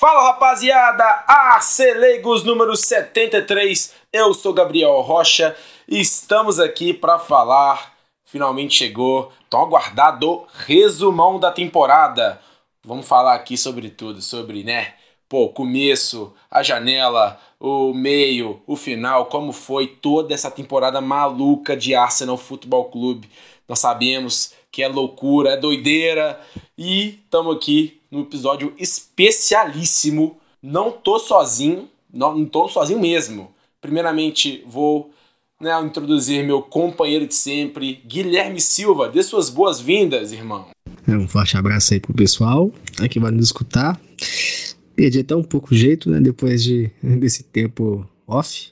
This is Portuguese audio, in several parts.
Fala rapaziada, Arceleigos número 73, eu sou Gabriel Rocha. E estamos aqui para falar, finalmente chegou, tão aguardado. Resumão da temporada. Vamos falar aqui sobre tudo, sobre, né, pô, começo, a janela, o meio, o final, como foi toda essa temporada maluca de Arsenal Futebol Clube. Nós sabemos que é loucura, é doideira. E estamos aqui no episódio especialíssimo. Não tô sozinho, não, não tô sozinho mesmo. Primeiramente, vou né, introduzir meu companheiro de sempre, Guilherme Silva. Dê suas boas-vindas, irmão. É, um forte abraço aí pro pessoal que vai nos escutar. Perdi até um pouco o jeito, né, depois de, desse tempo off,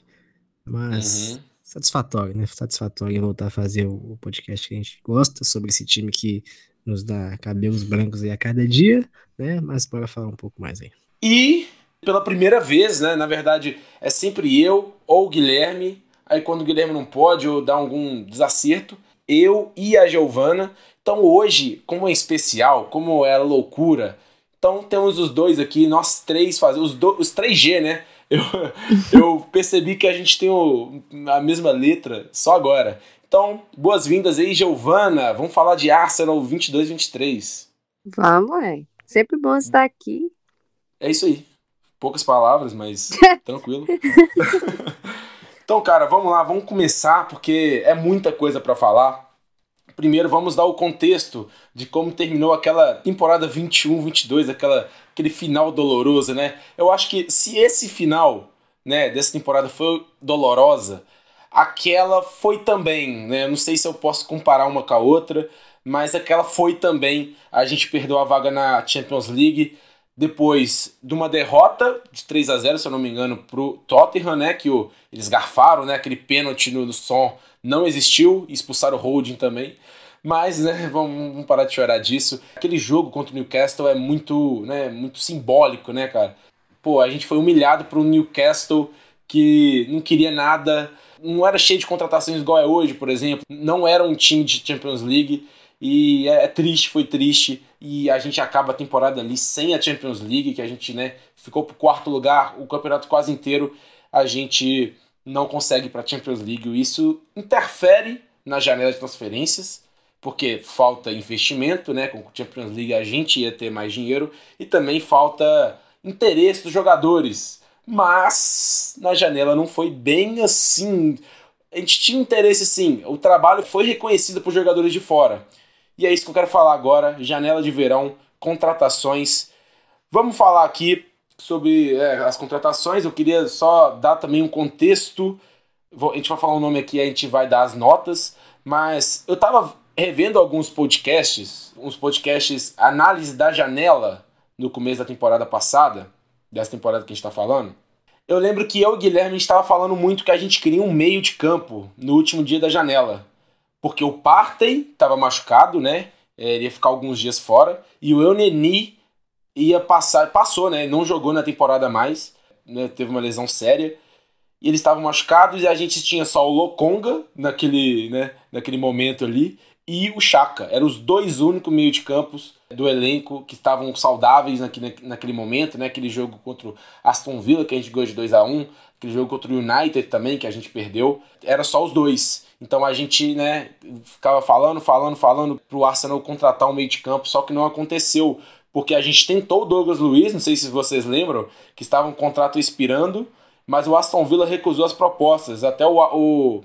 mas uhum. satisfatório, né, satisfatório voltar a fazer o podcast que a gente gosta, sobre esse time que nos dá cabelos brancos aí a cada dia, né? Mas bora falar um pouco mais aí. E pela primeira vez, né? Na verdade, é sempre eu ou o Guilherme. Aí quando o Guilherme não pode ou dá algum desacerto, eu e a Giovana. Então hoje, como é especial, como é loucura, então temos os dois aqui, nós três fazemos, os, os 3G, né? Eu, eu percebi que a gente tem o, a mesma letra só agora. Então, boas-vindas aí, Giovana. Vamos falar de Arsenal 22-23. Vamos, é. Sempre bom estar aqui. É isso aí. Poucas palavras, mas tranquilo. então, cara, vamos lá, vamos começar porque é muita coisa para falar. Primeiro, vamos dar o contexto de como terminou aquela temporada 21-22, aquela aquele final doloroso, né? Eu acho que se esse final, né, dessa temporada foi dolorosa, aquela foi também, né? Não sei se eu posso comparar uma com a outra, mas aquela foi também. A gente perdeu a vaga na Champions League depois de uma derrota de 3 a 0 se eu não me engano, pro Tottenham, né? Que o, eles garfaram, né? Aquele pênalti no, no som não existiu, expulsaram o Holding também. Mas, né, vamos, vamos, parar de chorar disso. Aquele jogo contra o Newcastle é muito, né, muito simbólico, né, cara? Pô, a gente foi humilhado pro Newcastle que não queria nada, não era cheio de contratações igual é hoje, por exemplo. Não era um time de Champions League. E é, é triste, foi triste. E a gente acaba a temporada ali sem a Champions League, que a gente né, ficou pro quarto lugar o campeonato quase inteiro. A gente não consegue para a Champions League. Isso interfere na janela de transferências, porque falta investimento, né? Com a Champions League a gente ia ter mais dinheiro e também falta interesse dos jogadores mas na janela não foi bem assim. A gente tinha interesse sim, o trabalho foi reconhecido por jogadores de fora. E é isso que eu quero falar agora: janela de verão, contratações. Vamos falar aqui sobre é, as contratações. Eu queria só dar também um contexto. A gente vai falar o um nome aqui, a gente vai dar as notas. Mas eu tava revendo alguns podcasts, uns podcasts análise da janela no começo da temporada passada dessa temporada que a gente está falando, eu lembro que eu e o Guilherme estava falando muito que a gente queria um meio de campo no último dia da janela. Porque o Partey estava machucado, né? É, ele ia ficar alguns dias fora. E o Euneni ia passar. Passou, né? Não jogou na temporada mais. Né? Teve uma lesão séria. E eles estavam machucados e a gente tinha só o Lokonga naquele, né, naquele momento ali e o Chaka. Eram os dois únicos meio de campos do elenco que estavam saudáveis naquele, naquele momento, né? Aquele jogo contra o Aston Villa, que a gente ganhou de 2 a 1 aquele jogo contra o United também, que a gente perdeu. Era só os dois. Então a gente, né, ficava falando, falando, falando pro Arsenal contratar um meio de campo, só que não aconteceu. Porque a gente tentou o Douglas Luiz, não sei se vocês lembram, que estava um contrato expirando, mas o Aston Villa recusou as propostas. Até o, o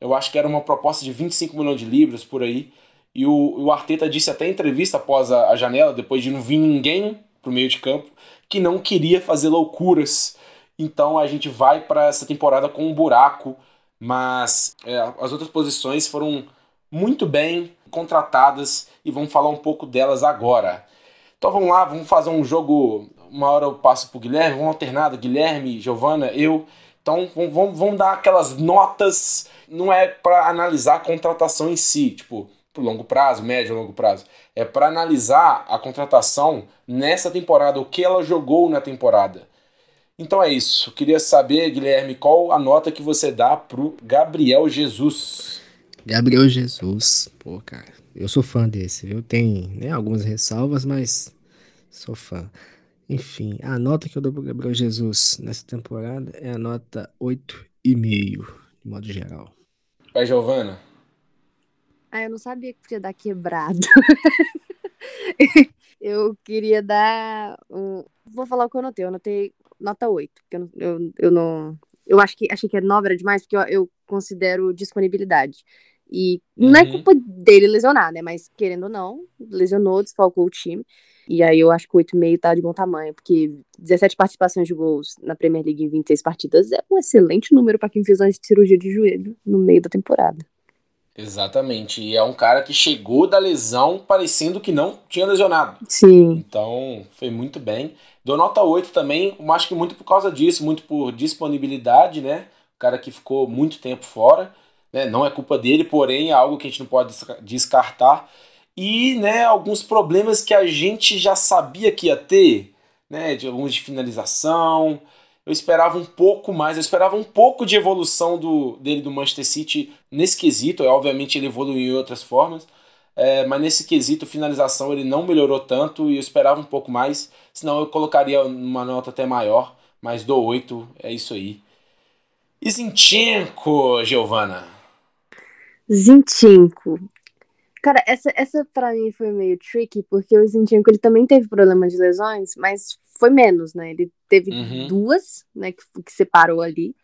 eu acho que era uma proposta de 25 milhões de libras por aí. E o, o Arteta disse até em entrevista após a, a janela, depois de não vir ninguém pro meio de campo, que não queria fazer loucuras. Então a gente vai para essa temporada com um buraco, mas é, as outras posições foram muito bem contratadas e vamos falar um pouco delas agora. Então vamos lá, vamos fazer um jogo. Uma hora eu passo pro Guilherme, vamos alternado, Guilherme, Giovana, eu. Então vamos, vamos dar aquelas notas não é para analisar a contratação em si, tipo, pro longo prazo, médio, longo prazo. É para analisar a contratação nessa temporada, o que ela jogou na temporada. Então é isso. Queria saber, Guilherme, qual a nota que você dá pro Gabriel Jesus? Gabriel Jesus, pô, cara, eu sou fã desse, viu? Tem né, algumas ressalvas, mas sou fã. Enfim, a nota que eu dou pro Gabriel Jesus nessa temporada é a nota 8,5, de modo geral. Vai, Giovana. Ah, eu não sabia que podia dar quebrado. eu queria dar um. Vou falar o que eu anotei. Eu anotei nota 8. Porque eu, eu, eu não. Eu acho que achei que 9 era demais, porque eu, eu considero disponibilidade. E uhum. não é uhum. culpa dele lesionar, né? Mas querendo ou não, lesionou, desfalcou o time. E aí eu acho que 8,5 tá de bom tamanho, porque 17 participações de gols na Premier League em 26 partidas é um excelente número para quem fez uma cirurgia de joelho no meio da temporada. Exatamente. E é um cara que chegou da lesão parecendo que não tinha lesionado. Sim. Então, foi muito bem. Dou nota 8 também, acho que muito por causa disso, muito por disponibilidade, né? O cara que ficou muito tempo fora. Né? Não é culpa dele, porém é algo que a gente não pode descartar e né, alguns problemas que a gente já sabia que ia ter, né, de alguns de finalização. Eu esperava um pouco mais, eu esperava um pouco de evolução do, dele do Manchester City nesse quesito. Obviamente ele evoluiu em outras formas, é, mas nesse quesito finalização ele não melhorou tanto e eu esperava um pouco mais, senão eu colocaria uma nota até maior, mas do 8 é isso aí. E Zinchenko, Giovana? Zinchenko. Cara, essa, essa pra mim foi meio tricky, porque o Zinchenko ele também teve problemas de lesões, mas foi menos, né? Ele teve uhum. duas, né, que, que separou ali,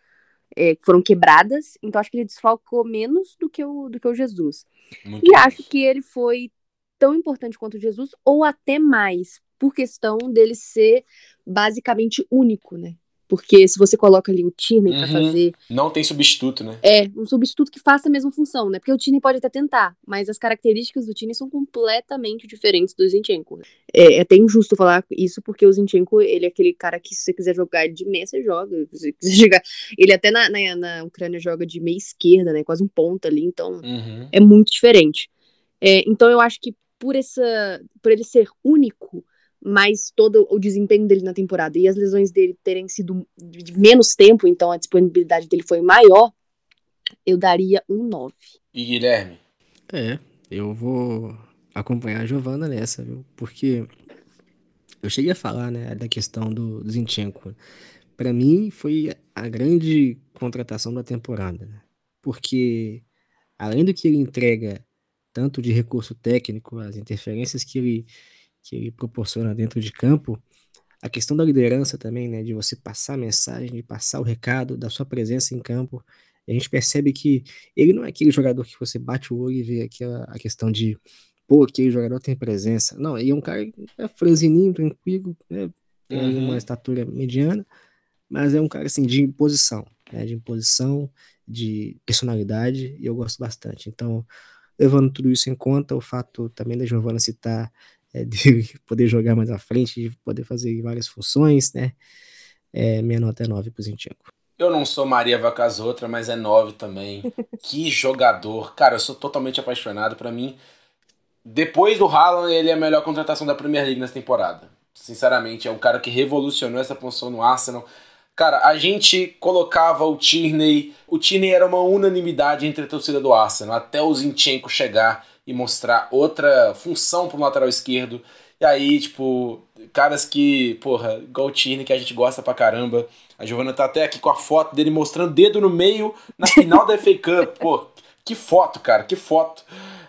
é, que foram quebradas, então acho que ele desfalcou menos do que o, do que o Jesus. Muito e bom. acho que ele foi tão importante quanto o Jesus, ou até mais, por questão dele ser basicamente único, né? Porque se você coloca ali o Tierney uhum. pra fazer. Não tem substituto, né? É, um substituto que faça a mesma função, né? Porque o Tierney pode até tentar, mas as características do Tierney são completamente diferentes do Zinchenko. É, é até injusto falar isso, porque o Zinchenko, ele é aquele cara que se você quiser jogar de meia, você joga. Se você quiser jogar. Ele até na, na, na Ucrânia joga de meia esquerda, né? Quase um ponta ali, então uhum. é muito diferente. É, então eu acho que por essa. por ele ser único mas todo o desempenho dele na temporada e as lesões dele terem sido de menos tempo, então a disponibilidade dele foi maior, eu daria um 9. E Guilherme? É, eu vou acompanhar a Giovana nessa, viu? Porque eu cheguei a falar, né, da questão do Zinchenko. Para mim foi a grande contratação da temporada, né? porque além do que ele entrega tanto de recurso técnico, as interferências que ele que ele proporciona dentro de campo, a questão da liderança também, né, de você passar a mensagem, de passar o recado, da sua presença em campo. A gente percebe que ele não é aquele jogador que você bate o olho e vê aquela a questão de, pô, aquele jogador tem presença. Não, ele é um cara é franzininho, tranquilo, né, tem uhum. uma estatura mediana, mas é um cara assim de imposição, né, de imposição, de personalidade, e eu gosto bastante. Então, levando tudo isso em conta, o fato também da Giovana citar é, de poder jogar mais à frente, de poder fazer várias funções, né? É, minha nota é 9 pro Zinchenko. Eu não sou Maria Vacasotra, mas é 9 também. que jogador. Cara, eu sou totalmente apaixonado. para mim, depois do Haaland, ele é a melhor contratação da Premier League nessa temporada. Sinceramente, é um cara que revolucionou essa função no Arsenal. Cara, a gente colocava o Tierney. O Tierney era uma unanimidade entre a torcida do Arsenal, até o Zinchenko chegar e mostrar outra função pro lateral esquerdo. E aí, tipo, caras que, porra, igual o Tierney, que a gente gosta pra caramba. A Giovana tá até aqui com a foto dele mostrando dedo no meio na final da FA Cup. Pô, que foto, cara, que foto.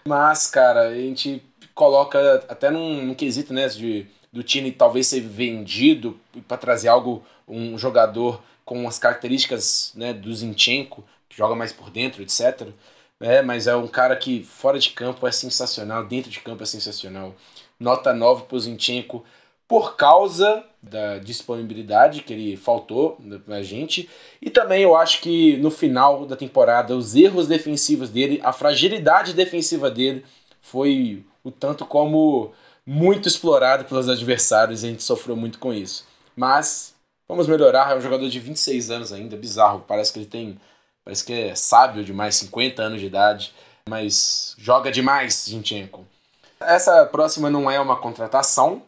Mas, cara, a gente coloca até num, num quesito, né, de, do Tierney talvez ser vendido para trazer algo, um jogador com as características, né, do Zinchenko, que joga mais por dentro, etc. É, mas é um cara que fora de campo é sensacional, dentro de campo é sensacional. Nota 9 pro Zinchenko por causa da disponibilidade que ele faltou na gente. E também eu acho que no final da temporada, os erros defensivos dele, a fragilidade defensiva dele foi o tanto como muito explorado pelos adversários e a gente sofreu muito com isso. Mas vamos melhorar, é um jogador de 26 anos ainda, bizarro, parece que ele tem Parece que é sábio demais, 50 anos de idade, mas joga demais, Zinchenko. Essa próxima não é uma contratação,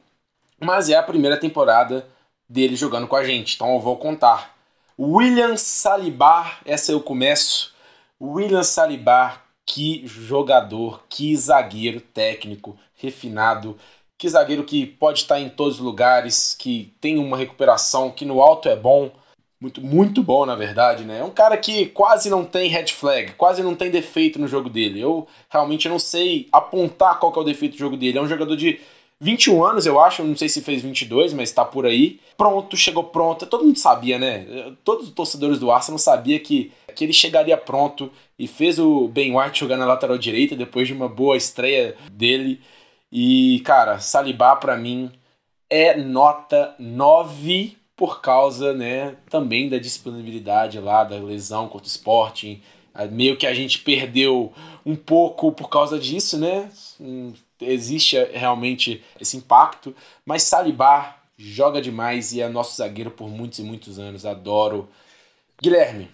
mas é a primeira temporada dele jogando com a gente, então eu vou contar. William Salibar, essa eu começo. William Salibar, que jogador, que zagueiro técnico, refinado, que zagueiro que pode estar em todos os lugares, que tem uma recuperação, que no alto é bom, muito, muito bom na verdade, né? É um cara que quase não tem red flag, quase não tem defeito no jogo dele. Eu realmente não sei apontar qual é o defeito do jogo dele. É um jogador de 21 anos, eu acho, não sei se fez 22, mas tá por aí. Pronto, chegou pronto. Todo mundo sabia, né? Todos os torcedores do Arsenal sabiam que, que ele chegaria pronto e fez o Ben White jogar na lateral direita depois de uma boa estreia dele. E, cara, Saliba para mim é nota 9 por causa, né, também da disponibilidade lá, da lesão contra o Sporting. Meio que a gente perdeu um pouco por causa disso, né? existe realmente esse impacto, mas Saliba joga demais e é nosso zagueiro por muitos e muitos anos, adoro. Guilherme.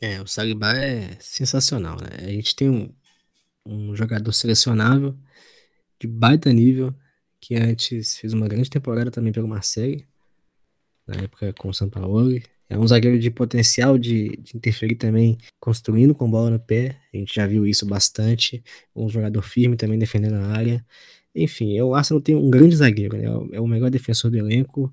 É, o Saliba é sensacional, né? A gente tem um, um jogador selecionável de baita nível, que antes fez uma grande temporada também pelo Marseille, na época com o Sampaoli, é um zagueiro de potencial de, de, interferir também, construindo com bola no pé. A gente já viu isso bastante. Um jogador firme também defendendo a área. Enfim, o Arsenal tem um grande zagueiro, né? É o melhor defensor do elenco.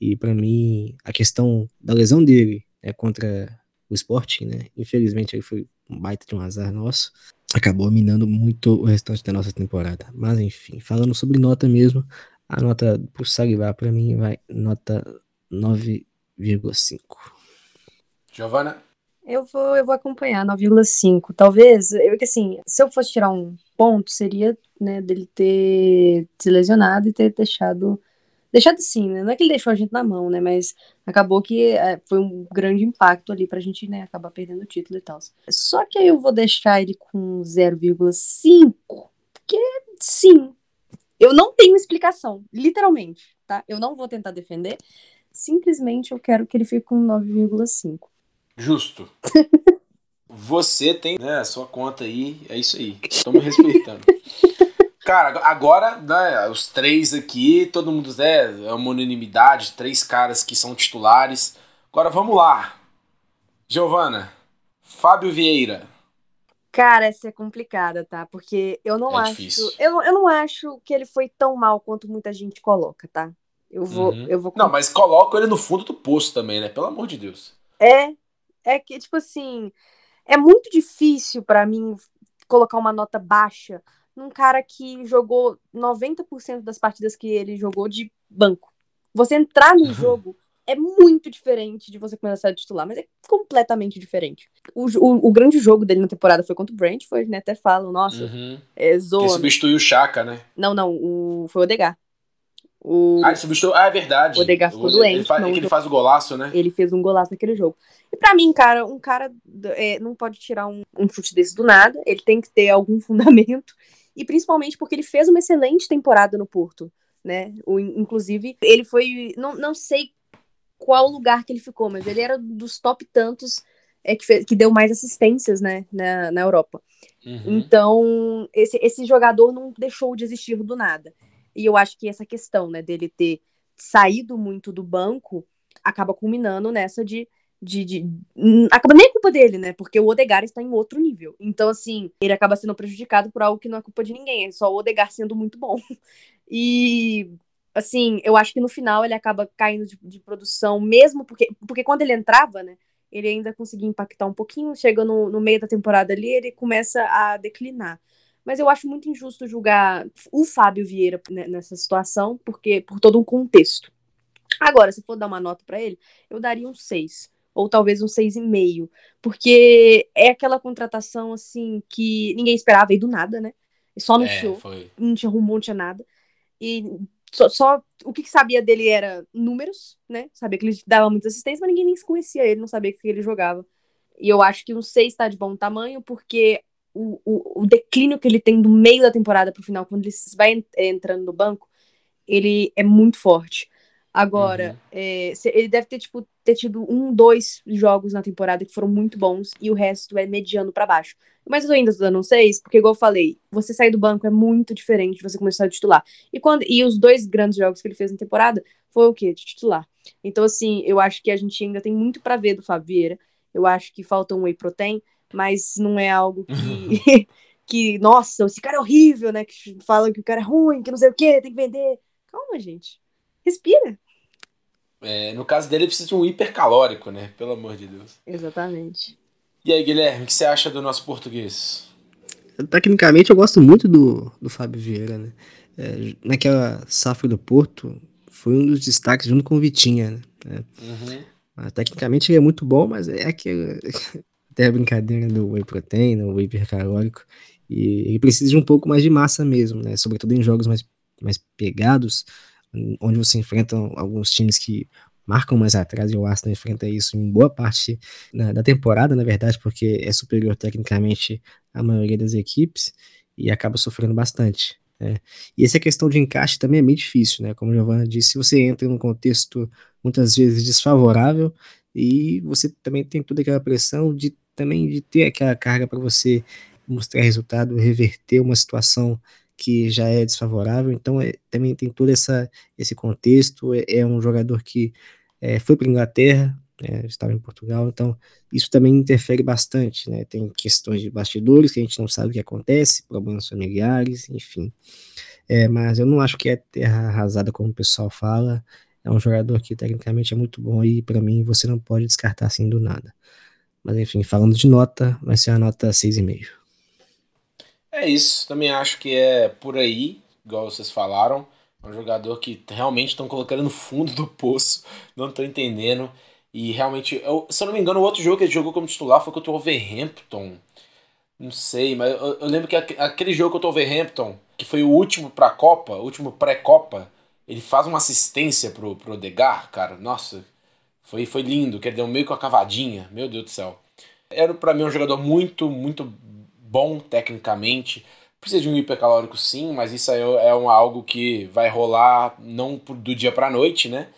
E para mim, a questão da lesão dele é contra o Sporting, né? Infelizmente, ele foi um baita de um azar nosso. Acabou minando muito o restante da nossa temporada. Mas enfim, falando sobre nota mesmo, a nota pro Saliba para mim vai nota 9 9,5. Giovana? Eu vou, eu vou acompanhar 9,5. Talvez, eu que assim, se eu fosse tirar um ponto, seria, né, dele ter se lesionado e ter deixado. Deixado sim, né? Não é que ele deixou a gente na mão, né? Mas acabou que é, foi um grande impacto ali pra gente, né, acabar perdendo o título e tal. Só que aí eu vou deixar ele com 0,5, porque sim. Eu não tenho explicação, literalmente, tá? Eu não vou tentar defender simplesmente eu quero que ele fique com 9,5. Justo. Você tem né, a sua conta aí, é isso aí. Estamos respeitando. Cara, agora, né, os três aqui, todo mundo né, é uma unanimidade, três caras que são titulares. Agora vamos lá. Giovana, Fábio Vieira. Cara, essa é complicada, tá? Porque eu não é acho. Eu, eu não acho que ele foi tão mal quanto muita gente coloca, tá? Eu vou, uhum. eu vou. Não, mas coloca ele no fundo do poço também, né? Pelo amor de Deus. É, é que tipo assim, é muito difícil para mim colocar uma nota baixa num cara que jogou 90% das partidas que ele jogou de banco. Você entrar no jogo é muito diferente de você começar a titular, mas é completamente diferente. O, o, o, grande jogo dele na temporada foi contra o Brentford, né? Até falam, nossa, uhum. é zoa. Que substituiu o Chaka, né? Não, não, o, foi o Odegar. O... Ah, ele substituiu. Ah, é verdade. O Odegaard ficou doente. Ele faz, é que ele faz o golaço, né? Ele fez um golaço naquele jogo. E para mim, cara, um cara é, não pode tirar um, um chute desse do nada. Ele tem que ter algum fundamento. E principalmente porque ele fez uma excelente temporada no Porto, né? O, inclusive, ele foi. Não, não sei qual lugar que ele ficou, mas ele era dos top tantos é, que, fez, que deu mais assistências, né, na, na Europa. Uhum. Então, esse, esse jogador não deixou de existir do nada. E eu acho que essa questão, né, dele ter saído muito do banco acaba culminando nessa de, de, de, acaba nem é culpa dele, né? Porque o Odegar está em outro nível. Então, assim, ele acaba sendo prejudicado por algo que não é culpa de ninguém, é só o Odegar sendo muito bom. E assim, eu acho que no final ele acaba caindo de, de, produção, mesmo porque, porque quando ele entrava, né? Ele ainda conseguia impactar um pouquinho, chega no, no meio da temporada ali, ele começa a declinar. Mas eu acho muito injusto julgar o Fábio Vieira nessa situação, porque por todo um contexto. Agora, se for dar uma nota para ele, eu daria um 6 ou talvez um 6,5, porque é aquela contratação assim que ninguém esperava e do nada, né? Só anunciou, é, não tinha rumor, não tinha nada. E só, só, o que, sabia dele era números, né? Sabia que ele dava muita assistência, mas ninguém nem conhecia ele, não sabia que ele jogava. E eu acho que um 6 está de bom tamanho, porque o, o, o, declínio que ele tem do meio da temporada pro final, quando ele vai entrando no banco, ele é muito forte. Agora, uhum. é, ele deve ter, tipo, ter tido um, dois jogos na temporada que foram muito bons e o resto é mediano para baixo. Mas eu ainda tô dando um seis, porque, igual eu falei, você sair do banco é muito diferente de você começar a titular. E, quando, e os dois grandes jogos que ele fez na temporada foi o quê? De titular. Então, assim, eu acho que a gente ainda tem muito para ver do Fabio Vieira. Eu acho que falta um whey protein mas não é algo que, que, nossa, esse cara é horrível, né? Que falam que o cara é ruim, que não sei o que, tem que vender. Calma, gente. Respira. É, no caso dele, precisa de um hipercalórico, né? Pelo amor de Deus. Exatamente. E aí, Guilherme, o que você acha do nosso português? Tecnicamente, eu gosto muito do, do Fábio Vieira, né? É, naquela safra do Porto, foi um dos destaques junto com o Vitinha, né? É. Uhum. Mas, tecnicamente ele é muito bom, mas é aquele. Até a brincadeira do whey protein, o whey hipercalórico. E ele precisa de um pouco mais de massa mesmo, né? Sobretudo em jogos mais, mais pegados, onde você enfrenta alguns times que marcam mais atrás, e o Arsenal enfrenta isso em boa parte na, da temporada, na verdade, porque é superior tecnicamente à maioria das equipes e acaba sofrendo bastante. Né? E essa questão de encaixe também é meio difícil, né? Como a Giovanna disse, se você entra num contexto muitas vezes desfavorável e você também tem toda aquela pressão de também de ter aquela carga para você mostrar resultado, reverter uma situação que já é desfavorável. Então, é, também tem todo essa, esse contexto. É, é um jogador que é, foi para Inglaterra, é, estava em Portugal, então isso também interfere bastante. Né? Tem questões de bastidores que a gente não sabe o que acontece, problemas familiares, enfim. É, mas eu não acho que é terra arrasada como o pessoal fala. É um jogador que tecnicamente é muito bom e para mim você não pode descartar assim do nada. Mas enfim, falando de nota, vai ser a nota 6,5. É isso, também acho que é por aí, igual vocês falaram. É um jogador que realmente estão colocando no fundo do poço, não estou entendendo. E realmente, eu, se eu não me engano, o outro jogo que ele jogou como titular foi contra o Wolverhampton. Não sei, mas eu, eu lembro que aquele jogo contra o Wolverhampton, que foi o último pra Copa, o último pré-Copa, ele faz uma assistência pro, pro Degar, cara. Nossa, foi, foi lindo, que ele deu meio com a cavadinha, meu Deus do céu. Era para mim um jogador muito, muito bom tecnicamente. Precisa de um hipercalórico sim, mas isso aí é um, algo que vai rolar não do dia para noite, né?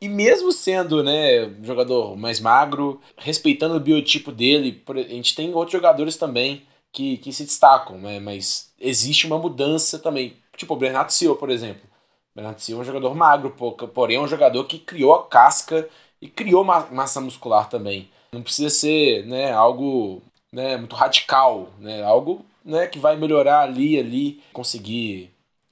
E mesmo sendo, né, um jogador mais magro, respeitando o biotipo dele, a gente tem outros jogadores também que, que se destacam, né? Mas existe uma mudança também. Tipo o Bernardo Silva, por exemplo. O Bernardo Silva é um jogador magro, porém é um jogador que criou a casca e criou massa muscular também. Não precisa ser né, algo né, muito radical, né, algo né, que vai melhorar ali ali, conseguir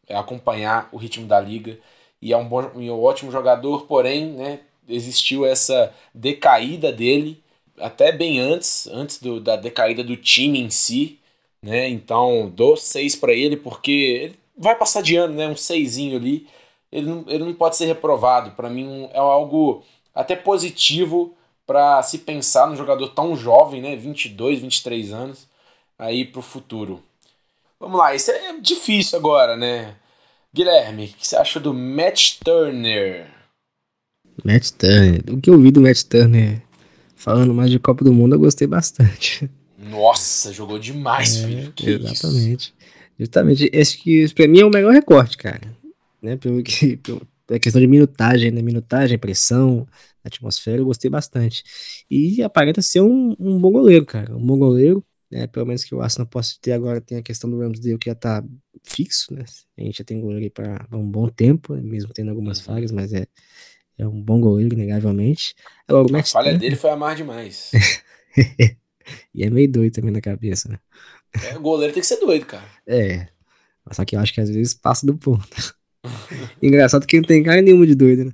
é, acompanhar o ritmo da liga. E é um, bom, um ótimo jogador, porém né, existiu essa decaída dele até bem antes, antes do, da decaída do time em si. Né? Então dou seis para ele porque ele vai passar de ano, né? um seisinho ali. Ele não, ele não pode ser reprovado. Para mim é algo até positivo para se pensar num jogador tão jovem, né, 22, 23 anos, aí para o futuro. Vamos lá, isso é difícil agora, né? Guilherme, o que você acha do Matt Turner? Matt Turner, o que eu vi do Matt Turner falando mais de Copa do Mundo, eu gostei bastante. Nossa, jogou demais, é, filho. Que exatamente. Isso? Justamente, acho que pra mim é o melhor recorte, cara. Né, pelo que, pelo, a questão de minutagem, né? Minutagem, pressão, atmosfera, eu gostei bastante. E aparenta ser um, um bom goleiro, cara. Um bom goleiro, né? Pelo menos que o Arsenal possa ter agora, tem a questão do Ramsdale que já tá fixo, né? A gente já tem goleiro aí para um bom tempo, né? mesmo tendo algumas uhum. falhas, mas é, é um bom goleiro, negavelmente. Agora, a falha dele foi amar demais. e é meio doido também na cabeça, né? É, o goleiro tem que ser doido, cara. É. Só que eu acho que às vezes passa do ponto. Engraçado que não tem cara nenhuma de doido, né?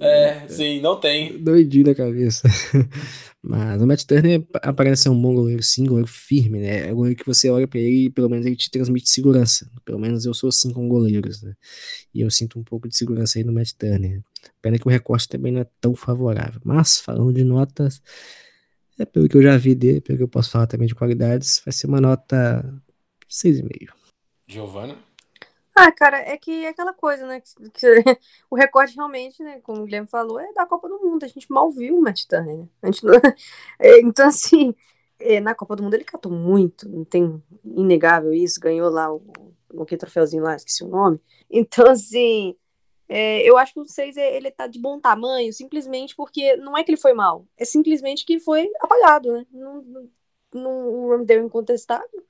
É, sim, não tem. Doidinho na cabeça. Mas o Matt Turner aparece ser um bom goleiro, sim, goleiro firme, né? É um goleiro que você olha pra ele e pelo menos ele te transmite segurança. Pelo menos eu sou assim com goleiros, né? E eu sinto um pouco de segurança aí no Matt Turner. Pena que o recorte também não é tão favorável. Mas, falando de notas, é pelo que eu já vi dele, pelo que eu posso falar também de qualidades, vai ser uma nota 6,5. Giovana? Ah, cara, é que é aquela coisa, né? Que, que, o recorde realmente, né? Como o Guilherme falou, é da Copa do Mundo. A gente mal viu o Matt Turner, né? A gente não... é, então, assim, é, na Copa do Mundo ele catou muito, não tem inegável isso. Ganhou lá o, o que troféuzinho lá, esqueci o nome. Então, assim, é, eu acho que o 6 é, ele tá de bom tamanho, simplesmente porque não é que ele foi mal, é simplesmente que foi apagado, né? Não, não, o Ramsdale incontestável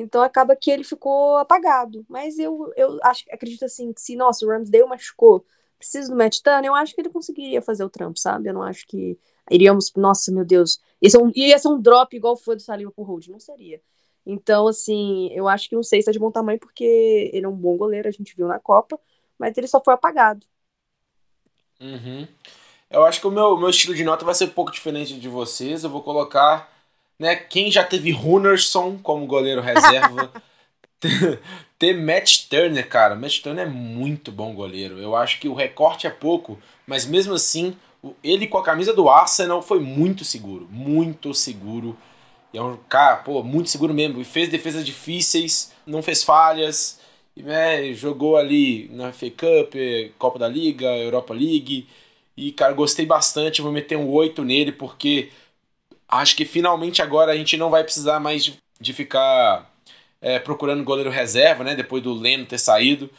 então acaba que ele ficou apagado. Mas eu, eu acho, acredito assim que se, nossa, o Ramsdale machucou, preciso do Matt Turner, eu acho que ele conseguiria fazer o trampo, sabe? Eu não acho que iríamos, nossa, meu Deus, esse é um, ia ser um drop igual foi do Saliba pro Hold, não seria. Então, assim, eu acho que não sei se é de bom tamanho, porque ele é um bom goleiro, a gente viu na Copa, mas ele só foi apagado. Uhum. Eu acho que o meu, meu estilo de nota vai ser um pouco diferente de vocês. Eu vou colocar, né, quem já teve Runerson como goleiro reserva. ter Matt Turner, cara. Matt Turner é muito bom goleiro. Eu acho que o recorte é pouco, mas mesmo assim, ele com a camisa do Arsenal foi muito seguro. Muito seguro. E é um cara, pô, muito seguro mesmo. E fez defesas difíceis, não fez falhas. E, né, jogou ali na FA Cup, Copa da Liga, Europa League. E, cara, gostei bastante. Vou meter um 8 nele, porque acho que finalmente agora a gente não vai precisar mais de, de ficar é, procurando goleiro reserva, né? Depois do Leno ter saído.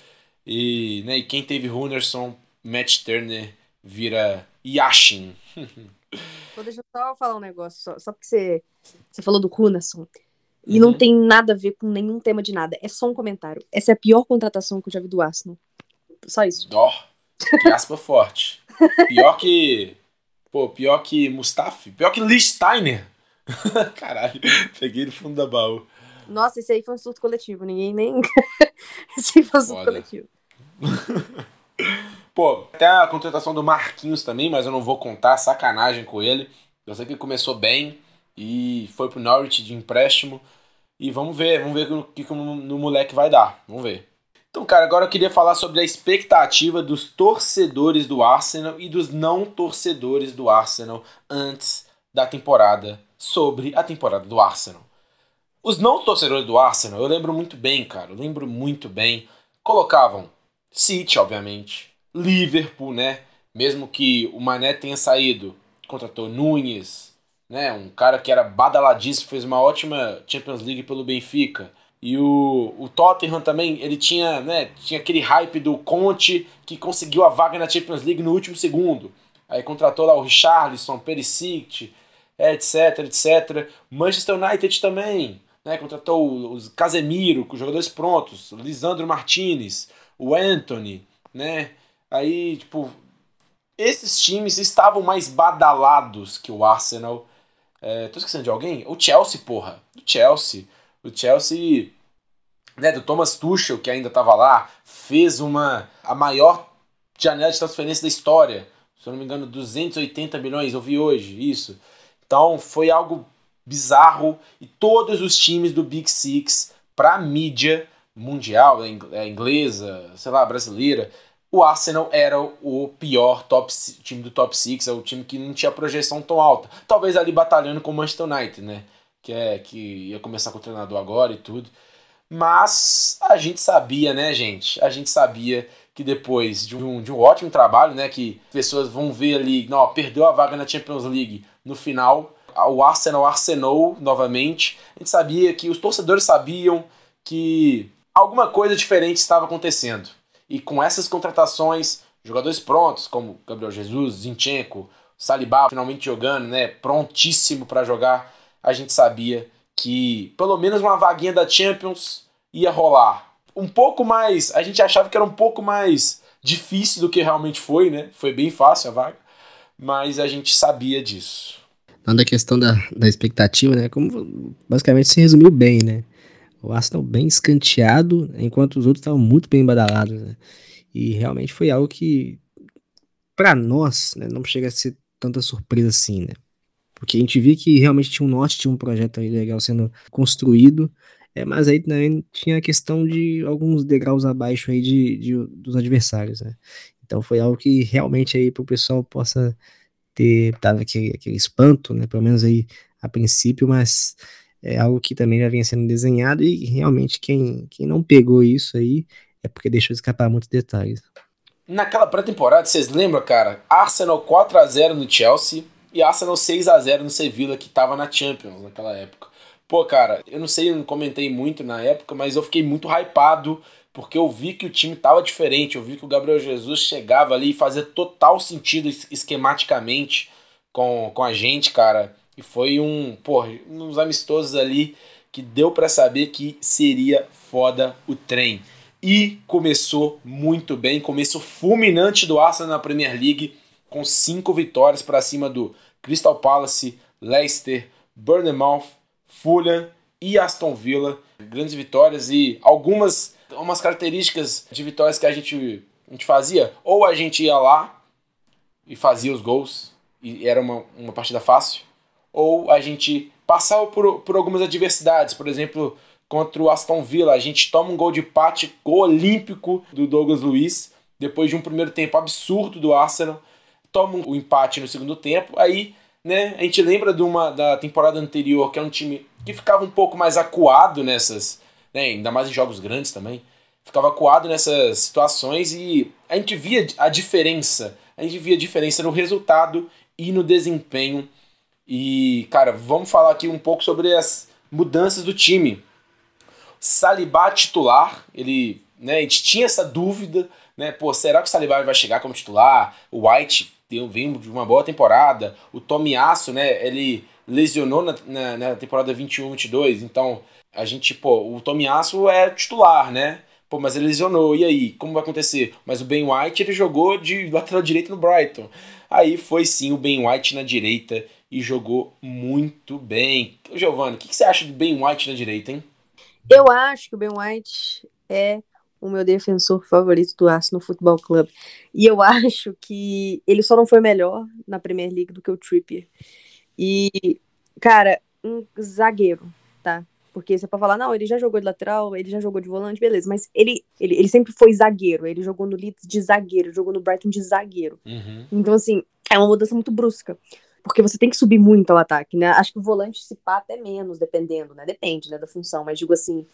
E, né, e quem teve Runerson, Matt Turner vira Yashin. Então, deixa eu só falar um negócio, só, só porque você, você falou do Runerson. E uhum. não tem nada a ver com nenhum tema de nada. É só um comentário. Essa é a pior contratação que eu já vi do Arsenal. Só isso. Ó, que aspa forte. Pior que. Pô, pior que Mustafi. Pior que Lee Steiner. Caralho, peguei no fundo da baú. Nossa, esse aí foi um surto coletivo. Ninguém nem. esse aí foi um surto Foda. coletivo. Pô, até a contratação do Marquinhos também, mas eu não vou contar, sacanagem com ele. Eu sei que ele começou bem e foi pro Norwich de empréstimo. E vamos ver, vamos ver o que, que no moleque vai dar. Vamos ver. Então, cara, agora eu queria falar sobre a expectativa dos torcedores do Arsenal e dos não torcedores do Arsenal antes da temporada sobre a temporada do Arsenal. Os não torcedores do Arsenal, eu lembro muito bem, cara, eu lembro muito bem, colocavam City, obviamente, Liverpool, né? Mesmo que o Mané tenha saído, contratou Nunes, né? Um cara que era badaladíssimo, fez uma ótima Champions League pelo Benfica. E o, o Tottenham também, ele tinha, né, tinha aquele hype do Conte que conseguiu a vaga na Champions League no último segundo. Aí contratou lá o Richarlison, Perisic, etc, etc. Manchester United também, né, contratou os Casemiro, com jogadores prontos, Lisandro Martinez, o Anthony, né? Aí, tipo, esses times estavam mais badalados que o Arsenal. É, tô esquecendo de alguém? O Chelsea, porra. O Chelsea. O Chelsea, né, do Thomas Tuchel, que ainda estava lá, fez uma a maior janela de transferência da história. Se eu não me engano, 280 milhões, eu vi hoje isso. Então, foi algo bizarro e todos os times do Big Six para mídia mundial, é, inglesa, sei lá, brasileira, o Arsenal era o pior top, time do top 6, é o time que não tinha projeção tão alta. Talvez ali batalhando com o Manchester United, né? Que, é, que ia começar com o treinador agora e tudo. Mas a gente sabia, né, gente? A gente sabia que depois de um, de um ótimo trabalho, né? Que pessoas vão ver ali, não, perdeu a vaga na Champions League no final, o Arsenal arsenou novamente. A gente sabia que os torcedores sabiam que alguma coisa diferente estava acontecendo. E com essas contratações, jogadores prontos, como Gabriel Jesus, Zinchenko, Saliba finalmente jogando, né, prontíssimo para jogar, a gente sabia que pelo menos uma vaguinha da Champions ia rolar. Um pouco mais, a gente achava que era um pouco mais difícil do que realmente foi, né? Foi bem fácil a vaga, mas a gente sabia disso da questão da, da expectativa, né? Como basicamente se resumiu bem, né? O Arsenal bem escanteado, enquanto os outros estavam muito bem badalados, né? E realmente foi algo que, para nós, né, não chega a ser tanta surpresa assim, né? Porque a gente via que realmente tinha um norte, tinha um projeto legal sendo construído, é, mas aí também tinha a questão de alguns degraus abaixo aí de, de dos adversários, né? Então foi algo que realmente aí para o pessoal possa ter dado aquele, aquele espanto, né? Pelo menos aí a princípio, mas é algo que também já vinha sendo desenhado e realmente quem, quem não pegou isso aí é porque deixou escapar muitos detalhes. Naquela pré-temporada, vocês lembram, cara? Arsenal 4 a 0 no Chelsea e Arsenal 6 a 0 no Sevilla, que tava na Champions naquela época. Pô, cara, eu não sei, eu não comentei muito na época, mas eu fiquei muito hypado porque eu vi que o time estava diferente, eu vi que o Gabriel Jesus chegava ali e fazia total sentido esquematicamente com, com a gente, cara. E foi um, pô, uns amistosos ali que deu para saber que seria foda o trem. E começou muito bem, começo fulminante do Arsenal na Premier League, com cinco vitórias para cima do Crystal Palace, Leicester, Bournemouth, Fulham e Aston Villa. Grandes vitórias e algumas umas características de vitórias que a gente, a gente fazia. Ou a gente ia lá e fazia os gols e era uma, uma partida fácil. Ou a gente passava por, por algumas adversidades. Por exemplo, contra o Aston Villa, a gente toma um gol de gol olímpico do Douglas Luiz, depois de um primeiro tempo absurdo do Arsenal. Toma o empate no segundo tempo. Aí né, a gente lembra de uma da temporada anterior, que é um time que ficava um pouco mais acuado nessas, né, ainda mais em jogos grandes também, ficava acuado nessas situações e a gente via a diferença, a gente via a diferença no resultado e no desempenho. E, cara, vamos falar aqui um pouco sobre as mudanças do time. Salibá titular, ele, né, a gente tinha essa dúvida, né, pô, será que o Salibá vai chegar como titular? O White vem de uma boa temporada, o Tomiasso, né, ele lesionou na, na, na temporada 21-22, então a gente, pô, o Tomiasso é titular, né? Pô, mas ele lesionou, e aí? Como vai acontecer? Mas o Ben White, ele jogou de lateral direito no Brighton. Aí foi sim o Ben White na direita e jogou muito bem. Giovanni, o que, que você acha do Ben White na direita, hein? Eu acho que o Ben White é o meu defensor favorito do Arsenal Football Club. E eu acho que ele só não foi melhor na Premier League do que o Trippier. E, cara, um zagueiro, tá? Porque você pode falar, não, ele já jogou de lateral, ele já jogou de volante, beleza. Mas ele, ele, ele sempre foi zagueiro. Ele jogou no Leeds de zagueiro, jogou no Brighton de zagueiro. Uhum. Então, assim, é uma mudança muito brusca. Porque você tem que subir muito ao ataque, né? Acho que o volante se pá até menos, dependendo, né? Depende, né, da função. Mas digo assim,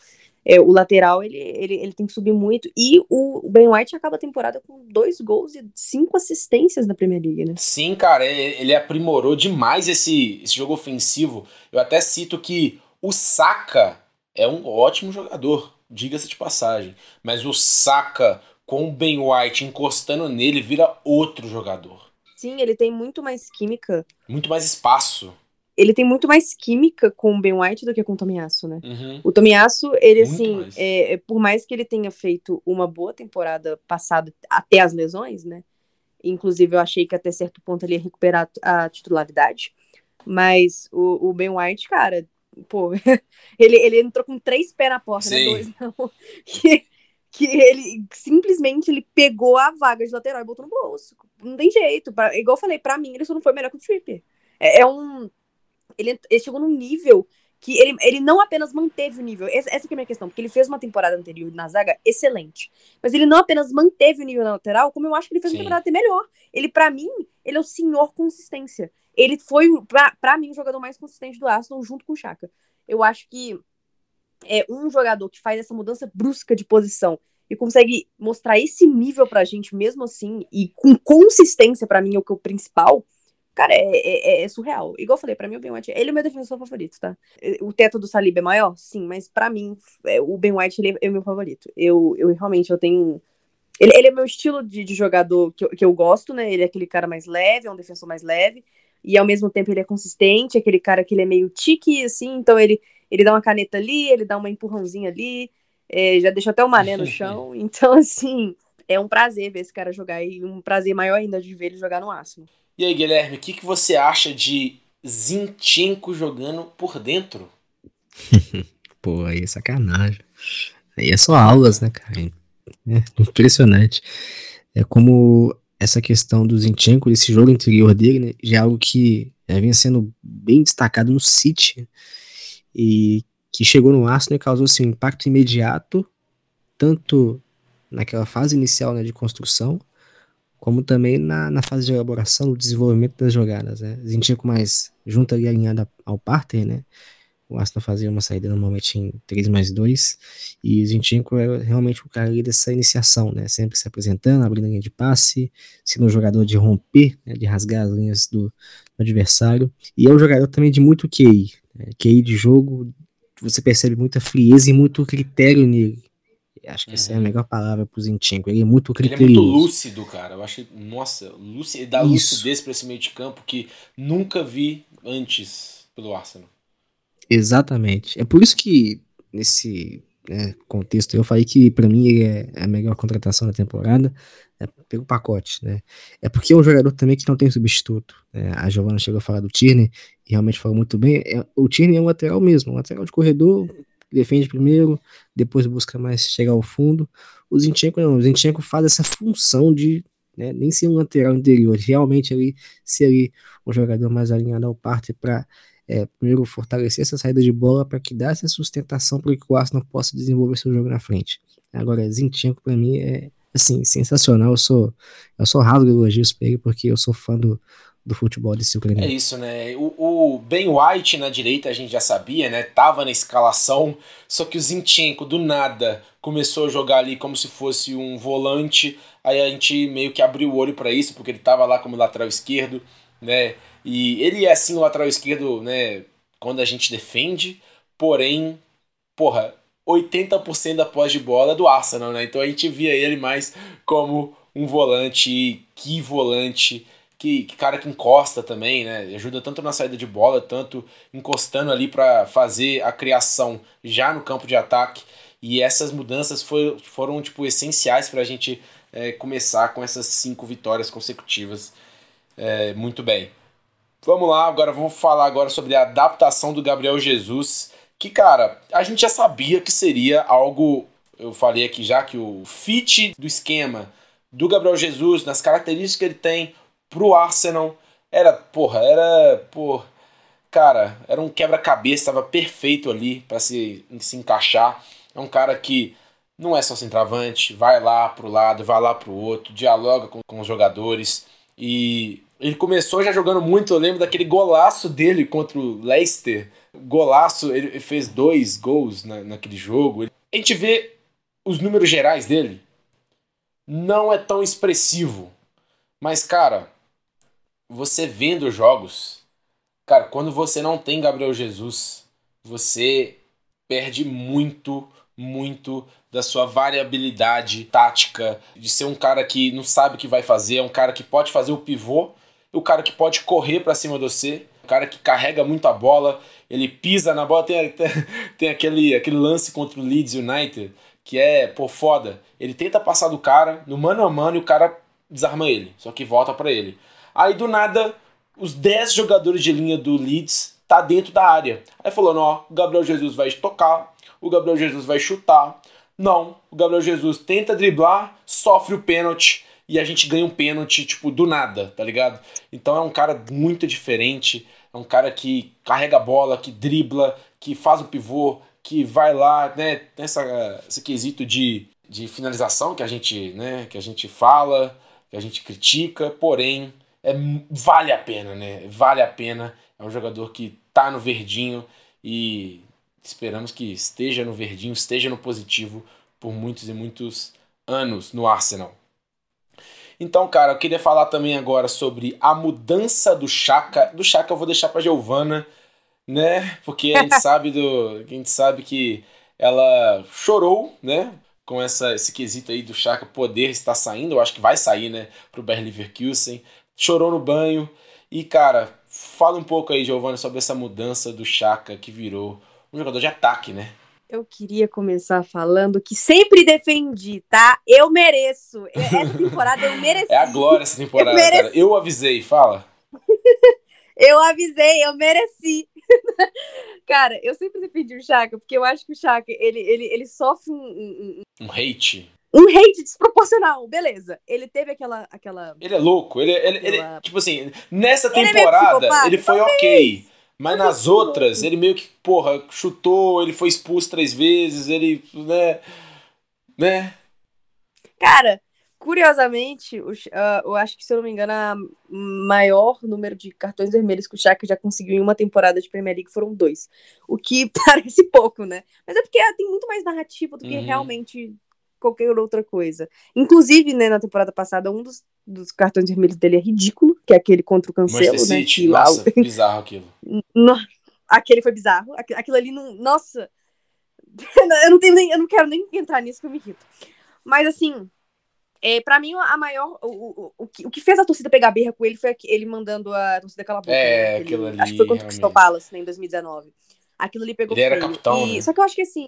é, o lateral, ele, ele, ele tem que subir muito. E o, Ben White acaba a temporada com dois gols e cinco assistências na Premier League, né? Sim, cara, ele, ele aprimorou demais esse, esse jogo ofensivo. Eu até cito que o Saka é um ótimo jogador, diga-se de passagem. Mas o Saka com o Ben White encostando nele vira outro jogador. Sim, ele tem muito mais química. Muito mais espaço. Ele tem muito mais química com o Ben White do que com o Tomiasso, né? Uhum. O Tomiasso, ele, muito assim, é, é, por mais que ele tenha feito uma boa temporada passada até as lesões, né? Inclusive, eu achei que até certo ponto ele ia recuperar a titularidade. Mas o, o Ben White, cara, pô, ele, ele entrou com três pés na porta, né? Sim. né? Dois não. que ele simplesmente ele pegou a vaga de lateral e botou no bolso. Não tem jeito. Pra, igual eu falei, pra mim, ele só não foi melhor que o Tripper. É, é um. Ele, ele, chegou num nível que ele, ele não apenas manteve o nível. Essa, essa é a minha questão, porque ele fez uma temporada anterior na zaga excelente. Mas ele não apenas manteve o nível na lateral, como eu acho que ele fez Sim. uma temporada até melhor. Ele, para mim, ele é o senhor consistência. Ele foi, para mim, o jogador mais consistente do Arsenal, junto com o Chaka. Eu acho que é um jogador que faz essa mudança brusca de posição e consegue mostrar esse nível pra gente mesmo assim, e com consistência, para mim, é o que é o principal, cara, é, é, é, surreal. Igual eu falei, pra mim o Ben White, ele é meu defensor favorito, tá? O teto do Saliba é maior? Sim, mas para mim, é, o Ben White ele é, o meu favorito. Eu, eu realmente, eu tenho... Ele, ele é meu estilo de, de jogador que eu, que eu gosto, né? Ele é aquele cara mais leve, é um defensor mais leve, e ao mesmo tempo ele é consistente, aquele cara que ele é meio tique, assim, então ele, ele dá uma caneta ali, ele dá uma empurrãozinha ali, é, já deixou até o mané no chão, então assim, é um prazer ver esse cara jogar e um prazer maior ainda de ver ele jogar no Arsenal. E aí, Guilherme, o que, que você acha de Zinchenko jogando por dentro? Pô, aí é sacanagem. Aí é só aulas, né, cara? É impressionante. É como essa questão do Zinchenko, esse jogo interior dele, né, já é algo que já vinha sendo bem destacado no City e que chegou no Arsenal e causou assim, um impacto imediato, tanto naquela fase inicial né, de construção, como também na, na fase de elaboração, no desenvolvimento das jogadas. Né. Zinchenko mais junto ali alinhada ao Parter, né, o Arsenal fazia uma saída normalmente em 3 mais 2, e o Zinchenko é realmente o cara ali dessa iniciação, né? Sempre se apresentando, abrindo a linha de passe, sendo um jogador de romper, né? de rasgar as linhas do, do, adversário. E é um jogador também de muito QI, né? QI de jogo, você percebe muita frieza e muito critério nele. Acho que uhum. essa é a uhum. melhor palavra pro Zinchenko. Ele é muito criterioso. Ele é muito lúcido, cara. Eu achei, nossa, lúcido, ele dá Isso. lucidez pra esse meio de campo que nunca vi antes pelo Arsenal. Exatamente. É por isso que nesse é, contexto, eu falei que para mim é, é a melhor contratação da temporada é pelo pacote, né? É porque é um jogador também que não tem substituto. Né? A Giovana chegou a falar do Tierney e realmente falou muito bem. É, o Tierney é um lateral mesmo, um lateral de corredor, defende primeiro, depois busca mais chegar ao fundo. O Zinchenko não, o Zinchenko faz essa função de né, nem ser um lateral interior, realmente ali ser ali um jogador mais alinhado ao parte para é, primeiro fortalecer essa saída de bola para que dê essa sustentação para que o Arsenal possa desenvolver seu jogo na frente. Agora, Zinchenko para mim é assim sensacional. Eu sou eu sou rasgo elogios para ele porque eu sou fã do, do futebol desse ucraniano. É isso, né? O, o, Ben White na direita a gente já sabia, né? Tava na escalação, só que o Zinchenko do nada começou a jogar ali como se fosse um volante. Aí a gente meio que abriu o olho para isso, porque ele tava lá como lateral esquerdo, né? E ele é assim o lateral esquerdo, né, quando a gente defende, porém, porra, 80% da pós de bola do Arsenal, né? Então a gente via ele mais como um volante, que volante, que, que, cara que encosta também, né? Ajuda tanto na saída de bola, tanto encostando ali para fazer a criação já no campo de ataque. E essas mudanças foi, foram tipo essenciais para a gente é, começar com essas cinco vitórias consecutivas é, muito bem. Vamos lá, agora vamos falar agora sobre a adaptação do Gabriel Jesus, que cara, a gente já sabia que seria algo, eu falei aqui já que o fit do esquema do Gabriel Jesus, nas características que ele tem pro Arsenal, era, porra, era, por cara, era um quebra-cabeça, estava perfeito ali para se, se encaixar. É um cara que não é só centroavante, vai lá pro lado, vai lá pro outro, dialoga com, com os jogadores e ele começou já jogando muito, eu lembro daquele golaço dele contra o Leicester. Golaço, ele fez dois gols na, naquele jogo. A gente vê os números gerais dele. Não é tão expressivo. Mas, cara, você vendo jogos, cara, quando você não tem Gabriel Jesus, você perde muito, muito da sua variabilidade tática, de ser um cara que não sabe o que vai fazer, é um cara que pode fazer o pivô, o cara que pode correr para cima de você, o cara que carrega muito a bola, ele pisa na bola, tem, tem, aquele, aquele lance contra o Leeds United, que é, pô, foda. Ele tenta passar do cara, no mano a mano, e o cara desarma ele, só que volta para ele. Aí do nada, os 10 jogadores de linha do Leeds tá dentro da área. Aí falando, ó, o Gabriel Jesus vai tocar, o Gabriel Jesus vai chutar. Não, o Gabriel Jesus tenta driblar, sofre o pênalti e a gente ganha um pênalti, tipo, do nada, tá ligado? Então é um cara muito diferente, é um cara que carrega a bola, que dribla, que faz o pivô, que vai lá, né, nessa, esse quesito de, de finalização que a gente, né, que a gente fala, que a gente critica, porém, é, vale a pena, né, vale a pena, é um jogador que tá no verdinho e esperamos que esteja no verdinho, esteja no positivo por muitos e muitos anos no Arsenal. Então, cara, eu queria falar também agora sobre a mudança do Chaka. Do Chaka eu vou deixar pra Giovana, né? Porque a gente sabe do. A gente sabe que ela chorou, né? Com essa, esse quesito aí do Chaka poder estar saindo, eu acho que vai sair, né? Pro Bayer Leverkusen. Chorou no banho. E, cara, fala um pouco aí, Giovana, sobre essa mudança do Chaka que virou um jogador de ataque, né? Eu queria começar falando que sempre defendi, tá? Eu mereço. Essa temporada eu mereci. É a glória essa temporada, eu cara. Eu avisei, fala. eu avisei, eu mereci. cara, eu sempre defendi o Chaka, porque eu acho que o Chaka, ele, ele, ele sofre um, um, um... hate. Um hate desproporcional, beleza. Ele teve aquela. aquela... Ele é louco. Ele, ele, aquela... ele tipo assim, nessa temporada, ele, ele foi Talvez. ok. Mas nas outras, ele meio que, porra, chutou, ele foi expulso três vezes, ele, né, né? Cara, curiosamente, o, uh, eu acho que, se eu não me engano, a maior número de cartões vermelhos que o Shaq já conseguiu em uma temporada de Premier League foram dois. O que parece pouco, né? Mas é porque tem muito mais narrativa do que uhum. realmente qualquer outra coisa. Inclusive, né, na temporada passada, um dos, dos cartões vermelhos dele é ridículo, que é aquele contra o Cancelo, né? City, nossa, lá... bizarro aquilo. No... Aquele foi bizarro. Aquilo ali não. Nossa! eu não tenho nem. Eu não quero nem entrar nisso que eu me irrito. Mas assim. É, pra mim, a maior. O, o, o, que, o que fez a torcida pegar birra com ele foi ele mandando a torcida calar a boca. É, né? aquilo ali. Acho que foi contra o Crystal Palace, né, em 2019. Aquilo ali pegou Ele era capitão. E, né? Só que eu acho que assim.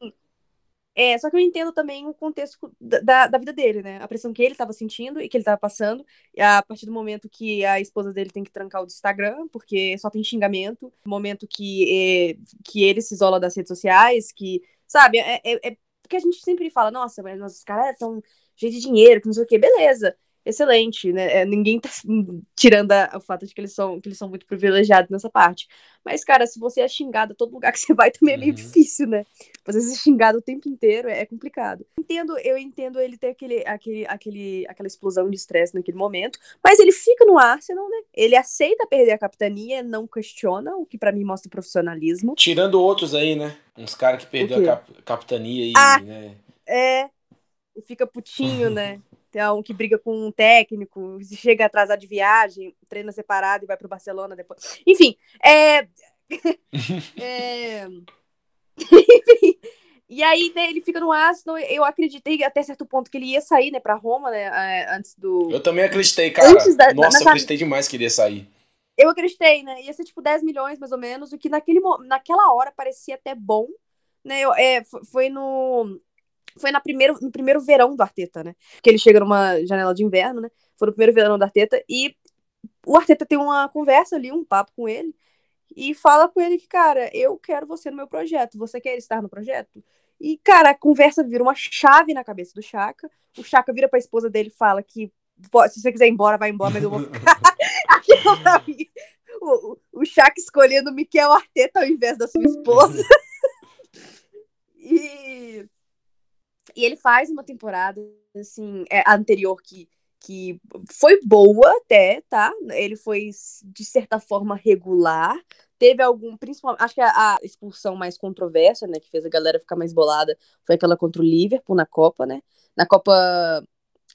É, só que eu entendo também o contexto da, da vida dele, né? A pressão que ele estava sentindo e que ele estava passando. A partir do momento que a esposa dele tem que trancar o Instagram, porque só tem xingamento. Momento que, é, que ele se isola das redes sociais, que, sabe, é, é, é porque a gente sempre fala, nossa, mas os caras estão cheios de dinheiro, que não sei o quê. Beleza excelente, né? É, ninguém tá tirando a, o fato de que eles são que eles são muito privilegiados nessa parte. Mas, cara, se você é xingado a todo lugar que você vai, também é meio uhum. difícil, né? Você ser xingado o tempo inteiro é, é complicado. Entendo, eu entendo ele ter aquele, aquele, aquele, aquela explosão de estresse naquele momento, mas ele fica no Arsenal, né? Ele aceita perder a capitania, não questiona, o que para mim mostra profissionalismo. Tirando outros aí, né? Uns caras que perdeu a cap capitania e, ah, né? É, e fica putinho, né? Um que briga com um técnico, chega atrasado de viagem, treina separado e vai pro Barcelona depois. Enfim, é. é... Enfim. E aí, né, ele fica no Arsenal. Eu acreditei até certo ponto que ele ia sair, né, pra Roma, né, antes do. Eu também acreditei, cara. Antes da, Nossa, eu acreditei demais que ele ia sair. Eu acreditei, né? Ia ser tipo 10 milhões, mais ou menos, o que naquele, naquela hora parecia até bom. Né, eu, é, foi no foi na primeiro, no primeiro verão do Arteta, né? Que ele chega numa janela de inverno, né? Foi no primeiro verão do Arteta e o Arteta tem uma conversa ali, um papo com ele e fala com ele que, cara, eu quero você no meu projeto. Você quer estar no projeto? E, cara, a conversa vira uma chave na cabeça do Chaka. O Chaka vira pra esposa dele e fala que se você quiser ir embora, vai embora, mas eu vou ficar. Aquilo pra mim. O, o, o Chaka escolhendo o Miquel Arteta ao invés da sua esposa. e e ele faz uma temporada, assim, é, anterior que, que foi boa até, tá? Ele foi, de certa forma, regular. Teve algum, principalmente, acho que a, a expulsão mais controversa, né, que fez a galera ficar mais bolada, foi aquela contra o Liverpool na Copa, né? Na Copa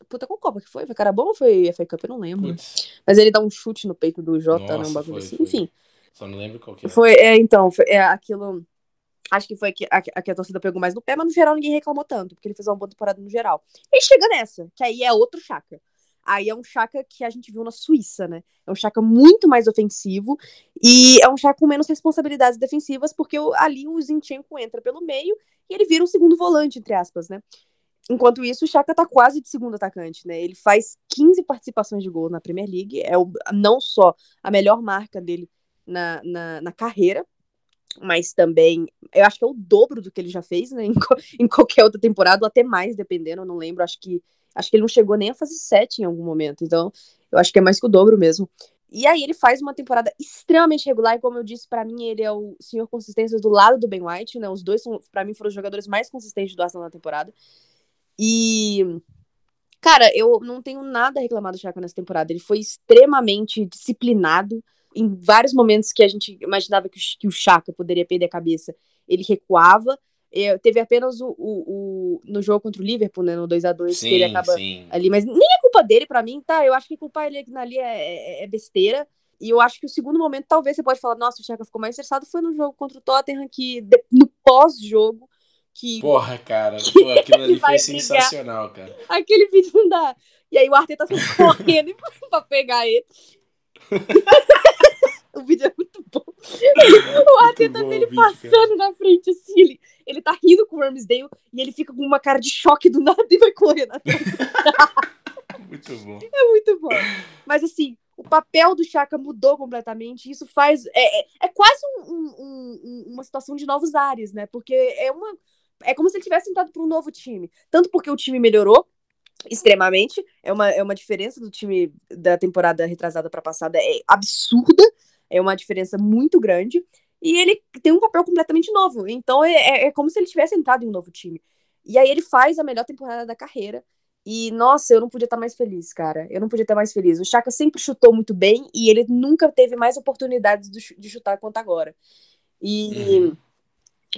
Puta, qual Copa que foi? Foi cara bom ou foi FA Cup? Eu não lembro. Mas ele dá um chute no peito do Jota, né? Um bagulho foi, assim. Foi. Enfim. Só não lembro qual que era. Foi, é, então, foi, é, aquilo. Acho que foi a, a, que a torcida pegou mais no pé, mas no geral ninguém reclamou tanto, porque ele fez uma boa temporada no geral. E chega nessa, que aí é outro Chaka. Aí é um Chaka que a gente viu na Suíça, né? É um Chaka muito mais ofensivo e é um Chaka com menos responsabilidades defensivas, porque ali o Zinchenko entra pelo meio e ele vira um segundo volante, entre aspas, né? Enquanto isso, o Chaka tá quase de segundo atacante, né? Ele faz 15 participações de gol na Premier League, é o, não só a melhor marca dele na, na, na carreira, mas também eu acho que é o dobro do que ele já fez, né? Em, em, qualquer outra temporada, ou até mais, dependendo, eu não lembro. Acho que acho que ele não chegou nem a fazer 7 em algum momento. Então, eu acho que é mais que o dobro mesmo. E aí ele faz uma temporada extremamente regular, e como eu disse, para mim ele é o senhor consistência do lado do Ben White, né? Os dois para mim, foram os jogadores mais consistentes do Arsenal na temporada. E cara, eu não tenho nada a reclamar do Chaka nessa temporada. Ele foi extremamente disciplinado em vários momentos que a gente imaginava que o, que o Chaka poderia perder a cabeça, ele recuava. É, teve apenas o, o, o, no jogo contra o Liverpool, né, no 2 a 2 que ele acaba sim. ali, mas nem é culpa dele para mim, tá? Eu acho que culpar ele ali é, é, é, besteira. E eu acho que o segundo momento, talvez você pode falar, nossa, o Chaka ficou mais estressado, foi no jogo contra o Tottenham, que no pós-jogo, que. Porra, cara, pô, aquilo ali foi sensacional, cara. Aquele vídeo não dá. E aí o Arteta tá correndo pra pegar ele. o vídeo é muito bom. o Arteta dele passando cara. na frente, assim, ele, ele tá rindo com o Ramsdale e ele fica com uma cara de choque do nada e vai correndo muito bom. É muito bom. Mas assim, o papel do Chaka mudou completamente. Isso faz. É, é, é quase um, um, um, uma situação de novos ares, né? Porque é uma. É como se ele tivesse entrado para um novo time. Tanto porque o time melhorou, extremamente. É uma, é uma diferença do time da temporada retrasada para passada, é absurda. É uma diferença muito grande. E ele tem um papel completamente novo. Então é, é, é como se ele tivesse entrado em um novo time. E aí ele faz a melhor temporada da carreira. E, nossa, eu não podia estar mais feliz, cara. Eu não podia estar mais feliz. O Chaka sempre chutou muito bem e ele nunca teve mais oportunidades de chutar quanto agora. E, uhum.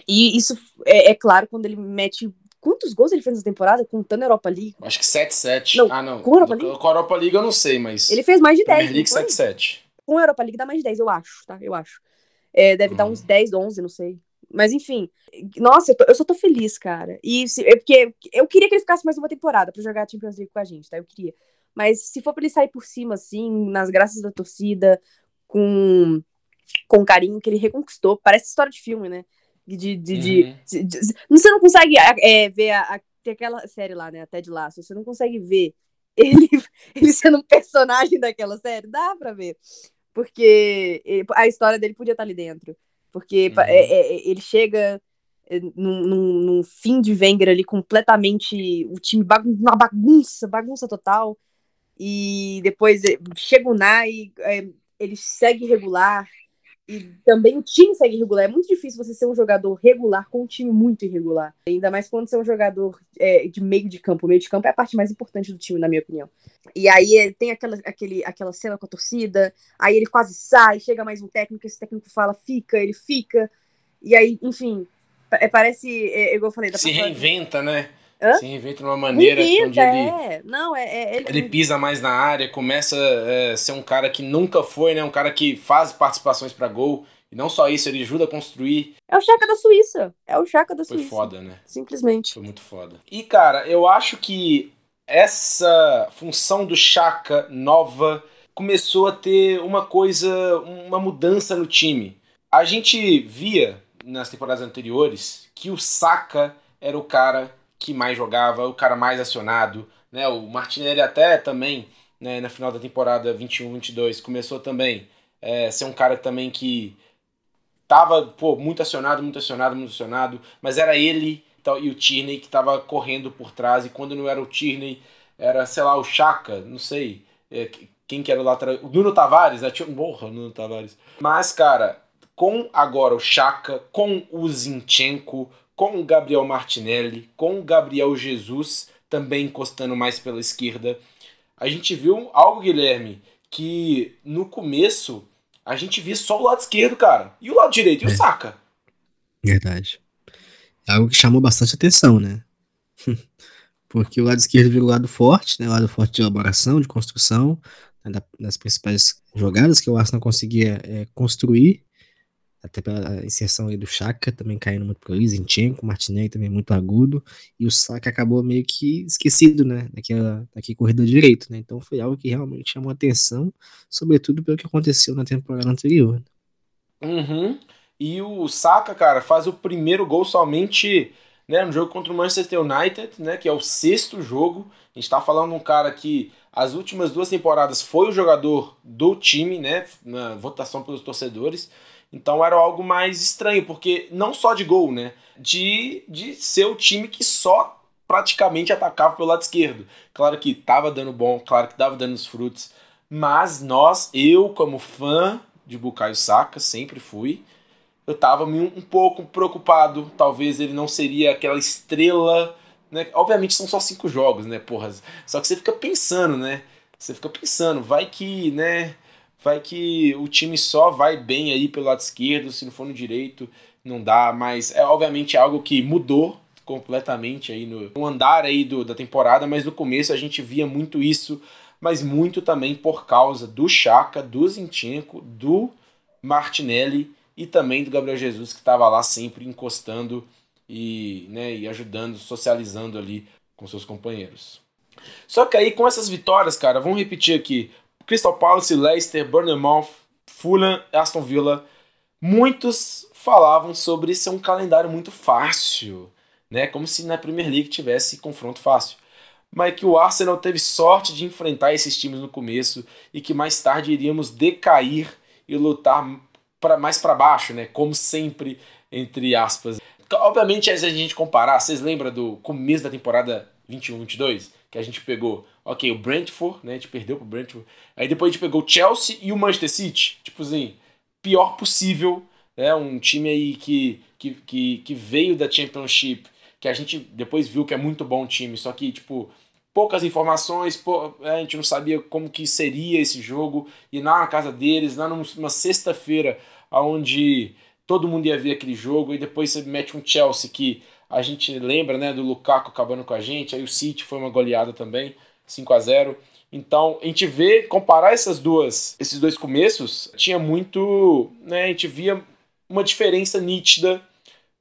e isso é, é, claro quando ele mete Quantos gols ele fez nessa temporada, contando a Europa League? Acho que 7-7. Não, ah, não. Com a Europa League? Com a Europa League eu não sei, mas. Ele fez mais de 10. Premier League 7-7. Com a Europa League dá mais de 10, eu acho, tá? Eu acho. É, deve dar uns 10, uhum. 11, não sei. Mas enfim, nossa, eu, tô, eu só tô feliz, cara. E se, é porque eu queria que ele ficasse mais uma temporada pra jogar a Champions League com a gente, tá? Eu queria. Mas se for pra ele sair por cima, assim, nas graças da torcida, com, com o carinho que ele reconquistou, parece história de filme, né? De, de, uhum. de, de, você não consegue é, ver a, a, aquela série lá, né? Até de laço. Você não consegue ver ele, ele sendo um personagem daquela série. Dá pra ver. Porque a história dele podia estar ali dentro. Porque uhum. é, é, ele chega é, num, num, num, fim de Wenger ali completamente. O time bagun uma bagunça, bagunça total. E depois é, chega o Nai, é, ele segue regular. E também o time segue regular. É muito difícil você ser um jogador regular com um time muito irregular. Ainda mais quando você é um jogador é, de meio de campo. O meio de campo é a parte mais importante do time, na minha opinião. E aí é, tem aquela, aquele, aquela cena com a torcida, aí ele quase sai, chega mais um técnico, esse técnico fala, fica, ele fica. E aí, enfim, é, parece, é, igual eu falei... Se reinventa, né? Hã? Se reinventa de uma maneira Inventa, onde ele, é. Não, é, é ele... ele... pisa mais na área, começa a é, ser um cara que nunca foi, né? Um cara que faz participações para gol. E não só isso, ele ajuda a construir. É o Chaka da Suíça. É o Chaka da Foi Suíça. Foi foda, né? Simplesmente. Foi muito foda. E, cara, eu acho que essa função do Chaka nova começou a ter uma coisa, uma mudança no time. A gente via nas temporadas anteriores que o Saka era o cara que mais jogava, o cara mais acionado, né? O Martinelli até também, né, na final da temporada 21-22 começou também é, ser um cara também que tava, pô, muito acionado, muito acionado, muito acionado, mas era ele e o Tierney que tava correndo por trás e quando não era o Tierney, era, sei lá, o Chaka, não sei, é, quem que era o lateral, o Nuno Tavares, né? Tinha, morra, Nuno Tavares. Mas, cara, com agora o Chaka, com o Zinchenko, com o Gabriel Martinelli, com o Gabriel Jesus também encostando mais pela esquerda. A gente viu algo, Guilherme, que no começo a gente via só o lado esquerdo, cara. E o lado direito, e o é. Saca? Verdade. É algo que chamou bastante atenção, né? Porque o lado esquerdo virou o lado forte, né? O lado forte de elaboração, de construção, né? das principais jogadas que o Arsenal conseguia é, construir até pela inserção aí do Chaka, também caindo muito pro Zinchenko, Martinelli também muito agudo, e o Saka acabou meio que esquecido, né, naquela, naquele corredor direito, né, então foi algo que realmente chamou atenção, sobretudo pelo que aconteceu na temporada anterior. Uhum. E o Saka, cara, faz o primeiro gol somente né, no jogo contra o Manchester United, né, que é o sexto jogo, a gente tá falando um cara que as últimas duas temporadas foi o jogador do time, né, na votação pelos torcedores, então era algo mais estranho, porque não só de gol, né? De, de ser o time que só praticamente atacava pelo lado esquerdo. Claro que tava dando bom, claro que tava dando os frutos, mas nós, eu como fã de Bukayo Saka, sempre fui, eu tava um, um pouco preocupado, talvez ele não seria aquela estrela, né? Obviamente são só cinco jogos, né, porra? Só que você fica pensando, né? Você fica pensando, vai que, né, vai que o time só vai bem aí pelo lado esquerdo, se não for no direito, não dá, mas é obviamente algo que mudou completamente aí no, no andar aí do, da temporada, mas no começo a gente via muito isso, mas muito também por causa do Chaka, do Zinchenko, do Martinelli e também do Gabriel Jesus que estava lá sempre encostando e, né, e ajudando, socializando ali com seus companheiros. Só que aí com essas vitórias, cara, vamos repetir aqui. Crystal Palace, Leicester, Bournemouth, Fulham, Aston Villa. Muitos falavam sobre ser um calendário muito fácil, né? Como se na Premier League tivesse confronto fácil. Mas que o Arsenal teve sorte de enfrentar esses times no começo e que mais tarde iríamos decair e lutar para mais para baixo, né? Como sempre, entre aspas. Obviamente, se a gente comparar, vocês lembram do começo da temporada 21-22? Que a gente pegou Ok, o Brentford, né? A gente perdeu pro Brentford. Aí depois a gente pegou o Chelsea e o Manchester City. Tipo assim, pior possível. Né? Um time aí que, que, que, que veio da Championship, que a gente depois viu que é muito bom time, só que, tipo, poucas informações, pô, a gente não sabia como que seria esse jogo. E na casa deles, lá numa sexta-feira, onde todo mundo ia ver aquele jogo, e depois você mete um Chelsea que a gente lembra, né, do Lukaku acabando com a gente, aí o City foi uma goleada também. 5 a 0 então, a gente vê, comparar essas duas, esses dois começos, tinha muito, né, a gente via uma diferença nítida,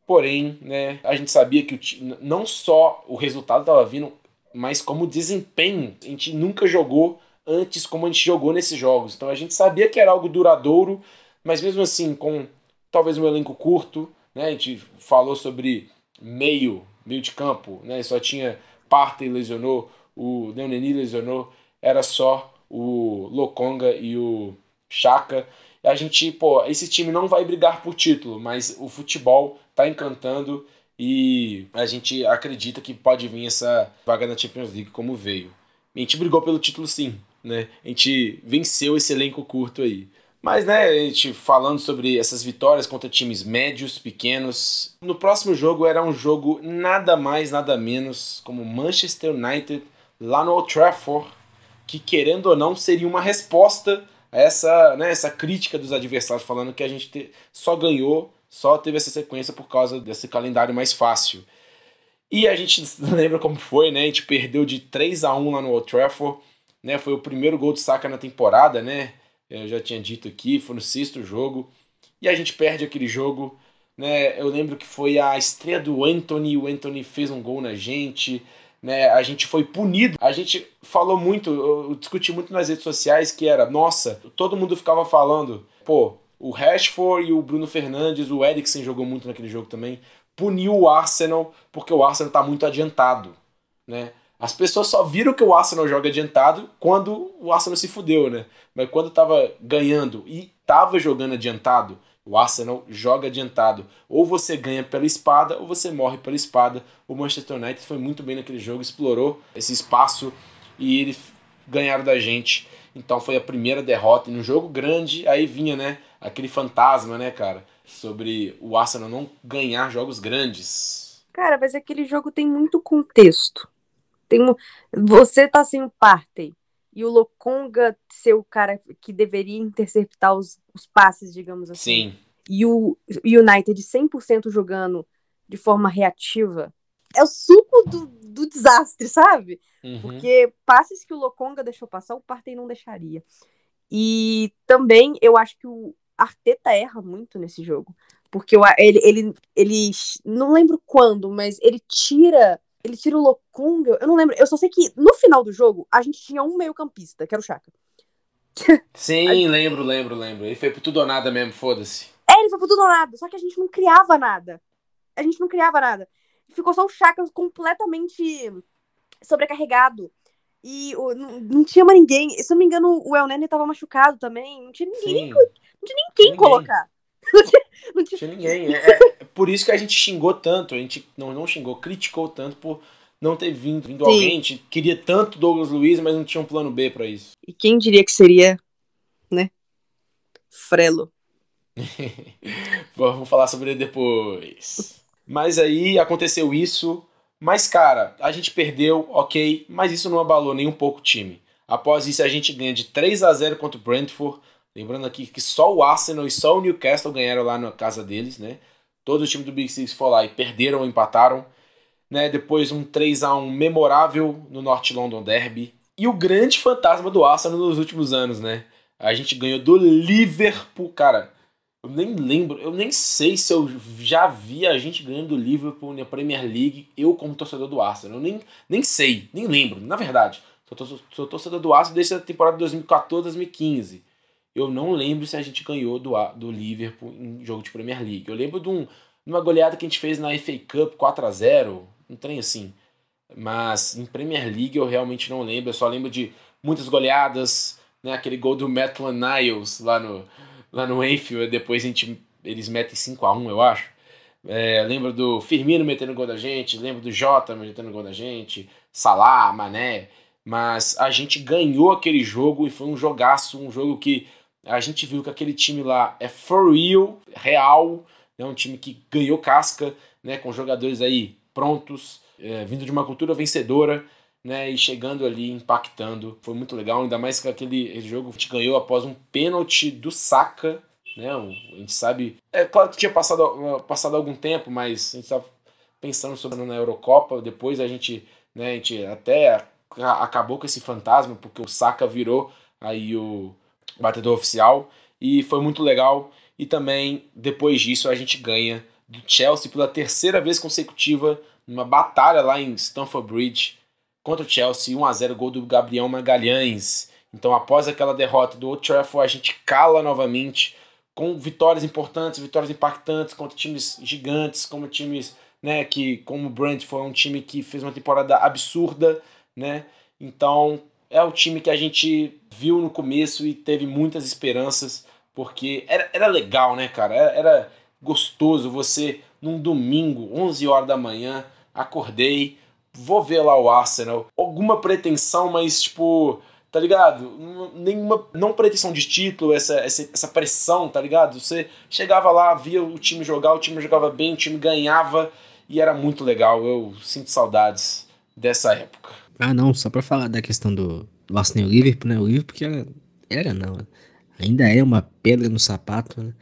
porém, né, a gente sabia que o, não só o resultado estava vindo, mas como o desempenho, a gente nunca jogou antes como a gente jogou nesses jogos. Então a gente sabia que era algo duradouro, mas mesmo assim, com talvez um elenco curto, né? A gente falou sobre meio, meio de campo, né? Só tinha Partey lesionou, o Neoneni lesionou, era só o Lokonga e o Chaka. A gente, pô, esse time não vai brigar por título, mas o futebol tá encantando e a gente acredita que pode vir essa vaga na Champions League como veio. A gente brigou pelo título sim, né? A gente venceu esse elenco curto aí. Mas, né, a gente falando sobre essas vitórias contra times médios, pequenos. No próximo jogo era um jogo nada mais, nada menos como Manchester United lá no Old Trafford, que querendo ou não seria uma resposta a essa, né, essa crítica dos adversários falando que a gente te, só ganhou, só teve essa sequência por causa desse calendário mais fácil. E a gente lembra como foi, né? A gente perdeu de 3 a 1 lá no Old Trafford, né? Foi o primeiro gol de saca na temporada, né? Eu já tinha dito aqui, foi no sexto jogo, e a gente perde aquele jogo, né? Eu lembro que foi a estreia do Anthony, o Anthony fez um gol na gente, né? A gente foi punido. A gente falou muito, eu discuti muito nas redes sociais que era, nossa, todo mundo ficava falando, pô, o Rashford e o Bruno Fernandes, o Eriksen jogou muito naquele jogo também, puniu o Arsenal porque o Arsenal tá muito adiantado, né? As pessoas só viram que o Arsenal joga adiantado quando o Arsenal se fudeu, né? Mas quando tava ganhando e tava jogando adiantado, o Arsenal joga adiantado. Ou você ganha pela espada ou você morre pela espada. O Manchester United foi muito bem naquele jogo, explorou esse espaço e eles ganharam da gente. Então foi a primeira derrota no jogo grande. Aí vinha, né, aquele fantasma, né, cara, sobre o Arsenal não ganhar jogos grandes. Cara, mas aquele jogo tem muito contexto. Tem um, você tá sem o Partey e o Lokonga ser o cara que deveria interceptar os, os passes, digamos assim. Sim. E o United 100% jogando de forma reativa. É o suco do, do desastre, sabe? Uhum. Porque passes que o Lokonga deixou passar, o Partey não deixaria. E também eu acho que o Arteta erra muito nesse jogo. Porque ele, ele, ele. Não lembro quando, mas ele tira ele tira o Lokonga. Eu não lembro. Eu só sei que no final do jogo a gente tinha um meio-campista, que era o Chaka. Sim, lembro, lembro, lembro. Ele foi pro tudo ou nada mesmo, foda-se. É, ele foi pro tudo ou nada. Só que a gente não criava nada. A gente não criava nada. Ficou só o Chaka completamente sobrecarregado. E o, não, não, tinha mais ninguém. Se eu não me engano, o El Nene tava machucado também. Não tinha ninguém. Não tinha ninguém. colocar. Não tinha, não tinha... ninguém. É, é, por isso que a gente xingou tanto. A gente não, não xingou, criticou tanto por não ter vindo, vindo alguém. A gente queria tanto Douglas Luiz, mas não tinha um plano B para isso. E quem diria que seria, né? Frelo. Vamos falar sobre ele depois. Mas aí aconteceu isso. Mas, cara, a gente perdeu, ok, mas isso não abalou nem um pouco o time. Após isso, a gente ganha de 3 a 0 contra o Brentford. Lembrando aqui que só o Arsenal e só o Newcastle ganharam lá na casa deles, né? Todo o time do Big Six foi lá e perderam ou empataram. Né? Depois um 3 a 1 memorável no North London Derby. E o grande fantasma do Arsenal nos últimos anos, né? A gente ganhou do Liverpool, cara. Eu nem lembro, eu nem sei se eu já vi a gente ganhando do Liverpool na Premier League, eu como torcedor do Arsenal. Eu nem, nem sei, nem lembro, na verdade. Sou, sou torcedor do Arsenal desde a temporada 2014-2015 eu não lembro se a gente ganhou do, do Liverpool em jogo de Premier League. Eu lembro de, um, uma goleada que a gente fez na FA Cup 4 a 0 um trem assim. Mas em Premier League eu realmente não lembro. Eu só lembro de muitas goleadas, né? Aquele gol do Maitland Niles lá no, lá no Enfield. Depois a gente, eles metem 5 a 1 eu acho. É, lembro do Firmino metendo gol da gente, lembro do Jota metendo gol da gente, Salah, Mané. Mas a gente ganhou aquele jogo e foi um jogaço, um jogo que a gente viu que aquele time lá é for real, real, é né? um time que ganhou casca, né, com jogadores aí prontos, é, vindo de uma cultura vencedora, né, e chegando ali, impactando. Foi muito legal, ainda mais que aquele jogo a gente ganhou após um pênalti do Saka, né, a gente sabe... É claro que tinha passado, passado algum tempo, mas a gente estava pensando sobre na Eurocopa, depois a gente, né, a gente até acabou com esse fantasma, porque o Saka virou aí o batedor oficial, e foi muito legal. E também, depois disso, a gente ganha do Chelsea pela terceira vez consecutiva numa batalha lá em Stamford Bridge contra o Chelsea, 1 a 0 gol do Gabriel Magalhães. Então, após aquela derrota do Old Trafford, a gente cala novamente com vitórias importantes, vitórias impactantes contra times gigantes, como times, né, que como o Brent foi um time que fez uma temporada absurda, né? Então, é o time que a gente viu no começo e teve muitas esperanças, porque era, era legal, né, cara? Era, era gostoso você num domingo, 11 horas da manhã, acordei, vou ver lá o Arsenal. Alguma pretensão, mas tipo, tá ligado? Nenhuma, não pretensão de título, essa, essa, essa pressão, tá ligado? Você chegava lá, via o time jogar, o time jogava bem, o time ganhava e era muito legal. Eu sinto saudades dessa época. Ah, não, só pra falar da questão do, do Arsenal e o Liverpool, né? O Liverpool era, era não, ainda é uma pedra no sapato, né?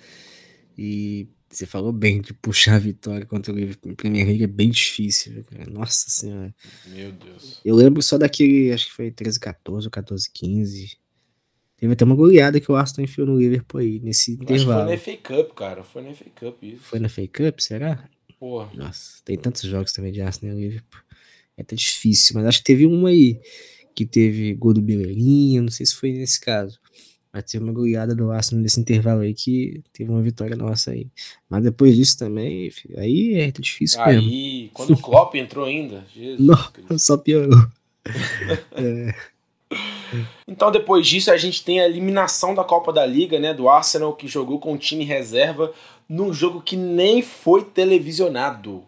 E você falou bem de puxar a vitória contra o Liverpool em Premier League é bem difícil, cara. Nossa senhora. Meu Deus. Eu lembro só daquele, acho que foi 13 14 ou 14 15. Teve até uma goleada que o Aston enfiou no Liverpool aí, nesse Acho intervalo. que foi na FA Cup, cara. Foi na FA Cup isso. Foi na FA Cup, será? Porra. Nossa, tem tantos jogos também de Arsenal e Liverpool. É até difícil, mas acho que teve uma aí que teve gol do Beleirinha, não sei se foi nesse caso. Mas teve uma goleada do Arsenal nesse intervalo aí que teve uma vitória nossa aí. Mas depois disso também, filho, aí é difícil mesmo. Aí, quando o Klopp entrou ainda, Jesus Não, só piorou. Então, depois disso, a gente tem a eliminação da Copa da Liga, né? Do Arsenal, que jogou com o time reserva num jogo que nem foi televisionado.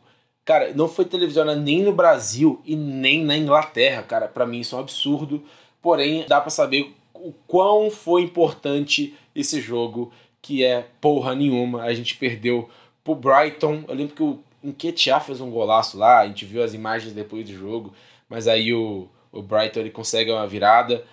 Cara, não foi televisionado nem no Brasil e nem na Inglaterra, cara. Pra mim isso é um absurdo. Porém, dá pra saber o quão foi importante esse jogo, que é porra nenhuma. A gente perdeu pro Brighton. Eu lembro que o Nketiah fez um golaço lá, a gente viu as imagens depois do jogo, mas aí o, o Brighton ele consegue uma virada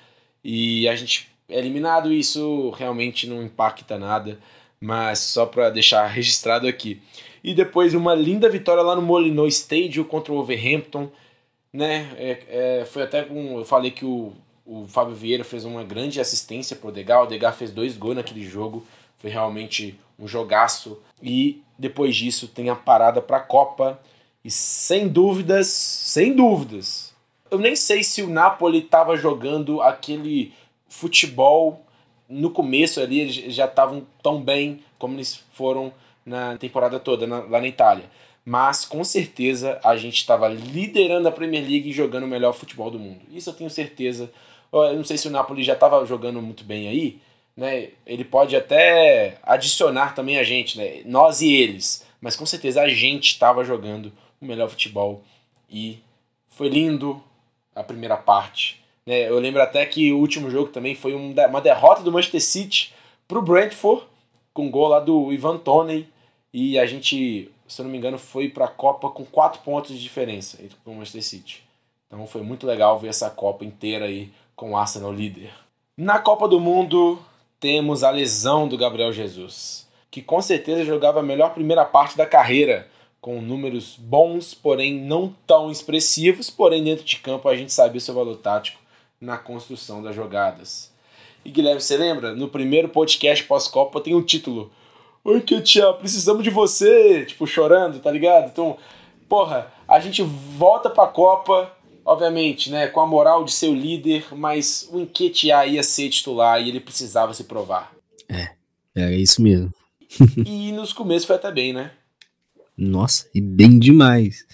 e a gente é eliminado. Isso realmente não impacta nada, mas só para deixar registrado aqui. E depois uma linda vitória lá no Molineux Stadium contra o Wolverhampton, né? É, é, foi até com eu falei que o, o Fábio Vieira fez uma grande assistência pro Odegaard, o Odegaard fez dois gols naquele jogo, foi realmente um jogaço. E depois disso tem a parada para a Copa e sem dúvidas, sem dúvidas. Eu nem sei se o Napoli estava jogando aquele futebol no começo ali, eles já estavam tão bem como eles foram na temporada toda na, lá na Itália. Mas com certeza a gente estava liderando a Premier League e jogando o melhor futebol do mundo. Isso eu tenho certeza. Eu não sei se o Napoli já estava jogando muito bem aí, né? Ele pode até adicionar também a gente, né? Nós e eles. Mas com certeza a gente estava jogando o melhor futebol e foi lindo a primeira parte. Né? Eu lembro até que o último jogo também foi um uma derrota do Manchester City pro Brentford, com gol lá do Ivan Toney. E a gente, se eu não me engano, foi pra Copa com quatro pontos de diferença entre o Manchester City. Então foi muito legal ver essa Copa inteira aí com o Arsenal líder. Na Copa do Mundo temos a lesão do Gabriel Jesus, que com certeza jogava a melhor primeira parte da carreira, com números bons, porém não tão expressivos, porém dentro de campo a gente sabia seu valor tático na construção das jogadas. E Guilherme, você lembra? No primeiro podcast pós-Copa tem um título. Oi, Ketia, precisamos de você! Tipo, chorando, tá ligado? Então, porra, a gente volta pra Copa, obviamente, né, com a moral de ser o líder, mas o Enquetear ia ser titular e ele precisava se provar. É isso mesmo. E nos começos foi até bem, né? Nossa, e bem demais.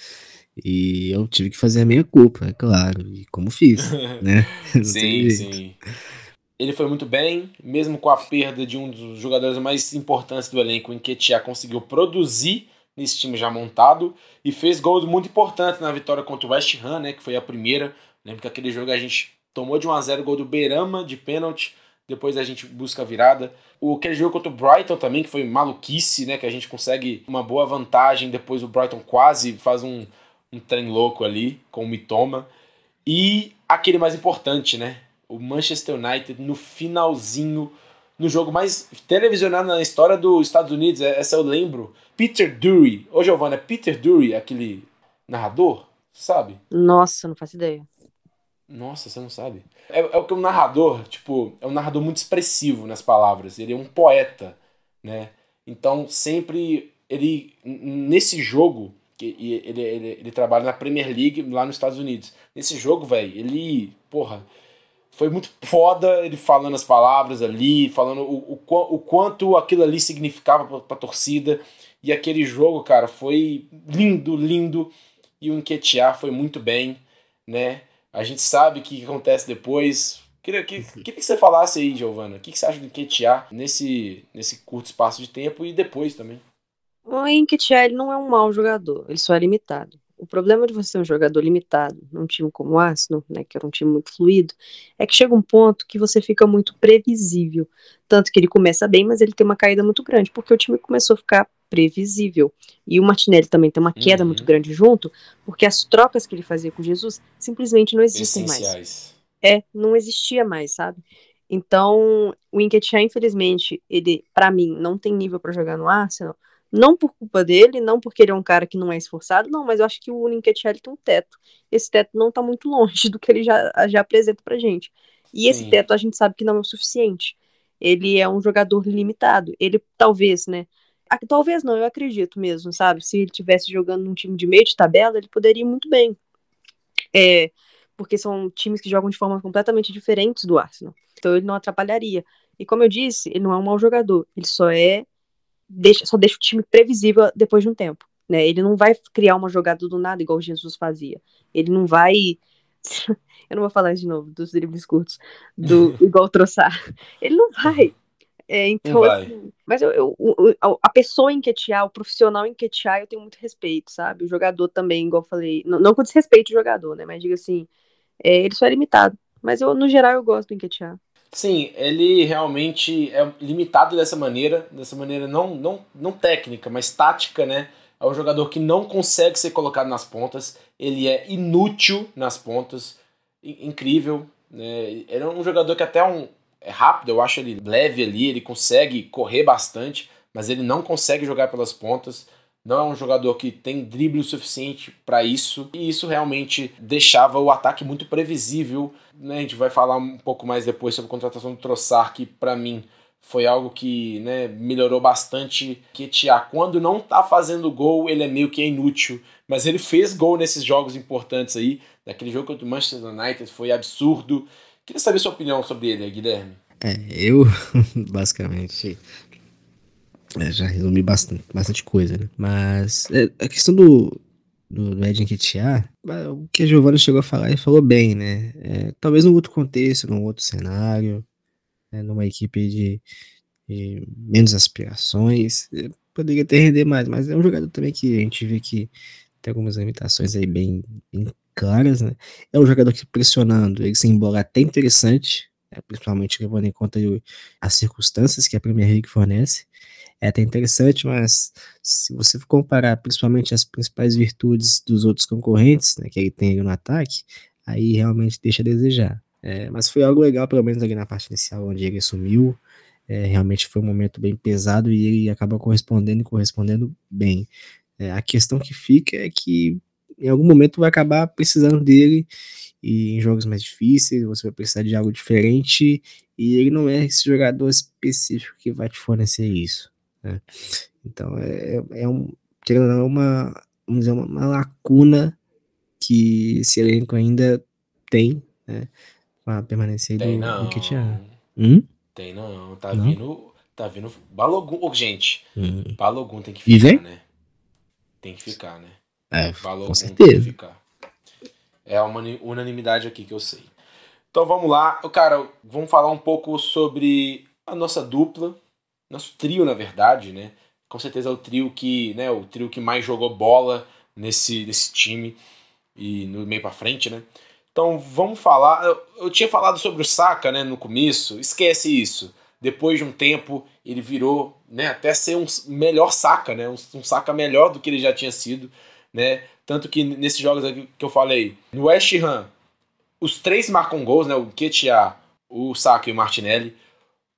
E eu tive que fazer a minha culpa, é claro. E como fiz, né? Sim, sim. Ele foi muito bem, mesmo com a perda de um dos jogadores mais importantes do elenco, o Enquetear conseguiu produzir nesse time já montado e fez gols muito importantes na vitória contra o West Ham, né, que foi a primeira. Lembro que aquele jogo a gente tomou de 1 a 0 o gol do Beirama de pênalti, depois a gente busca a virada. O aquele jogo contra o Brighton também, que foi maluquice, né, que a gente consegue uma boa vantagem, depois o Brighton quase faz um, um trem louco ali com o Mitoma. E aquele mais importante, né? O Manchester United no finalzinho, no jogo mais televisionado na história dos Estados Unidos, é- essa eu lembro. Peter Dury. Ô, Giovanna, é Peter Dury, aquele narrador? Sabe? Nossa, não faço ideia. Nossa, você não sabe. É, é o que um narrador, tipo, é um narrador muito expressivo nas palavras. Ele é um poeta, né? Então, sempre ele, nesse jogo, que e ele, ele, ele trabalha na Premier League lá nos Estados Unidos. Nesse jogo, velho, ele, porra, foi muito foda ele falando as palavras ali, falando o, o, o quanto aquilo ali significava pra, pra torcida. E aquele jogo, cara, foi lindo, lindo. E o Enquetear foi muito bem, né? A gente sabe o que acontece depois. Queria que, queria que você falasse aí, Giovana. O que, que você acha do Enquetear nesse, nesse curto espaço de tempo e depois também? O Enquetear, ele não é um mau jogador, ele só é limitado. O problema de você ser um jogador limitado num time como o Arsenal, né, que era um time muito fluido, é que chega um ponto que você fica muito previsível. Tanto que ele começa bem, mas ele tem uma caída muito grande, porque o time começou a ficar previsível. E o Martinelli também tem uma queda uhum. muito grande junto, porque as trocas que ele fazia com Jesus simplesmente não existem mais. É, não existia mais, sabe? Então, o Nketiah, infelizmente, ele, para mim, não tem nível para jogar no Arsenal, não por culpa dele, não porque ele é um cara que não é esforçado, não, mas eu acho que o Nketiah tem um teto. Esse teto não tá muito longe do que ele já, já apresenta pra gente. E esse Sim. teto a gente sabe que não é o suficiente. Ele é um jogador limitado. Ele talvez, né, Talvez não, eu acredito mesmo, sabe? Se ele tivesse jogando num time de meio de tabela, ele poderia ir muito bem. É, porque são times que jogam de formas completamente diferentes do Arsenal. Então ele não atrapalharia. E como eu disse, ele não é um mau jogador. Ele só é. Deixa, só deixa o time previsível depois de um tempo. Né? Ele não vai criar uma jogada do nada igual Jesus fazia. Ele não vai. eu não vou falar de novo dos dribles curtos, do igual troçar. Ele não vai. É, então, assim, mas eu, eu, a pessoa enquetear, o profissional enquetear, eu tenho muito respeito, sabe? O jogador também, igual eu falei, não, não com desrespeito o jogador, né? Mas diga assim, é, ele só é limitado. Mas eu, no geral, eu gosto do enquetear. Sim, ele realmente é limitado dessa maneira, dessa maneira não, não, não técnica, mas tática, né? É um jogador que não consegue ser colocado nas pontas, ele é inútil nas pontas, incrível. Né? Ele é um jogador que até um, é rápido, eu acho ele leve ali, ele consegue correr bastante, mas ele não consegue jogar pelas pontas. Não é um jogador que tem drible o suficiente para isso, e isso realmente deixava o ataque muito previsível. Né? A gente vai falar um pouco mais depois sobre a contratação do Trossard, que para mim foi algo que né, melhorou bastante. Que quando não tá fazendo gol, ele é meio que inútil, mas ele fez gol nesses jogos importantes aí. Naquele jogo contra o Manchester United foi absurdo. Queria saber sua opinião sobre ele, Guilherme. É, eu basicamente é, já resumi bastante, bastante coisa, né? Mas é, a questão do, do, do Ed Nketiah, o que a Giovanna chegou a falar, ele falou bem, né? É, talvez num outro contexto, num outro cenário, né? numa equipe de, de menos aspirações, é, poderia ter render mais, mas é um jogador também que a gente vê que tem algumas limitações aí bem, bem claras, né? É um jogador que pressionando, ele se embora até interessante, né? principalmente levando em conta as circunstâncias que a Premier League fornece. É até interessante, mas se você comparar principalmente as principais virtudes dos outros concorrentes, né, que ele tem no ataque, aí realmente deixa a desejar. É, mas foi algo legal, pelo menos ali na parte inicial, onde ele sumiu. É, realmente foi um momento bem pesado e ele acaba correspondendo e correspondendo bem. É, a questão que fica é que em algum momento vai acabar precisando dele e em jogos mais difíceis você vai precisar de algo diferente e ele não é esse jogador específico que vai te fornecer isso. Né? Então é, é um querendo não, é uma, vamos dizer, uma, uma lacuna que esse elenco ainda tem, né? Pra permanecer tem do, não. do que tinha. Hum? Tem não, tá não? vindo. Tá vindo. Balogun. Oh, gente, hum. Balogun tem que ficar, né? Tem que ficar, né? É, Falou com certeza. É uma unanimidade aqui que eu sei. Então vamos lá. Cara, vamos falar um pouco sobre a nossa dupla, nosso trio, na verdade, né? Com certeza é o trio que, né, o trio que mais jogou bola nesse, nesse time e no meio para frente, né? Então vamos falar. Eu, eu, tinha falado sobre o Saka, né, no começo. Esquece isso. Depois de um tempo, ele virou, né, até ser um melhor Saka, né? Um, um Saka melhor do que ele já tinha sido né? Tanto que nesses jogos aqui que eu falei, no West Ham, os três marcam gols, né? O Ketia, o Saka e o Martinelli.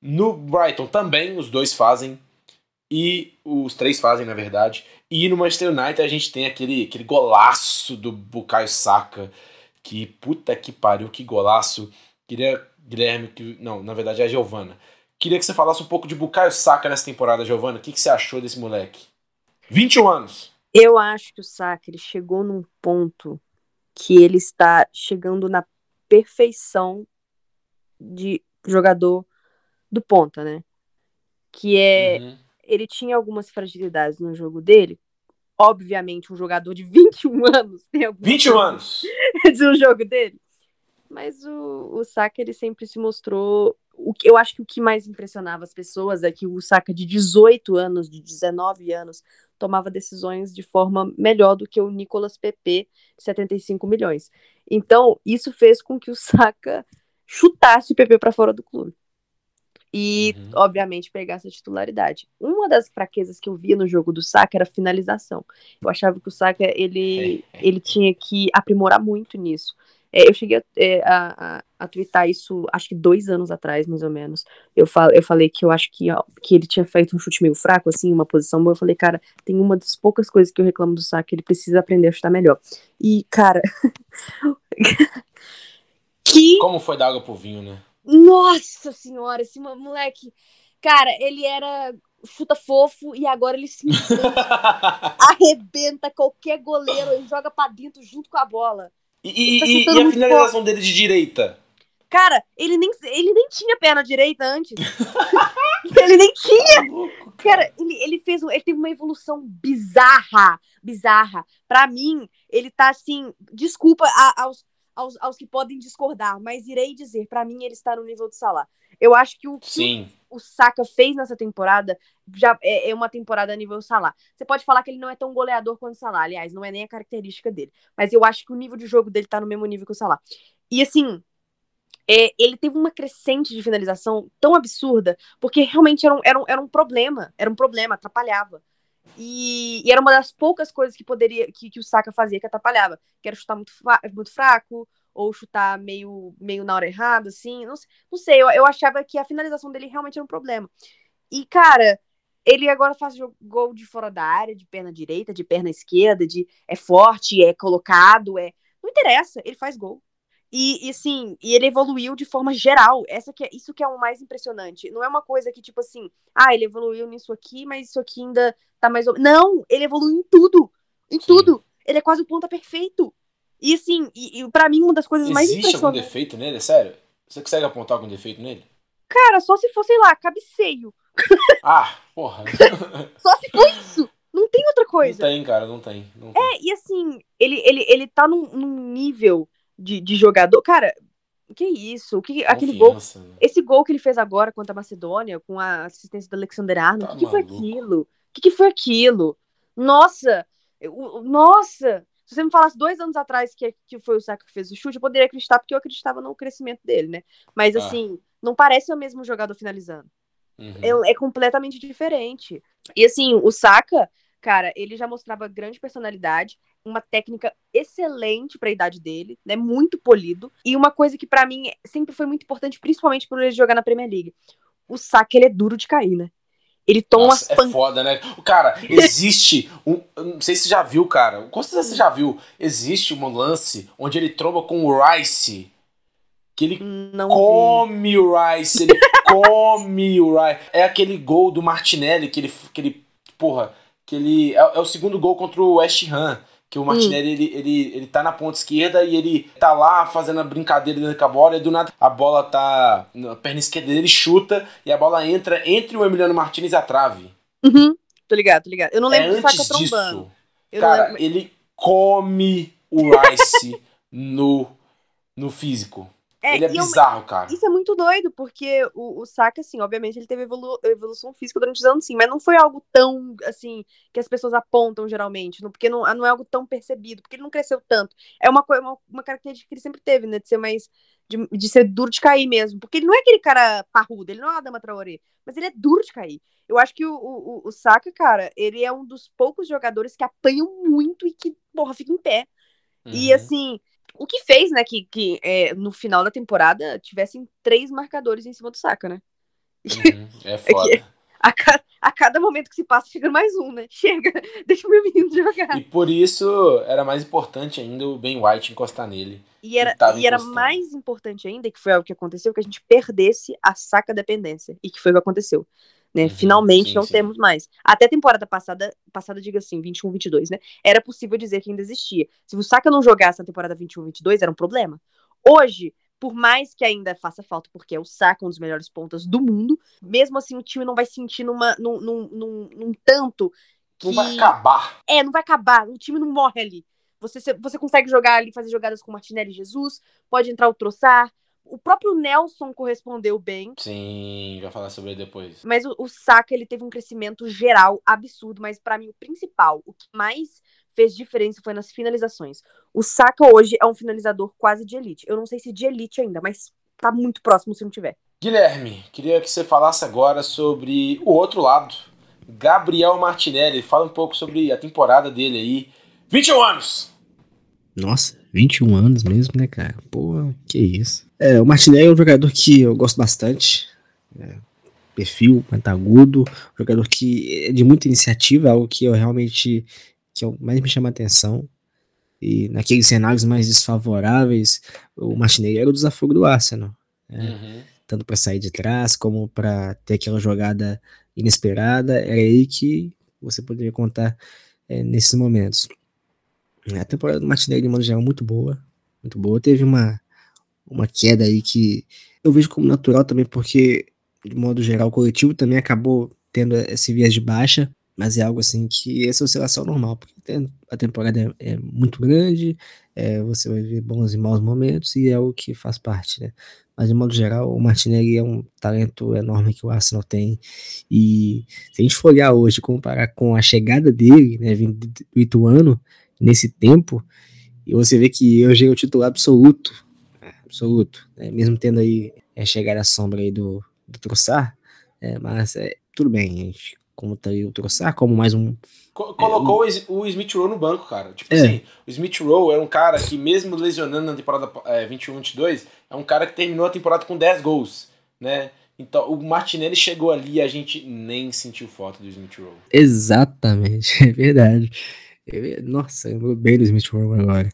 No Brighton também os dois fazem. E os três fazem, na verdade. E no Manchester United a gente tem aquele, aquele golaço do Bukayo Saka. Que puta que pariu, que golaço. Queria, Guilherme, que, não, na verdade é a Giovana. Queria que você falasse um pouco de Bukayo Saka nessa temporada, Giovana. O que, que você achou desse moleque? 21 anos. Eu acho que o Saka ele chegou num ponto que ele está chegando na perfeição de jogador do ponta, né? Que é. Uhum. Ele tinha algumas fragilidades no jogo dele. Obviamente, um jogador de 21 anos tem algumas 21 anos! no jogo dele. Mas o, o Saka, ele sempre se mostrou. O, eu acho que o que mais impressionava as pessoas é que o Saka de 18 anos, de 19 anos, tomava decisões de forma melhor do que o Nicolas Pepe, de 75 milhões. Então, isso fez com que o Saka chutasse o PP para fora do clube. E, uhum. obviamente, pegasse a titularidade. Uma das fraquezas que eu via no jogo do Saka era a finalização. Eu achava que o Saka ele, ele tinha que aprimorar muito nisso. É, eu cheguei a, é, a, a, a twittar isso, acho que dois anos atrás, mais ou menos. Eu, fal, eu falei que eu acho que, ó, que ele tinha feito um chute meio fraco, assim, uma posição boa. Eu falei, cara, tem uma das poucas coisas que eu reclamo do Saka, ele precisa aprender a chutar melhor. E, cara. que. Como foi da água pro vinho, né? Nossa senhora, esse moleque. Cara, ele era chuta fofo e agora ele simplesmente arrebenta qualquer goleiro e joga pra dentro junto com a bola. E, tá e, e a finalização dele de direita? Cara, ele nem, ele nem tinha perna direita antes. ele nem tinha. Tá Cara, ele, ele fez ele teve uma evolução bizarra, bizarra. Para mim, ele tá assim, desculpa a, aos, aos, aos que podem discordar, mas irei dizer, para mim ele está no nível do Salah. Eu acho que o Sim. o Saka fez nessa temporada já é, é, uma temporada a nível Salah. Você pode falar que ele não é tão goleador quanto o Salah, aliás, não é nem a característica dele, mas eu acho que o nível de jogo dele tá no mesmo nível que o Salah. E assim, é, ele teve uma crescente de finalização tão absurda, porque realmente era um, era um, era um problema, era um problema, atrapalhava. E, e, era uma das poucas coisas que poderia que, que o Saka fazia que atrapalhava, que era chutar muito, muito fraco, ou chutar meio, meio na hora errada, assim. Não, não sei, eu, eu achava que a finalização dele realmente era um problema. E, cara, ele agora faz gol de fora da área, de perna direita, de perna esquerda, de é forte, é colocado, é. Não interessa, ele faz gol. E, e sim, e ele evoluiu de forma geral. Essa que é, isso que é o mais impressionante. Não é uma coisa que, tipo assim, ah, ele evoluiu nisso aqui, mas isso aqui ainda tá mais. Não, ele evoluiu em tudo. Em sim. tudo. Ele é quase o ponta perfeito. E assim, e, e para mim, uma das coisas Existe mais impressionantes. Existe algum defeito nele? É sério? Você consegue apontar algum defeito nele? Cara, só se for, sei lá, cabeceio. Ah, porra. só se for isso. Não tem outra coisa. Não tem, cara, não tem. Não tem. É, e assim, ele, ele, ele tá num, num nível de, de jogador. Cara, que isso? Que, aquele gol. Né? Esse gol que ele fez agora contra a Macedônia, com a assistência do Alexander Arnold, o tá que, que, foi aquilo? O que, que, foi aquilo? Nossa! Eu, nossa! Se você me falasse dois anos atrás que, que foi o Saka que fez o chute, eu poderia acreditar, porque eu acreditava no crescimento dele, né? Mas ah. assim, não parece o mesmo jogador finalizando. Uhum. É, é completamente diferente. E assim, o Saka, cara, ele já mostrava grande personalidade uma técnica excelente para a idade dele, né? Muito polido. E uma coisa que para mim sempre foi muito importante, principalmente por ele jogar na Premier League. O saque ele é duro de cair, né? Ele toma Nossa, umas é foda, né? Cara, existe um. Não sei se você já viu, cara. Com certeza você já viu. Existe um lance onde ele tromba com o Rice. Que ele não come vi. o Rice. Ele come o Rice. É aquele gol do Martinelli que ele. Que ele porra. Que ele. É, é o segundo gol contra o West Ham que o Martinelli, hum. ele, ele, ele tá na ponta esquerda e ele tá lá fazendo a brincadeira dentro com a bola, e do nada a bola tá na perna esquerda dele, chuta, e a bola entra entre o Emiliano Martinez e a trave. Uhum, tô ligado, tô ligado. Eu não lembro é antes disso, cara, ele come o Rice no, no físico. É, ele é bizarro, eu, cara. Isso é muito doido, porque o, o Saka, assim, obviamente ele teve evolu evolução física durante os anos, sim, mas não foi algo tão, assim, que as pessoas apontam geralmente, não, porque não, não é algo tão percebido, porque ele não cresceu tanto. É uma, uma, uma característica que ele sempre teve, né, de ser mais, de, de ser duro de cair mesmo, porque ele não é aquele cara parrudo, ele não é uma dama traoré, mas ele é duro de cair. Eu acho que o, o, o Saka, cara, ele é um dos poucos jogadores que apanham muito e que, porra, fica em pé. Uhum. E assim, o que fez, né, que, que é, no final da temporada tivessem três marcadores em cima do Saka, né? Uhum, é foda. É a, ca, a, cada momento que se passa, chega mais um, né? Chega, deixa o meu menino jogar. E por isso era mais importante ainda o Ben White encostar nele. E era, e era mais importante ainda, que foi algo que aconteceu, que a gente perdesse a saca dependência. E que foi o que aconteceu. Né? Uhum, Finalmente sim, não sim. temos mais. Até a temporada passada, passada, diga assim, 21, 22, né? Era possível dizer que ainda existia. Se o Saka não jogasse na temporada 21, 22, era um problema. Hoje, por mais que ainda faça falta, porque é o Saka um dos melhores pontas do mundo, mesmo assim o time não vai sentir numa, num, num, num, num tanto que... Não vai acabar. É, não vai acabar, o time não morre ali. Você, você consegue jogar ali, fazer jogadas com Martinelli e Jesus, pode entrar o Troçar. O próprio Nelson correspondeu bem. Sim, vai falar sobre ele depois. Mas o, o Saka, ele teve um crescimento geral absurdo, mas para mim o principal, o que mais fez diferença foi nas finalizações. O Saka hoje é um finalizador quase de elite. Eu não sei se de elite ainda, mas tá muito próximo se não tiver. Guilherme, queria que você falasse agora sobre o outro lado. Gabriel Martinelli, fala um pouco sobre a temporada dele aí. 21 anos! Nossa, 21 anos mesmo, né, cara? Pô, que isso. É, o Martinelli é um jogador que eu gosto bastante. É, perfil, agudo, jogador que é de muita iniciativa, algo que eu realmente que eu, mais me chama a atenção. E naqueles cenários mais desfavoráveis, o Martinelli era o desafio do Arsenal. Né? Uhum. Tanto para sair de trás, como para ter aquela jogada inesperada. Era aí que você poderia contar é, nesses momentos. A temporada do Martinelli, de modo geral, muito boa. Muito boa. Teve uma, uma queda aí que eu vejo como natural também, porque, de modo geral, o coletivo também acabou tendo esse viés de baixa mas é algo assim que essa oscilação é normal, porque a temporada é, é muito grande, é, você vai ver bons e maus momentos e é o que faz parte, né? Mas de modo geral, o Martinelli é um talento enorme que o Arsenal tem e se a gente for olhar hoje, comparar com a chegada dele, né, vindo do Ituano, nesse tempo, e você vê que hoje é o titular absoluto, absoluto, né? mesmo tendo aí é, chegada a sombra aí do, do Troçar, é, mas é, tudo bem, gente como tá aí o Troçar, como mais um. Colocou é, um... o Smith Rowe no banco, cara. Tipo é. assim, o Smith Rowe é um cara que, mesmo lesionando na temporada é, 21-22, é um cara que terminou a temporada com 10 gols, né? Então, o Martinelli chegou ali e a gente nem sentiu falta do Smith Rowe. Exatamente, é verdade. Nossa, lembrou bem do Smith Rowe agora.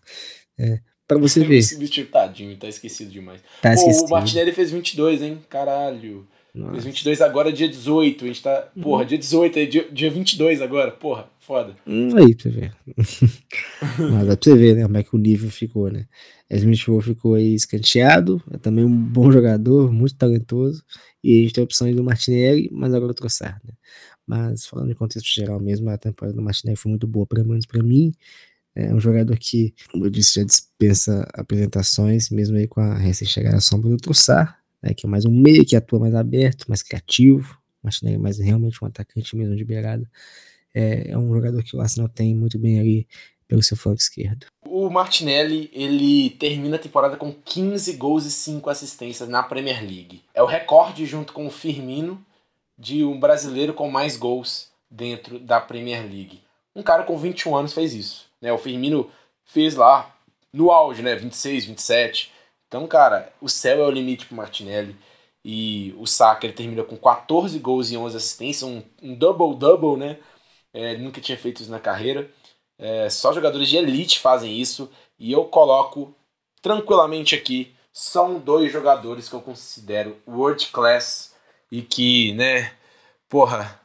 É, pra você ver. Tadinho, tá esquecido demais. Tá Pô, esquecido. o Martinelli fez 22, hein? Caralho. Nossa. 22 agora dia 18. A gente tá. Uhum. Porra, dia 18, é dia, dia 22 agora. Porra, foda. Hum, aí pra você ver. Mas dá pra você ver, né? Como é que o nível ficou, né? Smith Rowe ficou aí escanteado. É também um bom jogador, muito talentoso. E a gente tem a opção do Martinelli, mas agora o Trossard, né? Mas falando em contexto geral mesmo, a temporada do Martinelli foi muito boa, pelo menos pra mim. É um jogador que, como eu disse, já dispensa apresentações, mesmo aí com a recém-chegada sombra do Trossard né, que é mais um meio que atua mais aberto, mais criativo, mas é mais realmente um atacante mesmo de beirada. É, é, um jogador que o Arsenal tem muito bem ali pelo seu flanco esquerdo. O Martinelli, ele termina a temporada com 15 gols e 5 assistências na Premier League. É o recorde junto com o Firmino de um brasileiro com mais gols dentro da Premier League. Um cara com 21 anos fez isso, né? O Firmino fez lá no auge, né, 26, 27. Então, cara, o céu é o limite pro Martinelli. E o Saka ele termina com 14 gols e 11 assistências, um, um double-double, né? É, nunca tinha feito isso na carreira. É, só jogadores de elite fazem isso. E eu coloco tranquilamente aqui. São dois jogadores que eu considero world class e que, né, porra,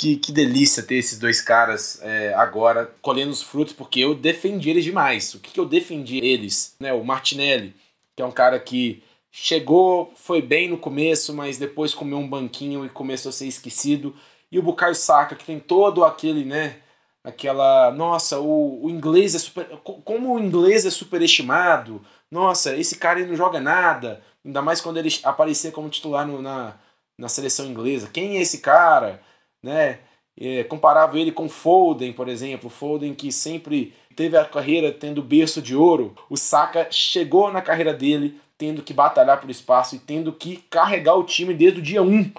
que, que delícia ter esses dois caras é, agora colhendo os frutos, porque eu defendi eles demais. O que, que eu defendi eles? Né, o Martinelli que é um cara que chegou, foi bem no começo, mas depois comeu um banquinho e começou a ser esquecido. E o Bukayo Saka, que tem todo aquele, né, aquela, nossa, o, o inglês é super, como o inglês é superestimado. Nossa, esse cara não joga nada, ainda mais quando ele aparecer como titular no, na, na seleção inglesa. Quem é esse cara, né? É, comparava ele com Foden, por exemplo, Foden que sempre teve a carreira tendo berço de ouro, o Saka chegou na carreira dele tendo que batalhar por espaço e tendo que carregar o time desde o dia 1.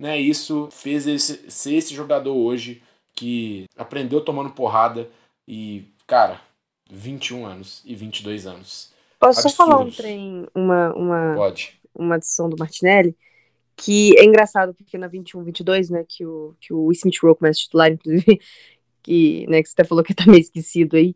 Né? Isso fez ele ser esse jogador hoje que aprendeu tomando porrada e, cara, 21 anos e 22 anos. Posso só falar um trem, uma, uma, Pode. uma adição do Martinelli? Que é engraçado, porque na 21, 22, né, que o, que o Smith Rowe começa a titular, inclusive, que, né, que você até falou que tá meio esquecido aí.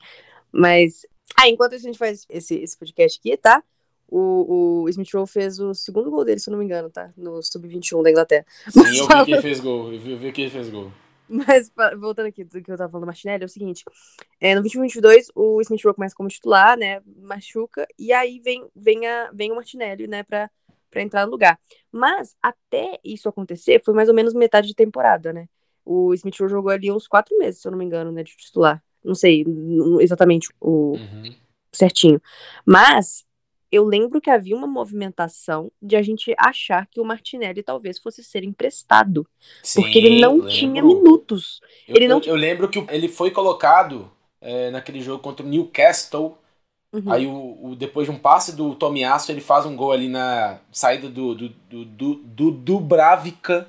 Mas, ah, enquanto a gente faz esse, esse podcast aqui, tá? O, o Smith Rowe fez o segundo gol dele, se eu não me engano, tá? No Sub-21 da Inglaterra. Sim, eu vi que ele fez gol. Eu vi, eu vi que ele fez gol. Mas, voltando aqui do que eu tava falando do Martinelli, é o seguinte: é, no 2022, o Smith Rowe começa como titular, né? Machuca, e aí vem, vem, a, vem o Martinelli, né, pra, pra entrar no lugar. Mas, até isso acontecer, foi mais ou menos metade de temporada, né? O Smith Rowe jogou ali uns quatro meses, se eu não me engano, né, de titular. Não sei exatamente o uhum. certinho. Mas eu lembro que havia uma movimentação de a gente achar que o Martinelli talvez fosse ser emprestado. Sim, porque ele não lembro. tinha minutos. Eu, ele não eu, eu lembro que ele foi colocado é, naquele jogo contra o Newcastle. Uhum. Aí, o, o, depois de um passe do Tomiasso, ele faz um gol ali na saída do, do, do, do, do Dubravka.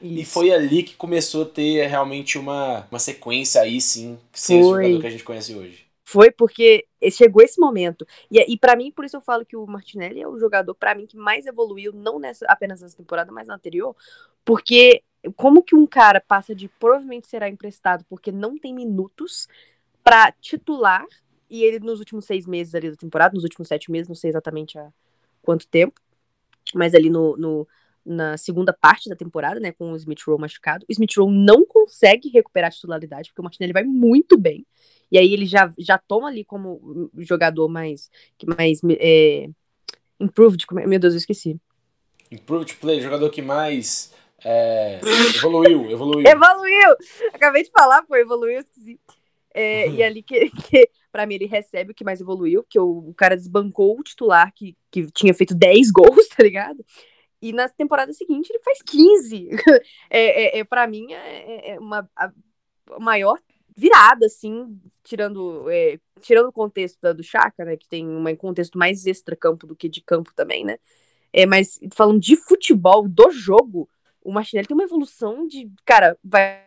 E foi ali que começou a ter realmente uma, uma sequência aí, sim, ser o jogador que a gente conhece hoje. Foi porque chegou esse momento. E, e para mim, por isso eu falo que o Martinelli é o jogador, para mim, que mais evoluiu, não nessa, apenas nessa temporada, mas na anterior. Porque como que um cara passa de provavelmente será emprestado porque não tem minutos para titular, e ele nos últimos seis meses ali da temporada, nos últimos sete meses, não sei exatamente há quanto tempo, mas ali no, no na segunda parte da temporada, né, com o Smith Rowe machucado. O Smith Rowe não consegue recuperar a titularidade, porque o Martinelli vai muito bem. E aí ele já, já toma ali como jogador mais, que mais é, improved, é, meu Deus, eu esqueci. Improved play, jogador que mais é, evoluiu, evoluiu. Evoluiu! Acabei de falar, pô, evoluiu, esqueci. É, e ali que, que, pra mim, ele recebe o que mais evoluiu, que o, cara desbancou o titular que, que tinha feito 10 gols, tá ligado? E na temporada seguinte ele faz 15. é, é, é, para mim é, é uma a maior virada, assim, tirando, é, tirando o contexto da, do Chaka, né? Que tem um contexto mais extra-campo do que de campo também, né? É, mas falando de futebol, do jogo, o Martinelli tem uma evolução de. Cara, vai,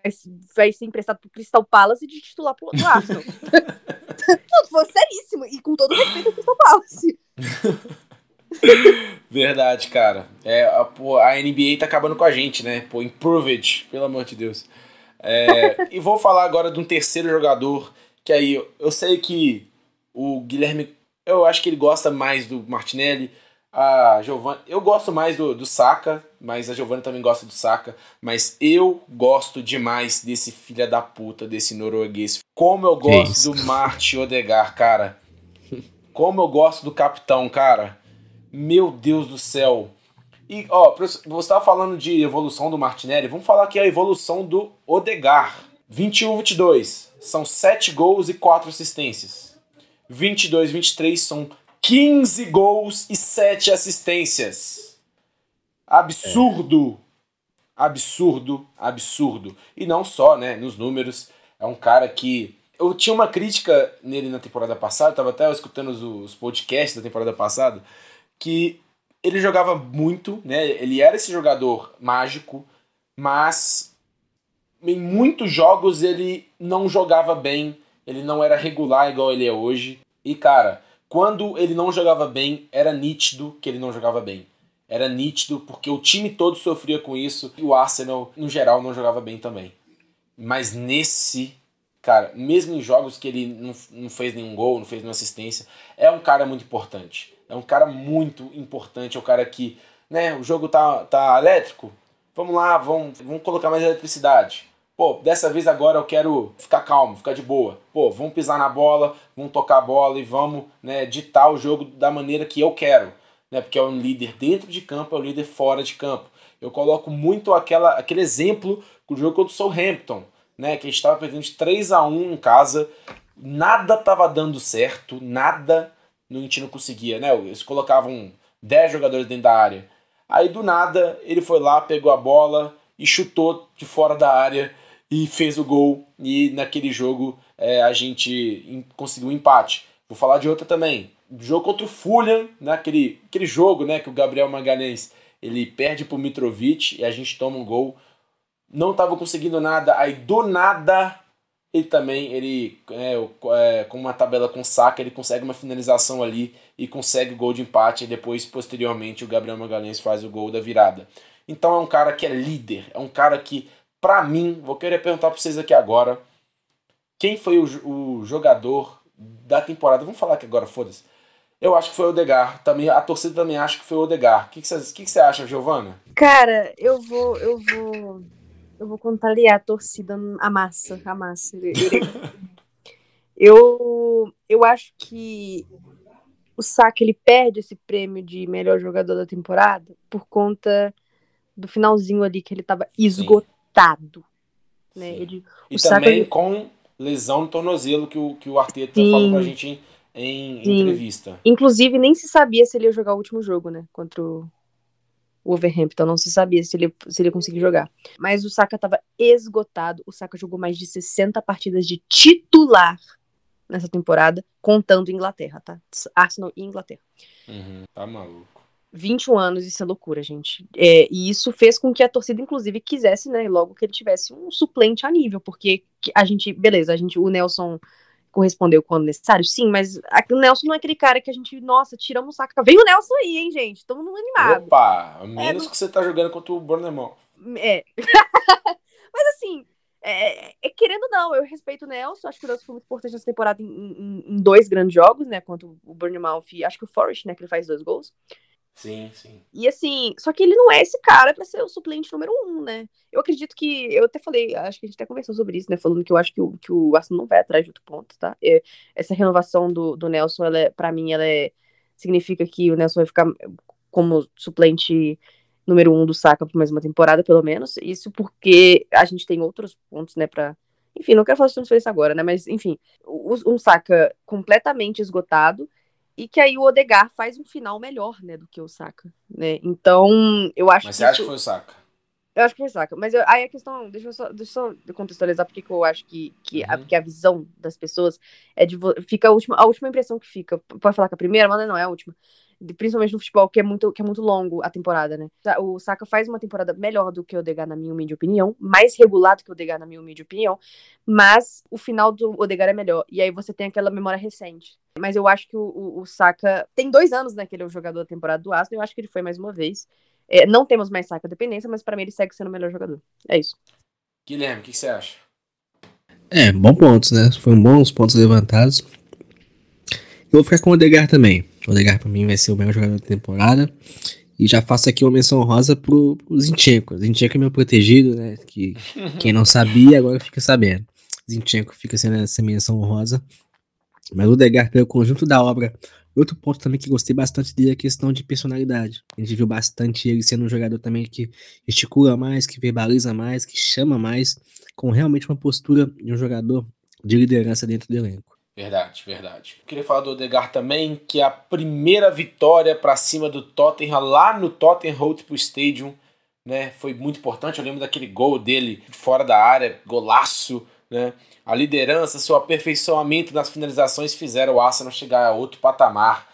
vai ser emprestado pro Crystal Palace e de titular pro, pro Arsenal. Não, foi seríssimo. E com todo respeito ao Crystal Palace. Verdade, cara. É, a, pô, a NBA tá acabando com a gente, né? Pô, improved, pelo amor de Deus. É, e vou falar agora de um terceiro jogador, que aí eu, eu sei que o Guilherme, eu acho que ele gosta mais do Martinelli, a Giovanna, eu gosto mais do, do Saka, mas a Giovanna também gosta do Saka, mas eu gosto demais desse filho da puta, desse norueguês. Como eu gosto do Martin Odegar, cara. Como eu gosto do capitão, cara. Meu Deus do céu. E, ó, você estava falando de evolução do Martinelli, vamos falar aqui a evolução do Odegar. 21-22 são 7 gols e 4 assistências. 22-23 são 15 gols e 7 assistências. Absurdo! Absurdo, absurdo. E não só, né, nos números. É um cara que. Eu tinha uma crítica nele na temporada passada, eu tava até escutando os, os podcasts da temporada passada que ele jogava muito, né? Ele era esse jogador mágico, mas em muitos jogos ele não jogava bem, ele não era regular igual ele é hoje. E cara, quando ele não jogava bem, era nítido que ele não jogava bem. Era nítido porque o time todo sofria com isso e o Arsenal, no geral, não jogava bem também. Mas nesse, cara, mesmo em jogos que ele não, não fez nenhum gol, não fez nenhuma assistência, é um cara muito importante. É um cara muito importante, é um cara que, né, o jogo tá, tá elétrico, vamos lá, vamos, vamos colocar mais eletricidade. Pô, dessa vez agora eu quero ficar calmo, ficar de boa. Pô, vamos pisar na bola, vamos tocar a bola e vamos né, ditar o jogo da maneira que eu quero. Né, porque é um líder dentro de campo, é um líder fora de campo. Eu coloco muito aquela, aquele exemplo com o jogo contra o Southampton, né, que a gente estava perdendo de 3 a 1 em casa, nada estava dando certo, nada a gente não conseguia, né? Eles colocavam 10 jogadores dentro da área. Aí do nada ele foi lá, pegou a bola e chutou de fora da área e fez o gol. E naquele jogo é, a gente conseguiu um empate. Vou falar de outra também. Jogo contra o Fulham, naquele aquele jogo né, que o Gabriel Magalhães ele perde pro Mitrovic e a gente toma um gol. Não estava conseguindo nada, aí do nada ele também, ele é, é, com uma tabela com saca, ele consegue uma finalização ali e consegue o gol de empate. E depois, posteriormente, o Gabriel Magalhães faz o gol da virada. Então é um cara que é líder, é um cara que, para mim, vou querer perguntar para vocês aqui agora, quem foi o, o jogador da temporada? Vamos falar aqui agora, foda-se. Eu acho que foi o Odegar. Também, a torcida também acha que foi o Odegar. O que, você acha, Giovana? Cara, eu vou. Eu vou Eu vou contrariar a torcida, a massa, a massa. eu, eu acho que o Saka ele perde esse prêmio de melhor jogador da temporada por conta do finalzinho ali que ele tava esgotado. Né? Ele, e também com lesão no tornozelo que o, que o Arteta Sim. falou pra gente em, em entrevista. Inclusive, nem se sabia se ele ia jogar o último jogo, né? Contra o, Overhampton. Não se sabia se ele, se ele ia conseguir jogar. Mas o Saka tava esgotado. O Saka jogou mais de 60 partidas de titular nessa temporada, contando Inglaterra, tá? Arsenal e Inglaterra. Uhum, tá maluco. 21 anos, isso é loucura, gente. É, e isso fez com que a torcida, inclusive, quisesse, né, logo que ele tivesse um suplente a nível, porque a gente, beleza, a gente, o Nelson correspondeu quando necessário, sim, mas o Nelson não é aquele cara que a gente, nossa, tiramos o saco. Vem o Nelson aí, hein, gente? Estamos animados. Opa, menos é, que você tá jogando contra o Bournemouth. É. mas assim, é, é, querendo não, eu respeito o Nelson, acho que o Nelson foi muito importante nessa temporada em, em, em dois grandes jogos, né, contra o Bournemouth e acho que o Forest, né, que ele faz dois gols. Sim, sim. E assim, só que ele não é esse cara para ser o suplente número um, né? Eu acredito que. Eu até falei, acho que a gente até conversou sobre isso, né? Falando que eu acho que o, que o Arsenal não vai atrás de outro ponto, tá? É, essa renovação do, do Nelson, ela é, pra mim, ela é, significa que o Nelson vai ficar como suplente número um do Saka por mais uma temporada, pelo menos. Isso porque a gente tem outros pontos, né, pra. Enfim, não quero falar sobre isso agora, né? Mas, enfim, um Saka completamente esgotado e que aí o Odegar faz um final melhor, né, do que o Saka, né? Então, eu acho Mas você acha que foi o Saka? Eu acho que foi o Saka. Mas eu, aí a questão, deixa eu só, deixa eu só contextualizar porque que eu acho que, que, uhum. a, que a visão das pessoas é de fica a última, a última impressão que fica. Pode falar que a primeira, mas não é a última principalmente no futebol, que é muito, que é muito longo a temporada, né? O Saka faz uma temporada melhor do que o Odegaard, na minha humilde opinião, mais regulado que o Odegaard, na minha humilde opinião, mas o final do Odegaard é melhor. E aí você tem aquela memória recente. Mas eu acho que o, o, o Saka tem dois anos, né, que ele é o jogador da temporada do Arsenal, eu acho que ele foi mais uma vez. É, não temos mais Saka dependência, mas para mim ele segue sendo o melhor jogador. É isso. Guilherme, o que você acha? É, bom pontos, né? Foram bons pontos levantados. Eu vou ficar com o Odegar também. O Odegar pra mim vai ser o melhor jogador da temporada. E já faço aqui uma menção rosa pro, pro Zinchenko. Zinchenko é meu protegido, né? Que quem não sabia agora fica sabendo. Zinchenko fica sendo essa menção rosa. Mas o Odegar, pelo conjunto da obra, outro ponto também que gostei bastante dele é a questão de personalidade. A gente viu bastante ele sendo um jogador também que gesticula mais, que verbaliza mais, que chama mais, com realmente uma postura de um jogador de liderança dentro do elenco. Verdade, verdade. queria falar do Odegar também, que é a primeira vitória para cima do Tottenham lá no Tottenham Hotspur Stadium, né? Foi muito importante. Eu lembro daquele gol dele fora da área, golaço, né? A liderança, seu aperfeiçoamento nas finalizações fizeram o Arsenal chegar a outro patamar.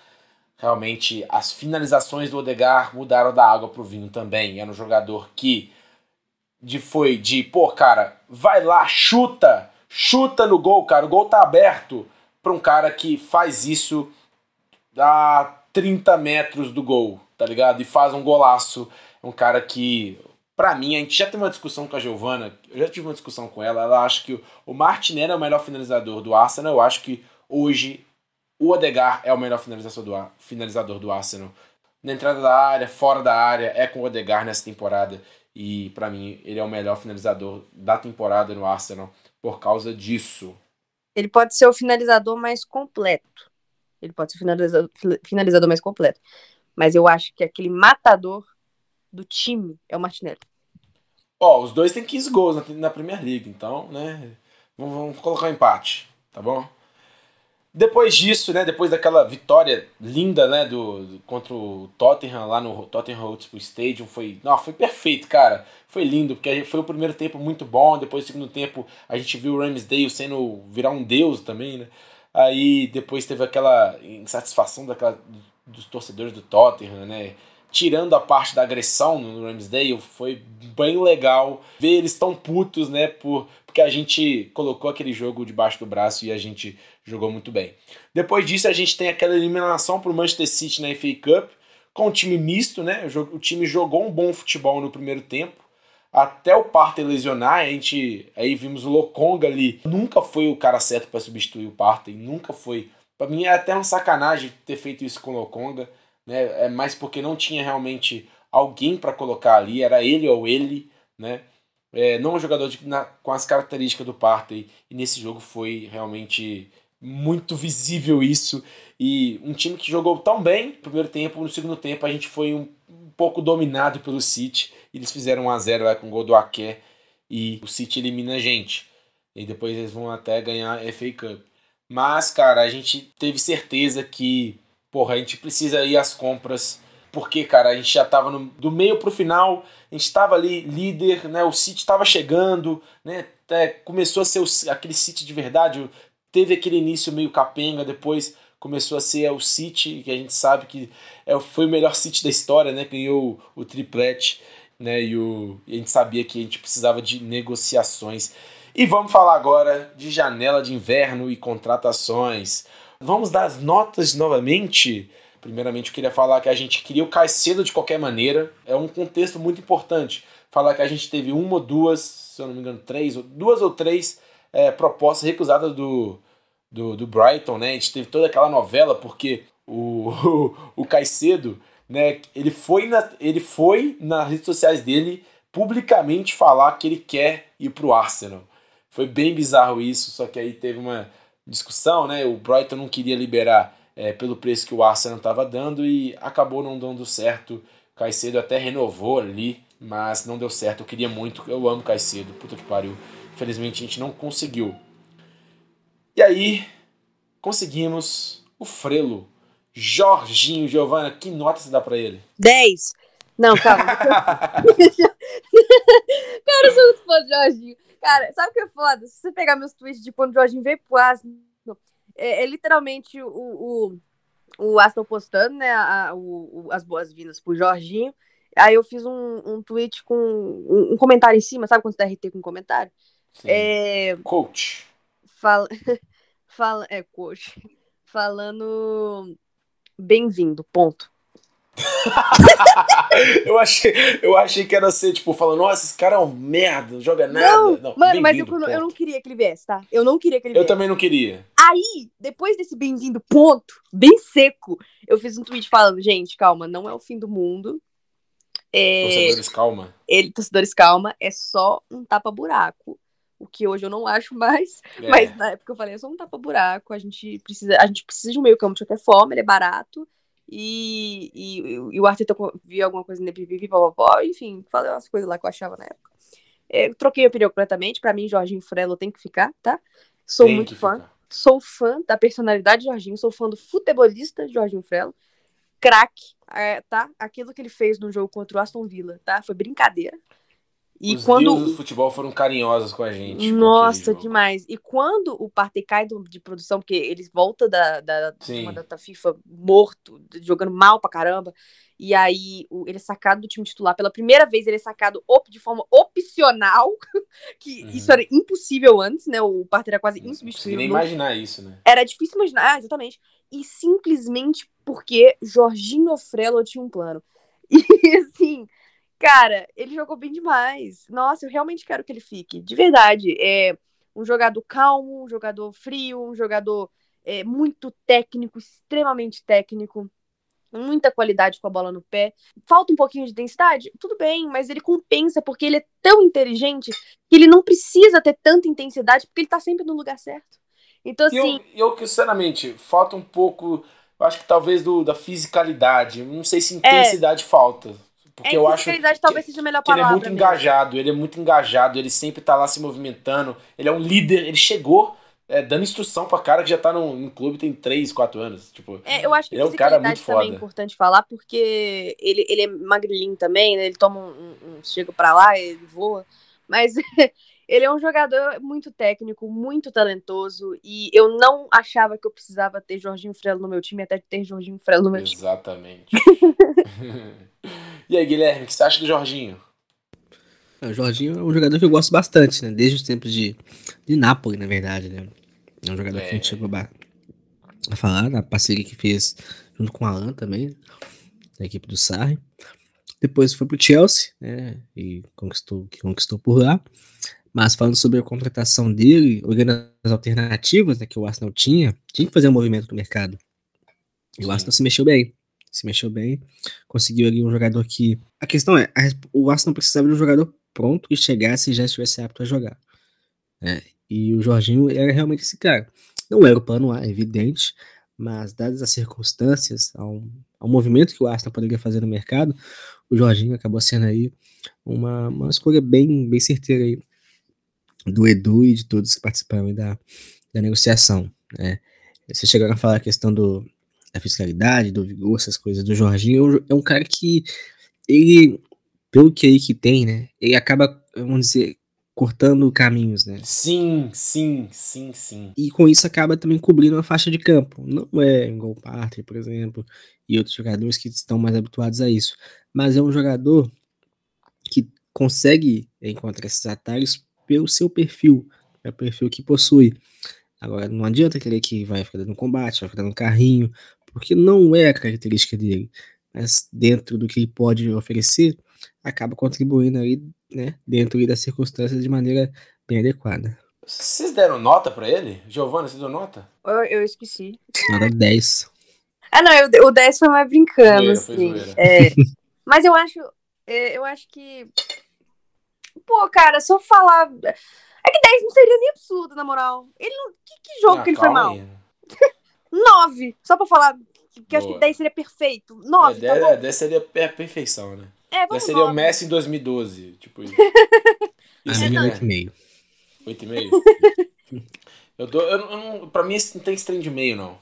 Realmente, as finalizações do Odegar mudaram da água pro vinho também. Era um jogador que de foi de, pô, cara, vai lá, chuta, chuta no gol, cara. O gol tá aberto para um cara que faz isso a 30 metros do gol, tá ligado? E faz um golaço. Um cara que, para mim, a gente já teve uma discussão com a Giovana, eu já tive uma discussão com ela. Ela acha que o Martinelli é o melhor finalizador do Arsenal. Eu acho que hoje o Odegar é o melhor finalizador do, finalizador do Arsenal. Na entrada da área, fora da área, é com o Odegar nessa temporada. E para mim, ele é o melhor finalizador da temporada no Arsenal por causa disso. Ele pode ser o finalizador mais completo. Ele pode ser o finalizador, finalizador mais completo. Mas eu acho que aquele matador do time é o Martinelli. Ó, oh, os dois têm 15 gols na, na Premier League, então, né? Vamos, vamos colocar um empate, tá bom? Depois disso, né, depois daquela vitória linda, né, do, do, contra o Tottenham lá no Tottenham Hotspur Stadium, foi, não, foi perfeito, cara. Foi lindo, porque foi o primeiro tempo muito bom, depois do segundo tempo a gente viu o Ramsdale sendo virar um deus também, né? Aí depois teve aquela insatisfação daquela, dos torcedores do Tottenham, né? Tirando a parte da agressão no Ramsdale, foi bem legal ver eles tão putos, né, por porque a gente colocou aquele jogo debaixo do braço e a gente jogou muito bem. Depois disso, a gente tem aquela eliminação para o Manchester City na FA Cup, com um time misto, né? O time jogou um bom futebol no primeiro tempo, até o Partey lesionar, a gente aí vimos o Lokonga ali. Nunca foi o cara certo para substituir o Partey, nunca foi. Para mim é até uma sacanagem ter feito isso com o Lokonga, né? É mais porque não tinha realmente alguém para colocar ali, era ele ou ele, né? é, não um jogador de, na, com as características do Partey, e nesse jogo foi realmente muito visível isso. E um time que jogou tão bem no primeiro tempo, no segundo tempo a gente foi um, um pouco dominado pelo City. Eles fizeram 1 a 0 lá com o gol do Aké e o City elimina a gente. E depois eles vão até ganhar a FA Cup. Mas, cara, a gente teve certeza que, porra, a gente precisa ir às compras. Porque, cara, a gente já tava no, do meio pro final, a gente tava ali líder, né? O City tava chegando, né? Até começou a ser o, aquele City de verdade. Teve aquele início meio capenga, depois começou a ser o City, que a gente sabe que é, foi o melhor City da história, né? Ganhou o, o triplete, né? E, o, e a gente sabia que a gente precisava de negociações. E vamos falar agora de janela de inverno e contratações. Vamos dar as notas novamente. Primeiramente, eu queria falar que a gente queria o Caicedo de qualquer maneira. É um contexto muito importante. Falar que a gente teve uma ou duas, se eu não me engano, três, duas ou três é, propostas recusadas do, do, do Brighton, né? A gente teve toda aquela novela porque o, o, o Caicedo, né? Ele foi, na, ele foi nas redes sociais dele publicamente falar que ele quer ir pro Arsenal. Foi bem bizarro isso, só que aí teve uma discussão, né? O Brighton não queria liberar é, pelo preço que o Arsenal estava dando e acabou não dando certo. Caicedo até renovou ali, mas não deu certo. Eu queria muito, eu amo Caicedo, puta que pariu. Infelizmente a gente não conseguiu. E aí, conseguimos o Frelo. Jorginho, Giovana, que nota você dá pra ele? 10. Não, calma. Cara, eu sou muito fã do Jorginho. Cara, sabe o que é foda? Se você pegar meus tweets de quando o Jorginho veio pro Arsenal, é, é literalmente o, o, o Aston postando, né, a, o, o, as boas-vindas pro Jorginho. Aí eu fiz um, um tweet com um, um, comentário em cima, sabe quando você dá RT com um comentário? É, coach. Fala, fala, é, coach. Falando bem-vindo, ponto. eu, achei, eu achei que era ser, tipo, falando, nossa, esse cara é um merda, não joga nada. Não, não mano, mas eu, eu, não queria que ele viesse, tá? Eu não queria que ele viesse. Eu também não queria. Aí, depois desse bem-vindo, ponto, bem seco, eu fiz um tweet falando, gente, calma, não é o fim do mundo. É... Torcedores, calma. Ele, torcedores, calma, é só um tapa-buraco. O que hoje eu não acho mais, é. mas na época eu falei, é só um tapa-buraco, a gente precisa, a gente precisa de um meio campo de qualquer forma, ele é barato, e, e, e o Arteta viu alguma coisa no pipipi, popopó, enfim, falei umas coisas lá que eu achava na época. É, troquei a opinião completamente. Pra mim, Jorginho Frelo tem que ficar, tá? Sou tem muito fã. Ficar. Sou fã da personalidade de Jorginho, sou fã do futebolista de Jorginho Frelo. Craque, é, tá? Aquilo que ele fez no jogo contra o Aston Villa, tá? Foi brincadeira. E Os quando do futebol foram carinhosos com a gente. Nossa, demais. E quando o Partey cai de produção, porque eles volta da, da uma data FIFA morto, jogando mal pra caramba, e aí ele é sacado do time titular pela primeira vez, ele é sacado op, de forma opcional, que uhum. isso era impossível antes, né? O Partey era quase insubstituível. Não nem imaginar isso, né? Era difícil imaginar, ah, exatamente. E simplesmente porque Jorginho Frelo tinha um plano. E assim, Cara, ele jogou bem demais. Nossa, eu realmente quero que ele fique. De verdade. É um jogador calmo, um jogador frio, um jogador é, muito técnico, extremamente técnico. Muita qualidade com a bola no pé. Falta um pouquinho de intensidade? Tudo bem, mas ele compensa porque ele é tão inteligente que ele não precisa ter tanta intensidade porque ele tá sempre no lugar certo. Então, assim. Eu, eu sinceramente, falta um pouco. Eu acho que talvez do, da fisicalidade. Não sei se é. intensidade é, falta. Porque é, eu acho que, talvez seja a melhor palavra, ele é muito mesmo. engajado, ele é muito engajado, ele sempre tá lá se movimentando, ele é um líder, ele chegou é, dando instrução pra cara que já tá no clube tem 3, 4 anos. Tipo, é, eu acho que ele é um cara muito foda. também é importante falar, porque ele, ele é magrelinho também, né? Ele toma um, um, chega pra lá, ele voa. Mas ele é um jogador muito técnico, muito talentoso, e eu não achava que eu precisava ter Jorginho Frelo no meu time, até ter Jorginho Frelo no meu Exatamente. time. Exatamente. E aí, Guilherme, o que você acha do Jorginho? É, o Jorginho é um jogador que eu gosto bastante, né? Desde os tempos de, de Nápoles, na verdade, né? É um jogador é. que a gente chegou a, a falar, na parceria que fez junto com o Alan também, da equipe do Sarri. Depois foi pro Chelsea, né? E conquistou, que conquistou por lá. Mas falando sobre a contratação dele, olhando as alternativas né, que o Arsenal tinha, tinha que fazer um movimento no mercado. E o Arsenal se mexeu bem se mexeu bem, conseguiu ali um jogador que. A questão é, a, o Arsenal precisava de um jogador pronto e chegasse e já estivesse apto a jogar. É, e o Jorginho era realmente esse cara. Não era o plano A, é evidente, mas dadas as circunstâncias, ao, ao movimento que o Arsenal poderia fazer no mercado, o Jorginho acabou sendo aí uma, uma escolha bem, bem certeira aí do Edu e de todos que participaram da, da negociação. Né? Vocês chegaram a falar a questão do, da fiscalidade, do vigor, essas coisas do Jorginho. É um cara que ele, pelo que aí que tem, né? Ele acaba, vamos dizer, cortando caminhos, né? Sim, sim, sim, sim. E com isso acaba também cobrindo a faixa de campo. Não é igual o Partey, por exemplo, e outros jogadores que estão mais habituados a isso. Mas é um jogador que consegue encontrar esses atalhos pelo seu perfil, é o perfil que possui. Agora, não adianta querer que vai ficar dando combate, vai ficar dando carrinho, porque não é a característica dele. Mas dentro do que ele pode oferecer, acaba contribuindo aí, né, dentro das circunstâncias de maneira bem adequada. Vocês deram nota para ele? Giovana, você deu nota? Eu, eu esqueci. Nota 10. Ah, não, eu, o 10 foi mais brincando, zoeira, assim. É, mas eu acho, é, eu acho que. Pô, cara, se eu falar. É que 10 não seria nem absurdo, na moral. Ele não... que, que jogo ah, que ele foi mal? 9. Só pra falar que, que acho que 10 seria perfeito. 9. É, 10, tá 10 seria a perfeição, né? É, vamos 10 seria 9. o Messi em 2012. Tipo isso. isso é, 8,5. 8,5? eu dou. Eu, eu não, pra mim, não tem esse trem de meio, não.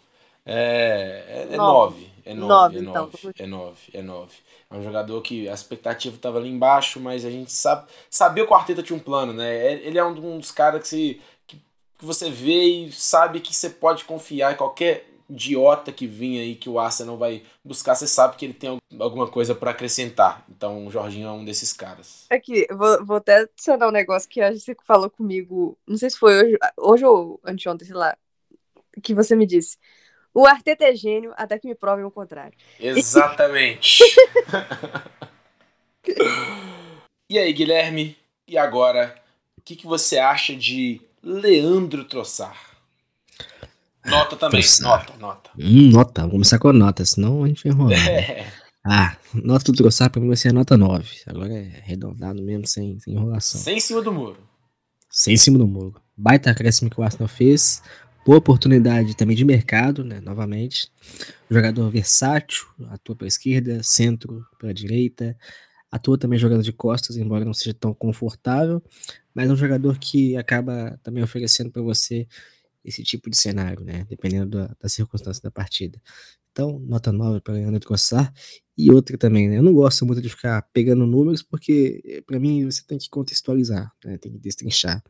É, é 9. É 9. É 9, então. É 9. É 9. É um jogador que a expectativa estava ali embaixo, mas a gente sabe, sabia que o Arteta tinha um plano, né? É, ele é um dos caras que, se, que, que você vê e sabe que você pode confiar em qualquer idiota que vinha aí que o Arsenal vai buscar, você sabe que ele tem alguma coisa para acrescentar. Então o Jorginho é um desses caras. Aqui, vou, vou até adicionar um negócio que a gente falou comigo, não sei se foi hoje, hoje ou anteontem, sei lá, que você me disse. O Arteta é gênio, até que me provem o contrário. Exatamente. e aí, Guilherme? E agora, o que, que você acha de Leandro Troçar? Nota também, Troçar. nota, nota. Hum, nota, vamos começar com a nota, senão a gente vai enrolar. Né? É. Ah, nota do Troçar pra mim vai ser a nota 9. Agora é arredondado mesmo, sem, sem enrolação. Sem em cima do muro. Sem em cima do muro. Baita acréscimo que o Arsenal fez boa oportunidade também de mercado, né, novamente. Jogador versátil, atua pela esquerda, centro pela direita, atua também jogando de costas, embora não seja tão confortável, mas é um jogador que acaba também oferecendo para você esse tipo de cenário, né, dependendo da, da circunstância da partida. Então, nota 9 para Leandro Trossard. E outra também, né? Eu não gosto muito de ficar pegando números, porque para mim você tem que contextualizar, né? tem que destrinchar.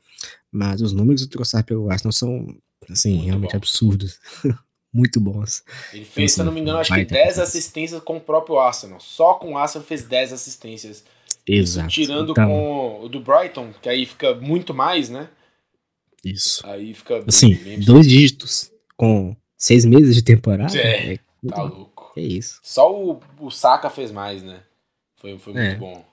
Mas os números do Trossard pelo Arsenal são Assim, Muito realmente bom. absurdos. Muito bons. Ele fez, então, se eu não me engano, acho que 10 assistências com o próprio Arsenal. Só com o Arsenal fez 10 assistências. Exato. tirando então, com o do Brighton, que aí fica muito mais, né? Isso. Aí fica. Assim, bem, dois dígitos com seis meses de temporada. É, é tá louco. É isso. Só o, o Saka fez mais, né? Foi, foi muito é. bom.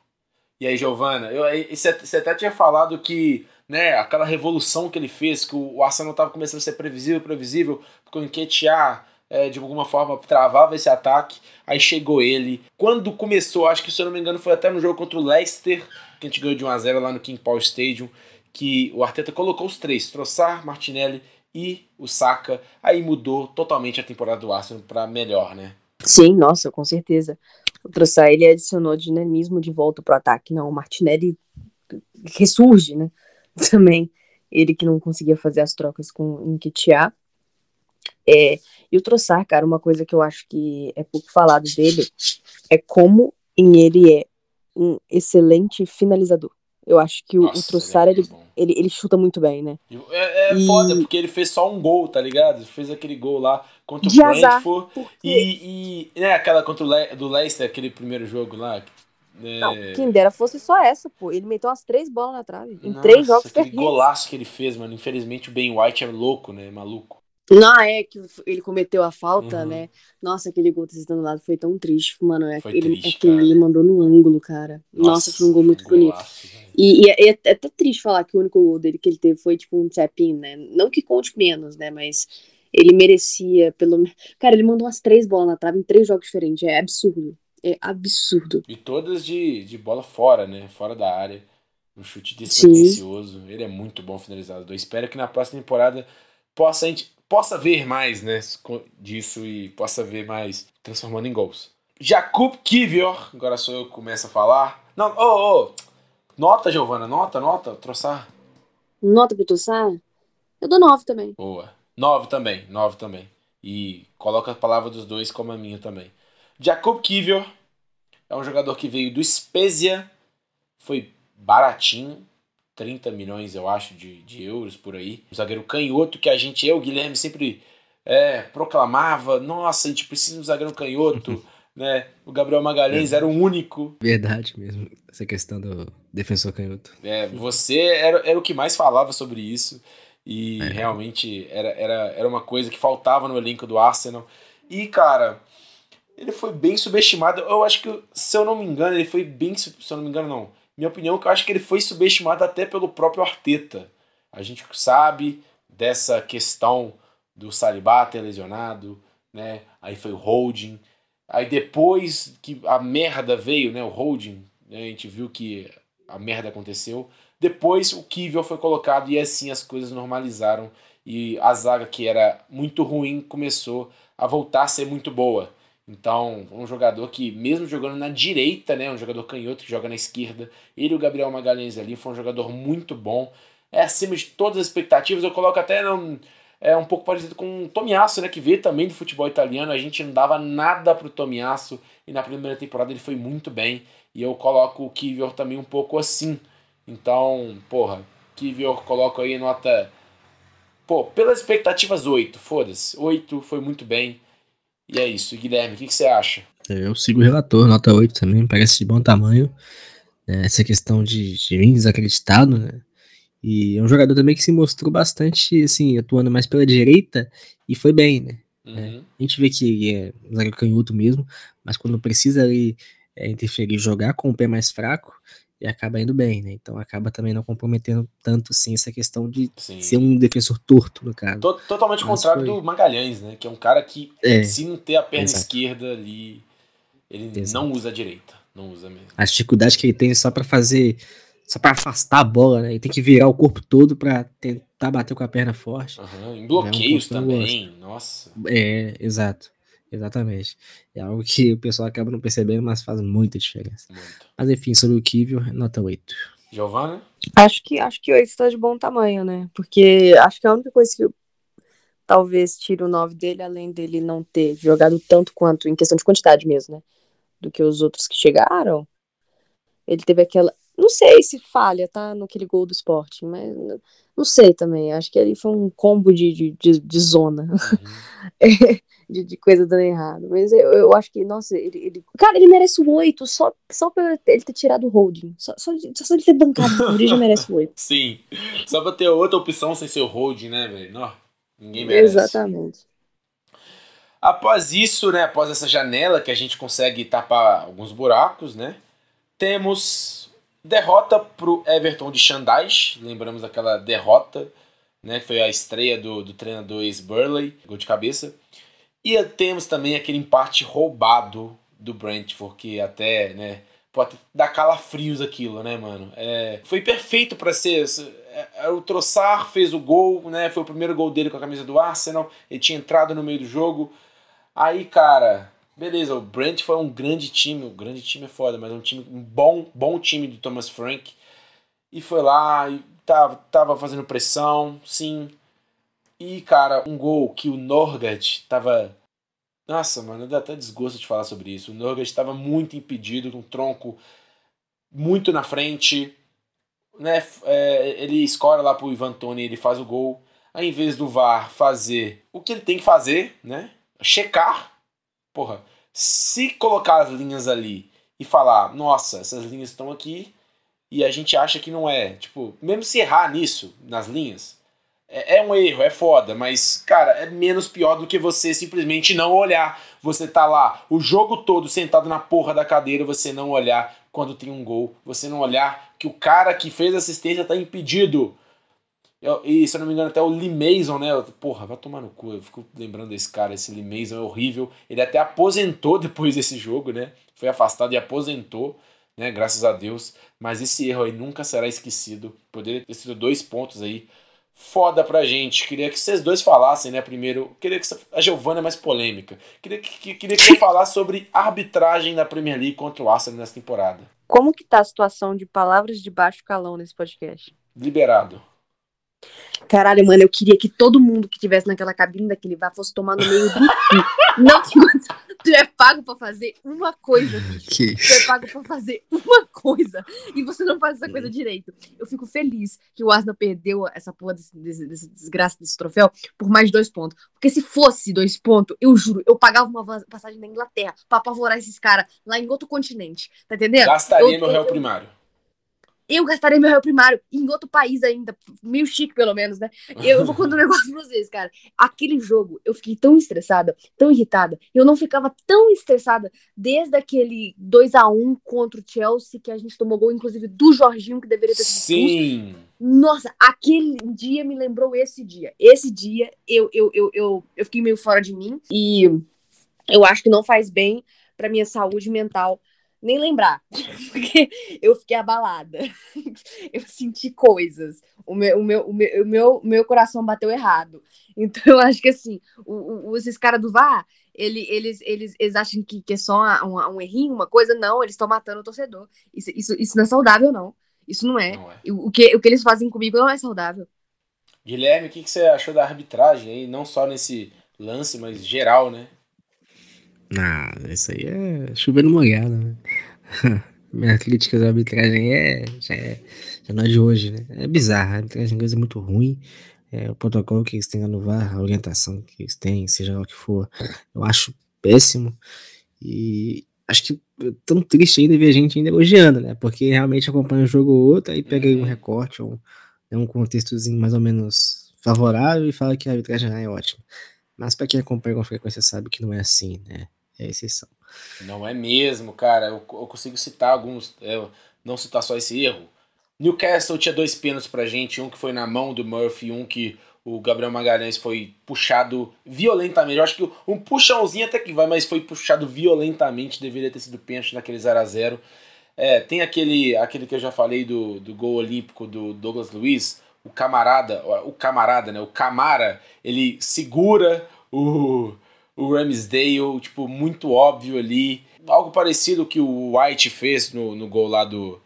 E aí, Giovana, eu, você até tinha falado que né, aquela revolução que ele fez, que o Arsenal estava começando a ser previsível, previsível, porque o Enquetear é, de alguma forma travava esse ataque, aí chegou ele. Quando começou, acho que se eu não me engano foi até no jogo contra o Leicester, que a gente ganhou de 1x0 lá no King Power Stadium, que o Arteta colocou os três, Trossard, Martinelli e o Saka, aí mudou totalmente a temporada do Arsenal para melhor, né? Sim, nossa, com certeza. O Trossard ele adicionou dinamismo de volta pro ataque, não, o Martinelli ressurge, né? também. Ele que não conseguia fazer as trocas com o Nketiah. É, e o Troçar, cara, uma coisa que eu acho que é pouco falado dele é como em ele é um excelente finalizador. Eu acho que Nossa, o Troçar, ele, é ele, ele, chuta muito bem, né? É, é e... foda, porque ele fez só um gol, tá ligado? Ele fez aquele gol lá contra o Brentford. E, e né, aquela contra o Le do Leicester, aquele primeiro jogo lá, é... Não, quem dera fosse só essa, pô. Ele meteu umas três bolas na trave. Em Nossa, três jogos aquele golaço que ele fez, mano. Infelizmente o Ben White é louco, né? Maluco. Não, é que ele cometeu a falta, uhum. né? Nossa, aquele gol do lado foi tão triste, mano. É, foi ele, triste, aquele ele mandou no ângulo, cara. Nossa, Nossa foi um gol muito bonito. e, e é, é, é, até triste falar que o único gol dele que ele teve foi tipo um tap-in, né? Não que conte menos, né? Mas ele merecia pelo Cara, ele mandou umas três bolas na trave em três jogos diferentes. É absurdo é absurdo. E todas de, de bola fora, né? Fora da área. Um chute despretensioso. Ele é muito bom finalizador. Espero que na próxima temporada possa, a gente, possa ver mais né, disso e possa ver mais transformando em gols. Jakub Kivior, agora sou eu que começo a falar. Não, ô, oh, oh, nota, Giovana, nota, nota, troçar. Nota pra troçar? Eu dou nove também. Boa. Nove também, nove também. E coloca a palavra dos dois como a minha também. Jakub Kivior é um jogador que veio do Spezia, foi baratinho, 30 milhões, eu acho, de, de euros por aí. O zagueiro canhoto que a gente, eu, Guilherme, sempre é, proclamava: nossa, a gente precisa de um zagueiro canhoto. né? O Gabriel Magalhães é. era o único. Verdade mesmo, essa questão do defensor canhoto. É, você era, era o que mais falava sobre isso. E é. realmente era, era, era uma coisa que faltava no elenco do Arsenal. E, cara, ele foi bem subestimado. Eu acho que, se eu não me engano, ele foi bem. Se eu não me engano, não minha opinião é que eu acho que ele foi subestimado até pelo próprio Arteta. A gente sabe dessa questão do Saliba ter lesionado, né? Aí foi o holding. Aí depois que a merda veio, né? O holding, né? a gente viu que a merda aconteceu. Depois o Kivel foi colocado e assim as coisas normalizaram e a zaga que era muito ruim começou a voltar a ser muito boa. Então, um jogador que, mesmo jogando na direita, né, um jogador canhoto que joga na esquerda, ele e o Gabriel Magalhães ali, foi um jogador muito bom. É acima de todas as expectativas. Eu coloco até num, é um pouco parecido com o Tomiasso, né, que veio também do futebol italiano. A gente não dava nada pro Tomiasso e na primeira temporada ele foi muito bem. E eu coloco o Kivior também um pouco assim. Então, porra, Kivior coloco aí nota. Pô, pelas expectativas 8, foda-se. 8 foi muito bem. E é isso. Guilherme, o que, que, você acha? Eu sigo o relator, nota 8 também, parece de bom tamanho. Né? Essa questão de, de vir desacreditado, né? E é um jogador também que se mostrou bastante, assim, atuando mais pela direita e foi bem, né? Uhum. É, a gente vê que ele é um zagueiro canhoto mesmo, mas quando precisa ali é, interferir, jogar com o pé mais fraco, e acaba indo bem, né? Então acaba também não comprometendo tanto assim essa questão de Sim. ser um defensor torto, no caso. Totalmente o contrário foi... do Magalhães, né? Que é um cara que, é, se não ter a perna exato. esquerda ali, ele exato. não usa a direita. Não usa mesmo. A dificuldade que ele tem só para fazer. Só para afastar a bola, né? Ele tem que virar o corpo todo para tentar bater com a perna forte. Uhum, em bloqueios é um também, nossa. É, exato. Exatamente. É algo que o pessoal acaba não percebendo, mas faz muita diferença. Muito. Mas enfim, sobre o Kivio, nota 8. Giovana? Acho que acho que 8 está de bom tamanho, né? Porque acho que a única coisa que eu, talvez tire o 9 dele, além dele não ter jogado tanto quanto em questão de quantidade mesmo, né? Do que os outros que chegaram. Ele teve aquela. Não sei se falha, tá? Naquele gol do esporte, mas não sei também. Acho que ali foi um combo de, de, de, de zona. Uhum. de, de coisa dando errado. Mas eu, eu acho que, nossa, ele, ele. Cara, ele merece o 8 só, só por ele ter tirado o holding. Só, só, só ele ter bancado ele já merece o 8. Sim. Só pra ter outra opção sem ser o holding, né, velho? Ninguém merece. Exatamente. Após isso, né, após essa janela que a gente consegue tapar alguns buracos, né, temos derrota pro Everton de Xandais. Lembramos daquela derrota, né, que foi a estreia do, do treinador ex-Burley, gol de cabeça. E temos também aquele empate roubado do Brentford, que até, né, pode dar calafrios aquilo, né, mano? É, foi perfeito para ser. É, é, o Trossard fez o gol, né? Foi o primeiro gol dele com a camisa do Arsenal. Ele tinha entrado no meio do jogo. Aí, cara, beleza, o Brent foi um grande time. O grande time é foda, mas é um time um bom, bom time do Thomas Frank. E foi lá e tava, tava fazendo pressão, sim. E, cara, um gol que o Norgard tava. Nossa, mano, dá até desgosto de falar sobre isso. O Norgard estava muito impedido, um tronco muito na frente. Né? É, ele escora lá pro Ivan Toni, ele faz o gol. Aí, em vez do VAR fazer o que ele tem que fazer, né? Checar. Porra, se colocar as linhas ali e falar, nossa, essas linhas estão aqui e a gente acha que não é. Tipo, mesmo se errar nisso, nas linhas, é, é, um erro, é foda, mas, cara, é menos pior do que você simplesmente não olhar. Você tá lá o jogo todo sentado na porra da cadeira, você não olhar quando tem um gol, você não olhar que o cara que fez a assistência tá impedido. Eu, e se eu não me engano, até o Lee Mason, né? Porra, vai tomar no cu. Eu fico lembrando desse cara, esse Lee Mason é horrível. Ele até aposentou depois desse jogo, né? Foi afastado e aposentou. né? Graças a Deus. Mas esse erro aí nunca será esquecido. Poderia ter sido dois pontos aí foda pra gente. Queria que vocês dois falassem, né? Primeiro, queria que a Giovana é mais polêmica. Queria que, queria que eu falasse sobre arbitragem da Premier League contra o Arsenal nessa temporada. Como que tá a situação de palavras de baixo calão nesse podcast? Liberado. Caralho, mano, eu queria que todo mundo que tivesse naquela cabine daquele vá fosse tomar no meio do Não que tu é pago pra fazer uma coisa, bicho. Que... Tu é pago pra fazer uma coisa. E você não faz essa coisa direito. Eu fico feliz que o Arsenal perdeu essa porra desse, desse, desse desgraça desse troféu por mais dois pontos. Porque se fosse dois pontos, eu juro, eu pagava uma passagem na Inglaterra pra apavorar esses caras lá em outro continente. Tá entendendo? Gastaria eu, no réu primário eu gastaria meu réu primário em outro país ainda, meio chique pelo menos, né? Eu, vou contar um negócio pra vocês, cara. Aquele jogo, eu fiquei tão estressada, tão irritada. Eu não ficava tão estressada desde aquele 2 a 1 contra o Chelsea, que a gente tomou gol, inclusive, do Jorginho, que deveria ter sido Sim! Nossa, aquele dia me lembrou esse dia. Esse dia eu, eu, eu, eu, eu fiquei meio fora de mim e eu acho que não faz bem pra minha saúde mental nem lembrar, porque eu fiquei abalada. Eu senti coisas. O meu, o meu, o meu, o meu, meu coração bateu errado. Então, eu acho que assim, o, o, esses caras do VAR, ele, eles, eles, eles acham que, que é só um, um errinho, uma coisa. Não, eles estão matando o torcedor. Isso, isso, isso não é saudável, não. Isso não é. Não é. O, que, o que eles fazem comigo não é saudável. Guilherme, o que, que você achou da arbitragem aí? Não só nesse lance, mas geral, né? Ah, isso aí é chovendo molhado, né? Minha crítica da arbitragem é já, é. já não é de hoje, né? É bizarro, a arbitragem inglesa é muito ruim. É, o protocolo que eles têm no VAR, a orientação que eles têm, seja lá o que for, eu acho péssimo. E acho que tão triste ainda ver a gente ainda elogiando, né? Porque realmente acompanha um jogo ou outro, aí pega um recorte ou né, um contextozinho mais ou menos favorável e fala que a arbitragem é ótima. Mas para quem acompanha com frequência sabe que não é assim, né? É exceção. Não é mesmo, cara. Eu, eu consigo citar alguns. Eu, não citar só esse erro. Newcastle tinha dois pênaltis pra gente, um que foi na mão do Murphy, um que o Gabriel Magalhães foi puxado violentamente. Eu acho que um puxãozinho até que vai, mas foi puxado violentamente, deveria ter sido pênalti naquele 0 a 0 é, Tem aquele, aquele que eu já falei do, do gol olímpico do Douglas Luiz, o camarada, o camarada, né? O Camara, ele segura o, o Ramsdale, tipo, muito óbvio ali. Algo parecido que o White fez no, no gol lá do,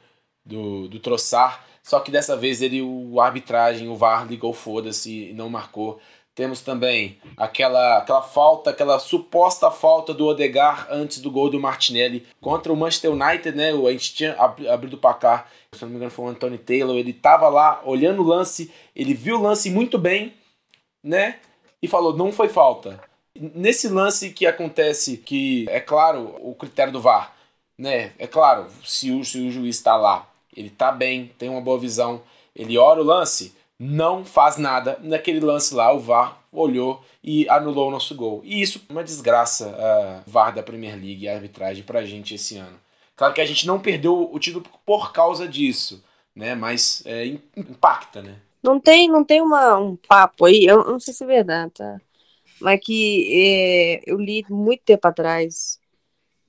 do, do Troçar, só que dessa vez ele, o arbitragem, o VAR ligou foda-se e não marcou. Temos também aquela, aquela falta, aquela suposta falta do Odegar antes do gol do Martinelli contra o Manchester United, né? A gente tinha abrido o placar, se não me engano foi o Anthony Taylor, ele tava lá olhando o lance, ele viu o lance muito bem, né? E falou, não foi falta. Nesse lance que acontece, que é claro o critério do VAR, né? É claro, se o, se o juiz está lá, ele está bem, tem uma boa visão, ele olha o lance, não faz nada. Naquele lance lá, o VAR olhou e anulou o nosso gol. E isso é uma desgraça, a VAR da Premier League e a arbitragem pra gente esse ano. Claro que a gente não perdeu o título por causa disso, né? Mas é, impacta, né? Não tem, não tem uma, um papo aí, eu não sei se é verdade, tá? Mas que é, eu li muito tempo atrás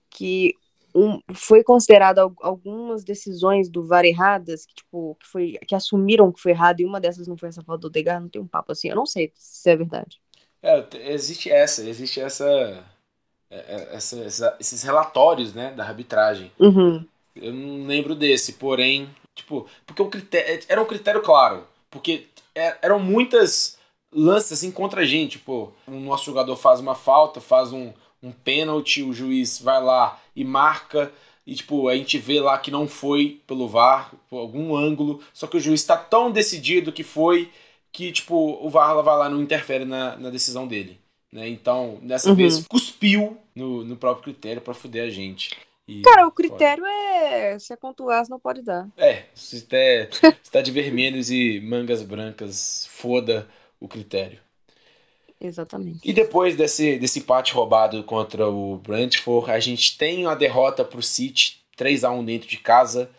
que um, foi considerado algumas decisões do VAR erradas, que, tipo, que, foi, que assumiram que foi errado, e uma dessas não foi essa falta do Degar, não tem um papo assim, eu não sei se é verdade. É, existe essa, existe essa, é, é, essa, essa esses relatórios, né, da arbitragem. Uhum. Eu não lembro desse, porém, tipo, porque o critério, era um critério claro, porque eram muitas lances assim contra a gente, pô. O nosso jogador faz uma falta, faz um, um pênalti, o juiz vai lá e marca. E, tipo, a gente vê lá que não foi pelo VAR, por algum ângulo. Só que o juiz está tão decidido que foi que, tipo, o VAR vai lá e não interfere na, na decisão dele. Né? Então, dessa uhum. vez, cuspiu no, no próprio critério para fuder a gente. E Cara, o critério pode. é se é contra o não pode dar. É, se tá, se tá de vermelhos e mangas brancas, foda o critério. Exatamente. E depois desse, desse empate roubado contra o Brentford, a gente tem a derrota para o City, 3 a 1 dentro de casa,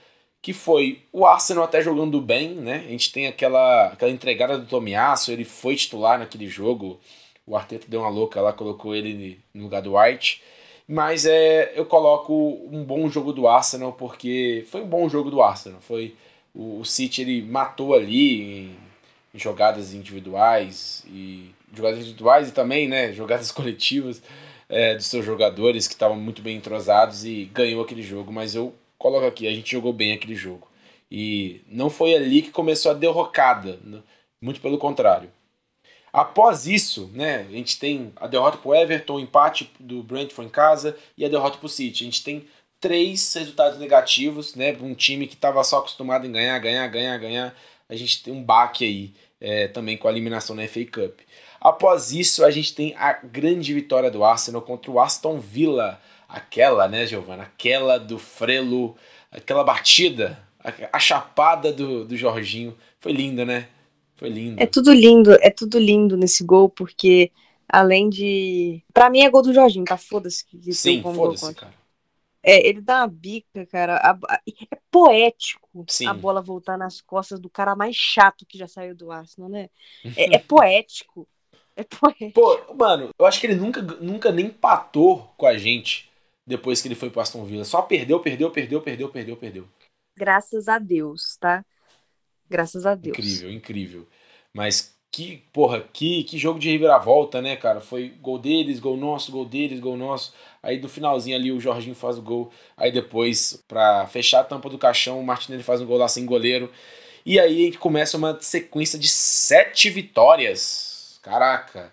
que foi o Arsenal até jogando bem, né? A gente tem aquela, aquela entregada do Tomiasso, ele foi titular naquele jogo, o Arteta deu uma louca lá, colocou ele no lugar do White. Mas é, eu coloco um bom jogo do Arsenal, porque foi um bom jogo do Arsenal. Foi o, o City ele matou ali jogadas individuais e jogadas individuais e também, né, jogadas coletivas é, dos seus jogadores que estavam muito bem entrosados e ganhou aquele jogo. Mas eu coloco aqui, a gente jogou bem aquele jogo. E não foi ali que começou a derrocada, né? muito pelo contrário. Após isso, né, a gente tem a derrota para o Everton, o empate do Brentford em casa e a derrota para o City. A gente tem três resultados negativos, né, para um time que estava só acostumado em ganhar, ganhar, ganhar, ganhar. A gente tem um baque aí é, também com a eliminação na FA Cup. Após isso, a gente tem a grande vitória do Arsenal contra o Aston Villa. Aquela, né, Giovana? Aquela do Frelo, aquela batida, a, chapada do, do Jorginho. Foi linda, né? Foi lindo. É tudo lindo, é tudo lindo nesse gol, porque além de. Pra mim é gol do Jorginho, tá? Foda-se. Que Sim, foda-se, cara. É, ele dá uma bica, cara. A, a, é poético Sim. a bola voltar nas costas do cara mais chato que já saiu do Arsenal, né? É, é poético. É poético. Pô, mano, eu acho que ele nunca, nunca nem empatou com a gente depois que ele foi pro Aston Villa. Só perdeu, perdeu, perdeu, perdeu, perdeu, perdeu. Graças a Deus, tá? Graças a Deus. Incrível, incrível. Mas que, porra, que, que jogo de reviravolta, né, cara? Foi gol deles, gol nosso, gol deles, gol nosso. Aí no finalzinho ali o Jorginho faz o gol. Aí depois, pra fechar a tampa do caixão, o Martinelli faz um gol lá sem goleiro. E aí começa uma sequência de sete vitórias. Caraca,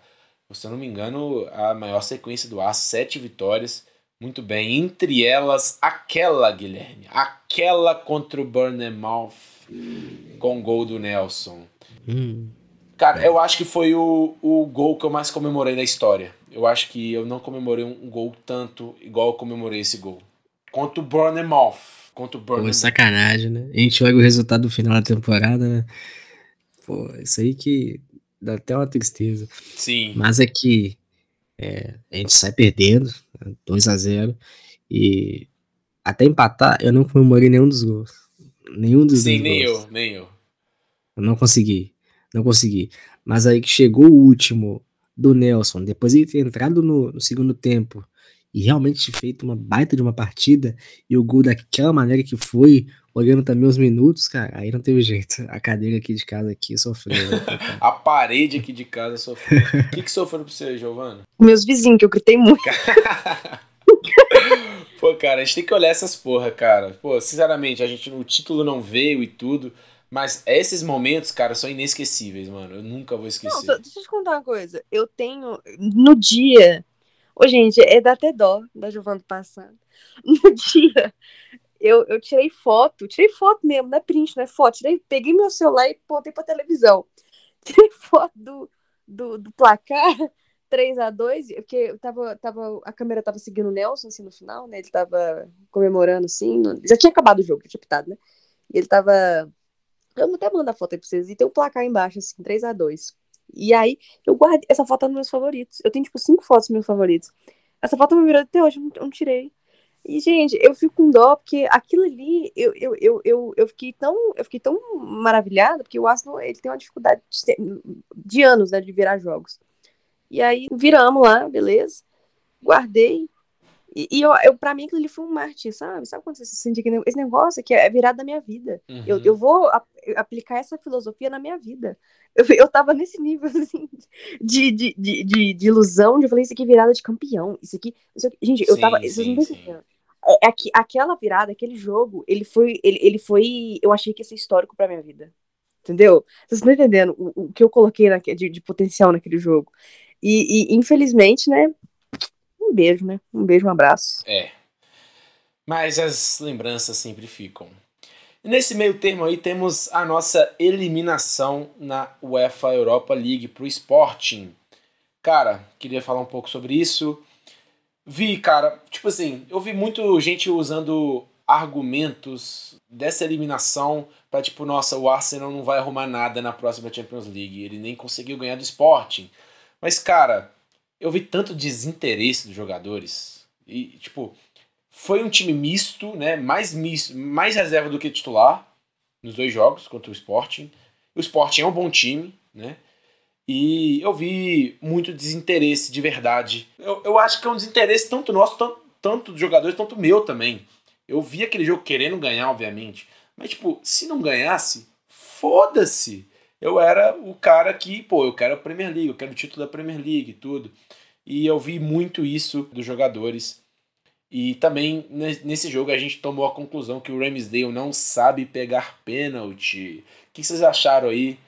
se eu não me engano, a maior sequência do ar, sete vitórias. Muito bem, entre elas aquela, Guilherme, aquela contra o Bournemouth com gol do Nelson. Hum. Cara, eu acho que foi o, o gol que eu mais comemorei na história. Eu acho que eu não comemorei um gol tanto igual eu comemorei esse gol. Contra o Bournemouth. Contra o Bournemouth. Pô, sacanagem, né? A gente olha o resultado do final da temporada, né? Pô, isso aí que dá até uma tristeza. Sim. Mas é que é, a gente sai perdendo, 2 né? a 0 e até empatar, eu não comemorei nenhum dos gols. Nenhum dos Sim, nem gols. eu, nem eu. Eu não consegui, não consegui. Mas aí que chegou o último do Nelson, depois de ter entrado no, no segundo tempo e realmente feito uma baita de uma partida e o gol daquela maneira que foi, olhando também os minutos, cara, aí não teve jeito. A cadeira aqui de casa aqui sofreu. Né, a parede aqui de casa sofreu. O que, que sofreu pra você, Giovana? Meus vizinhos, que eu gritei muito. Pô, cara, a gente tem que olhar essas porra, cara. Pô, sinceramente, a gente, o título não veio e tudo. Mas esses momentos, cara, são inesquecíveis, mano. Eu nunca vou esquecer. Não, deixa eu te contar uma coisa. Eu tenho. No dia. Ô, gente, é da até dó da Giovana passando. No dia, eu, eu tirei foto. Tirei foto mesmo, não é print, não é foto. Tirei, peguei meu celular e pontei pra televisão. Tirei foto do, do, do placar 3 a 2 porque tava, tava, a câmera tava seguindo o Nelson, assim, no final, né? Ele tava comemorando, assim. No... Já tinha acabado o jogo, já tinha pitado, né? E ele tava. Eu até mandar a foto aí pra vocês. E tem um placar embaixo, assim, 3 a 2 E aí, eu guardei. Essa foto é dos meus favoritos. Eu tenho, tipo, cinco fotos meus favoritos. Essa foto me virou até hoje, eu não, eu não tirei. E, gente, eu fico com dó, porque aquilo ali, eu, eu, eu, eu, eu, fiquei, tão, eu fiquei tão maravilhada, porque o Arsenal, ele tem uma dificuldade de, de anos, né, de virar jogos. E aí viramos lá, beleza. Guardei. E, e eu, eu, pra mim aquilo ali foi um Marte, sabe? Sabe quando você se sente que esse negócio aqui é virado da minha vida. Uhum. Eu, eu vou a, aplicar essa filosofia na minha vida. Eu, eu tava nesse nível, assim, de, de, de, de, de ilusão, de eu falei, isso aqui é virada de campeão. Isso aqui. Isso aqui gente, sim, eu tava. Sim, vocês não entendendo. É, é, aquela virada, aquele jogo, ele foi, ele, ele foi. Eu achei que ia ser histórico pra minha vida. Entendeu? Vocês estão entendendo o, o que eu coloquei na, de, de potencial naquele jogo. E, e, infelizmente, né? Um beijo, né? Um beijo, um abraço. É. Mas as lembranças sempre ficam. Nesse meio termo aí temos a nossa eliminação na UEFA Europa League pro Sporting. Cara, queria falar um pouco sobre isso. Vi, cara, tipo assim, eu vi muito gente usando argumentos dessa eliminação para tipo, nossa, o Arsenal não vai arrumar nada na próxima Champions League. Ele nem conseguiu ganhar do Sporting. Mas, cara, eu vi tanto desinteresse dos jogadores. E, tipo, foi um time misto, né? Mais misto, mais reserva do que titular nos dois jogos contra o Sporting. O Sporting é um bom time, né? E eu vi muito desinteresse de verdade. Eu, eu acho que é um desinteresse tanto nosso tanto, tanto dos jogadores, tanto meu também. Eu vi aquele jogo querendo ganhar, obviamente. Mas, tipo, se não ganhasse, foda-se. Eu era o cara que, pô, eu quero a Premier League, eu quero o título da Premier League tudo. E eu vi muito isso dos jogadores. E também nesse jogo a gente tomou a conclusão que o Ramsdale não sabe pegar pênalti. O que vocês acharam aí?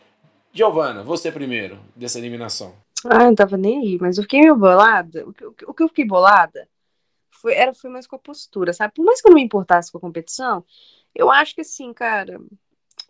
Giovana, você primeiro, dessa eliminação. Ah, não tava nem aí, mas eu fiquei meio bolada. O que, o que eu fiquei bolada foi, era, foi mais com a postura, sabe? Por mais que eu não me importasse com a competição, eu acho que assim, cara,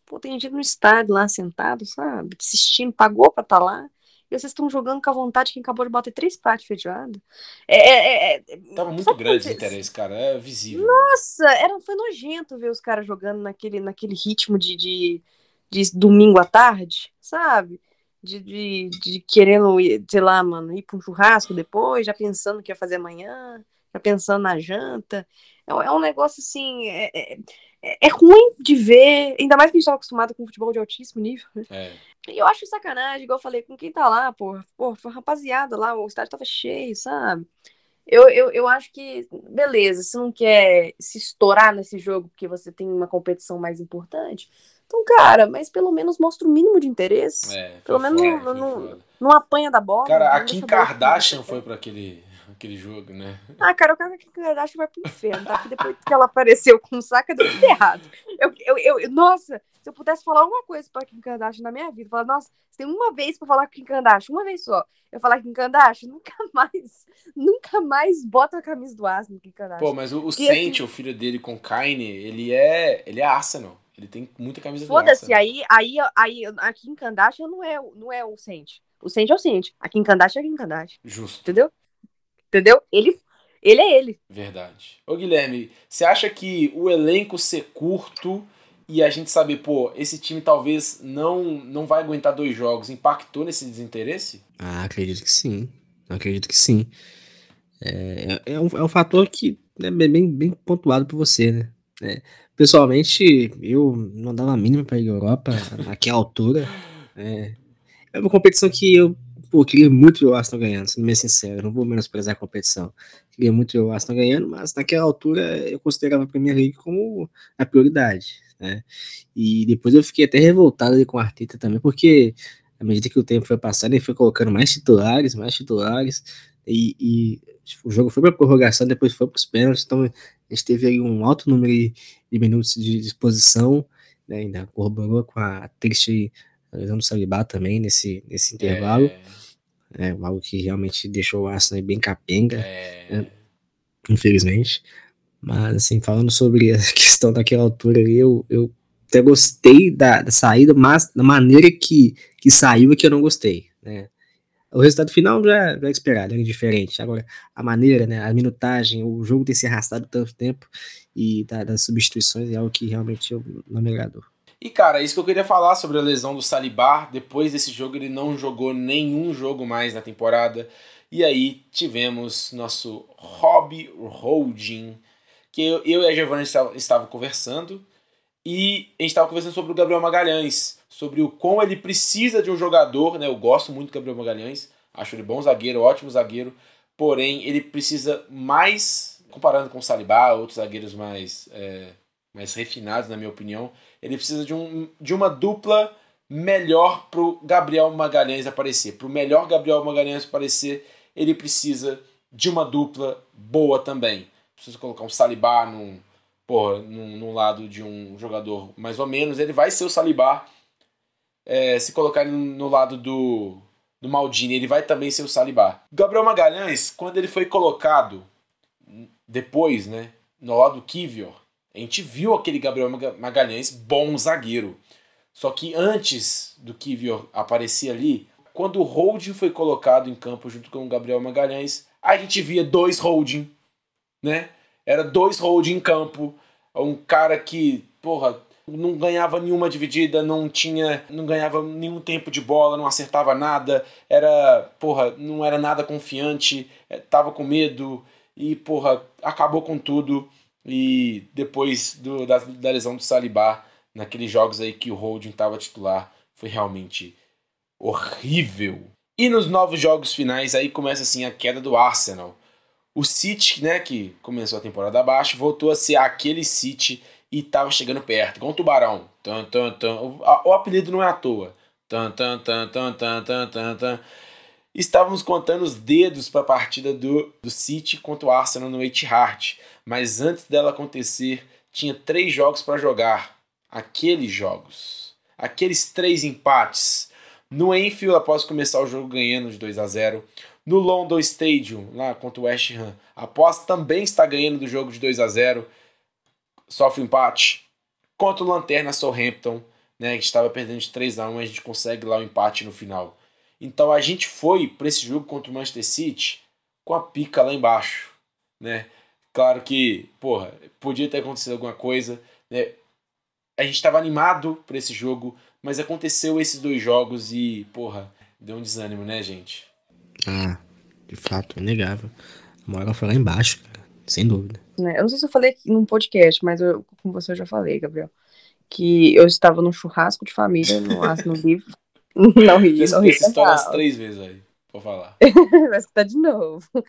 pô, tem gente no estádio lá sentado, sabe? Assistindo, pagou pra estar tá lá. E vocês estão jogando com a vontade que acabou de bater três pratos de feijoada. É, é, é, é Tava muito grande o interesse, cara. É visível. Nossa, era, foi nojento ver os caras jogando naquele, naquele ritmo de, de, de domingo à tarde, sabe? De, de, de querendo, sei lá, mano, ir para um churrasco depois, já pensando o que ia fazer amanhã, já pensando na janta. É, é um negócio assim. É, é, é, é ruim de ver, ainda mais que a gente estava acostumado com futebol de altíssimo nível. Né? É. E eu acho sacanagem, igual eu falei, com quem tá lá, pô, pô, rapaziada lá, o estádio tava cheio, sabe? Eu, eu, eu acho que, beleza, se não quer se estourar nesse jogo porque você tem uma competição mais importante, então, cara, mas pelo menos mostra o mínimo de interesse. É, pelo menos foda, não, não, não, apanha da bola. Cara, a Kim Kardashian foi para aquele aquele jogo, né? Ah, cara, eu quero que a Kardashian vai pro inferno, tá? Porque depois que ela apareceu com o saca, deu tudo errado. Eu, eu, eu, nossa, se eu pudesse falar uma coisa pra Kim Kardashian na minha vida, falar, nossa, você tem uma vez pra falar com Kim Kardashian, uma vez só. Eu falar Kim Kardashian, nunca mais, nunca mais bota a camisa do Arsenal, Kim Kardashian. Pô, mas o, o Sente, assim, o filho dele com Kanye, ele é, ele é Arsenal. Ele tem muita camisa do Arsenal. Foda-se, aí, aí, aí a Kim Kardashian não é, não é o Sente. O Sente é o Sente. A Kim Kardashian é a Kim Kardashian. Justo. Entendeu? Entendeu? Ele, ele é ele. Verdade. Ô Guilherme, você acha que o elenco ser curto e a gente saber, pô, esse time talvez não, não vai aguentar dois jogos, impactou nesse desinteresse? Ah, acredito que sim. Acredito que sim. É, é, um, é um fator que é bem, bem pontuado por você, né? É, pessoalmente, eu não dava a mínima para ir à Europa naquela altura. É, é uma competição que eu pô, queria muito ver o Aston ganhando, sendo bem sincero, não vou menosprezar a competição. Queria muito ver o Aston ganhando, mas naquela altura eu considerava a Premier League como a prioridade, né? E depois eu fiquei até revoltado ali com o Arteta também, porque à medida que o tempo foi passando, ele foi colocando mais titulares, mais titulares, e, e tipo, o jogo foi para prorrogação, depois foi para os pênaltis, então a gente teve aí um alto número de minutos de disposição, né, ainda corroborou com a triste a lesão do Saliba também nesse, nesse intervalo. É. é. algo que realmente deixou o Arsenal bem capenga, é. né? infelizmente. Mas, assim, falando sobre a questão daquela altura ali, eu, eu até gostei da, da saída, mas da maneira que, que saiu é que eu não gostei, né? O resultado final já, já é esperado, era diferente. Agora, a maneira, né, a minutagem, o jogo ter se arrastado tanto tempo e da, das substituições é algo que realmente eu não me agradou. E cara, isso que eu queria falar sobre a lesão do Salibar. Depois desse jogo, ele não jogou nenhum jogo mais na temporada. E aí tivemos nosso Rob Holding, que eu, eu e a Giovanna estavam estava conversando. E a gente estava conversando sobre o Gabriel Magalhães, sobre o como ele precisa de um jogador, né? Eu gosto muito do Gabriel Magalhães, acho ele bom zagueiro, ótimo zagueiro, porém ele precisa mais, comparando com o Salibar, outros zagueiros mais, é, mais refinados, na minha opinião, ele precisa de, um, de uma dupla melhor para o Gabriel Magalhães aparecer. Para o melhor Gabriel Magalhães aparecer, ele precisa de uma dupla boa também. Precisa colocar um Salibá num, porra, num, num lado de um jogador mais ou menos. Ele vai ser o Salibá. É, se colocar ele no lado do, do Maldini, ele vai também ser o Salibá. Gabriel Magalhães, quando ele foi colocado depois, né, no lado do Kivior, a gente viu aquele Gabriel Magalhães bom zagueiro. Só que antes do Kivior aparecer ali, quando o Holding foi colocado em campo junto com o Gabriel Magalhães, a gente via dois Holding, né? Era dois Holding em campo, um cara que, porra, não ganhava nenhuma dividida, não tinha, não ganhava nenhum tempo de bola, não acertava nada, era, porra, não era nada confiante, eh, tava com medo e, porra, acabou com tudo. E depois do, da, da lesão do Saliba, naqueles jogos aí que o Holding estava titular, foi realmente horrível. E nos novos jogos finais aí começa assim a queda do Arsenal. o City, né, que começou a temporada abaixo, voltou a ser aquele City e tava chegando perto, igual um tubarão. Tan, tan, tan. O, a, o apelido não é à toa. Tan, tan, tan, tan, tan, tan, tan. Estávamos contando os dedos para a partida do, do City contra o Arsenal no Etihad, mas antes dela acontecer, tinha três jogos para jogar. Aqueles jogos, aqueles três empates. No Enfield, após começar o jogo ganhando de 2 a 0 no London Stadium, lá contra o West Ham, após também estar ganhando do jogo de 2 a 0 sofre empate. Contra o Lanterna Southampton, né, que estava perdendo de 3 a 1 a gente consegue lá o empate no final. Então a gente foi para esse jogo contra o Manchester City com a pica lá embaixo, né? Claro que, porra, podia ter acontecido alguma coisa, né? A gente estava animado para esse jogo, mas aconteceu esses dois jogos e, porra, deu um desânimo, né, gente? Ah, de fato, é inegável. A moral foi lá embaixo, cara, sem dúvida. Né, eu não sei se eu falei num podcast, mas eu, com você eu já falei, Gabriel. Que eu estava num churrasco de família no Arsenal Livre Não ri, Já ri. essa história umas três vezes aí, vou falar. Vai escutar de novo.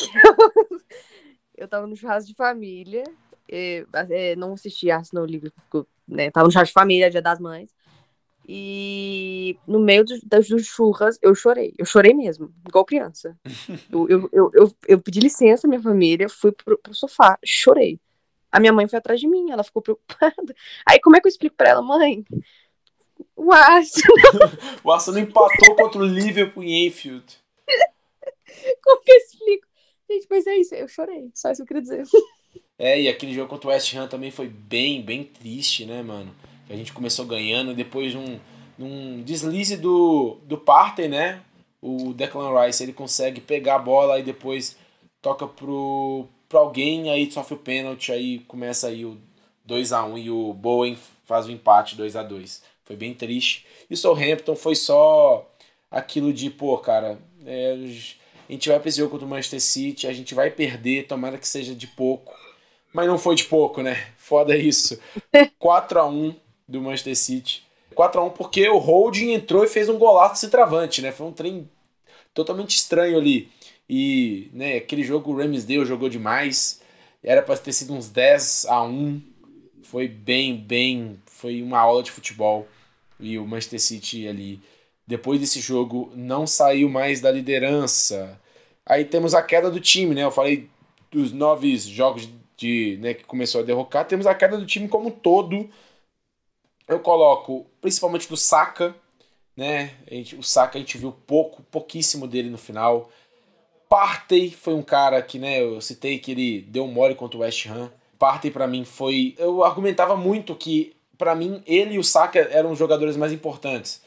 Eu, eu tava no churrasco de família, e, é, não assisti Arsenal Livre, porque né, tava no churrasco de família, dia das mães. E no meio dos, dos churras, eu chorei. Eu chorei mesmo, igual criança. Eu, eu, eu, eu, eu pedi licença à minha família, fui pro, pro sofá, chorei. A minha mãe foi atrás de mim, ela ficou preocupada. Aí, como é que eu explico pra ela, mãe? O Arsenal. o Arsenal empatou contra o Liverpool em Enfield. Como que eu explico? Gente, mas é isso, eu chorei. Só isso que eu queria dizer. É, e aquele jogo contra o West Ham também foi bem, bem triste, né, mano? A gente começou ganhando, depois de um, um deslize do, do Partey, né? O Declan Rice, ele consegue pegar a bola e depois toca pro, pro alguém, aí sofre o pênalti, aí começa aí o 2 a 1 e o Bowen faz o empate 2 a 2 foi bem triste. E o Southampton foi só aquilo de, pô, cara, é, a gente vai pra esse jogo contra o Manchester City, a gente vai perder, tomara que seja de pouco. Mas não foi de pouco, né? Foda isso. 4 a 1 do Manchester City. 4 a 1 porque o Holding entrou e fez um golaço de travante, né? Foi um trem totalmente estranho ali. E, né, aquele jogo o Ramsdale jogou demais. Era para ter sido uns 10 a 1. Foi bem, bem, foi uma aula de futebol e o Manchester City ali, depois desse jogo, não saiu mais da liderança. Aí temos a queda do time, né? Eu falei dos nove jogos de, né, que começou a derrocar, temos a queda do time como um todo. Eu coloco principalmente do Saka, né? Gente, o Saka a gente viu pouco, pouquíssimo dele no final. Partey foi um cara que, né, eu citei que ele deu um mole contra o West Ham. Partey para mim foi, eu argumentava muito que para mim, ele e o Saka eram os jogadores mais importantes.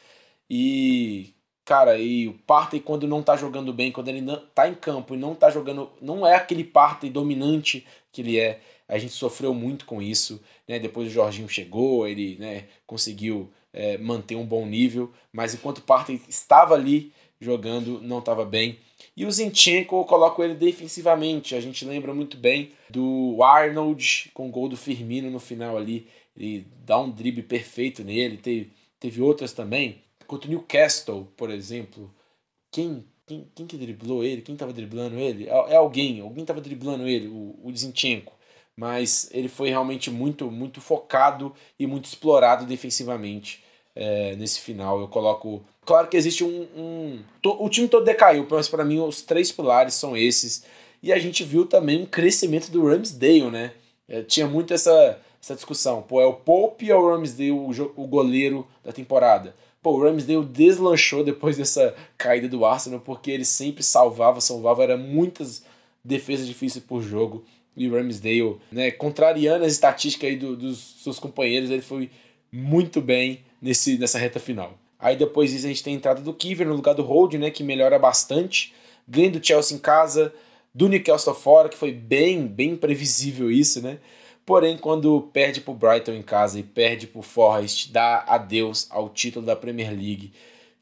E, cara, e o Partey quando não tá jogando bem, quando ele não tá em campo e não tá jogando, não é aquele Partey dominante que ele é. A gente sofreu muito com isso, né? Depois o Jorginho chegou, ele, né, conseguiu é, manter um bom nível, mas enquanto o Partey estava ali jogando, não estava bem. E o Zinchenko, eu coloco ele defensivamente. A gente lembra muito bem do Arnold com o gol do Firmino no final ali ele dá um drible perfeito nele. Teve, teve outras também. Contra o Newcastle, por exemplo. Quem, quem, quem que driblou ele? Quem estava driblando ele? É, é, alguém. Alguém estava driblando ele, o, o Zinchenko. Mas ele foi realmente muito, muito focado e muito explorado defensivamente é, nesse final. Eu coloco. Claro que existe um. um to, o time todo decaiu, mas para mim os três pilares são esses. E a gente viu também um crescimento do Ramsdale, né? É, tinha muito essa, essa discussão. Pô, é o Pope ou o Ramsdale o, goleiro da temporada? Pô, o Ramsdale deslanchou depois dessa caída do Arsenal, porque ele sempre salvava, salvava, era muitas defesas difíceis por jogo. E o Ramsdale, né, contrariando as estatísticas aí do, dos seus companheiros, ele foi muito bem nesse, nessa reta final. Aí depois disso a gente tem a entrada do Kiver no lugar do Hold, né, que melhora bastante. Ganho do Chelsea em casa, do Newcastle fora, que foi bem, bem previsível isso, né? Porém, quando perde para o Brighton em casa e perde para o Forest, dá adeus ao título da Premier League,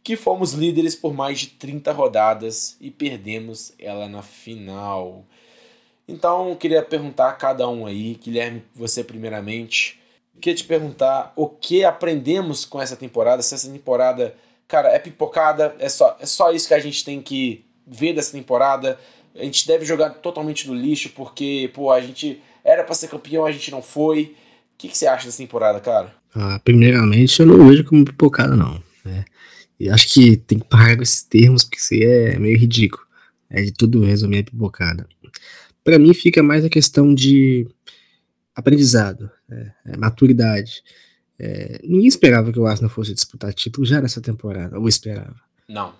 que fomos líderes por mais de 30 rodadas e perdemos ela na final. Então, queria perguntar a cada um aí, Guilherme, você primeiramente, queria te perguntar o que aprendemos com essa temporada, se essa temporada, cara, é pipocada, é só, é só isso que a gente tem que ver dessa temporada, a gente deve jogar totalmente no lixo porque, pô, a gente era para ser campeão, a gente não foi. O que, que você acha dessa temporada, cara? Ah, primeiramente, eu não vejo como pipocada, não. Né? E acho que tem que parar com esses termos, porque isso aí é meio ridículo. É de tudo resumir a pipocada. Para mim, fica mais a questão de aprendizado, né? é, maturidade. É, ninguém esperava que o Arsenal fosse disputar título já nessa temporada, ou esperava? Não.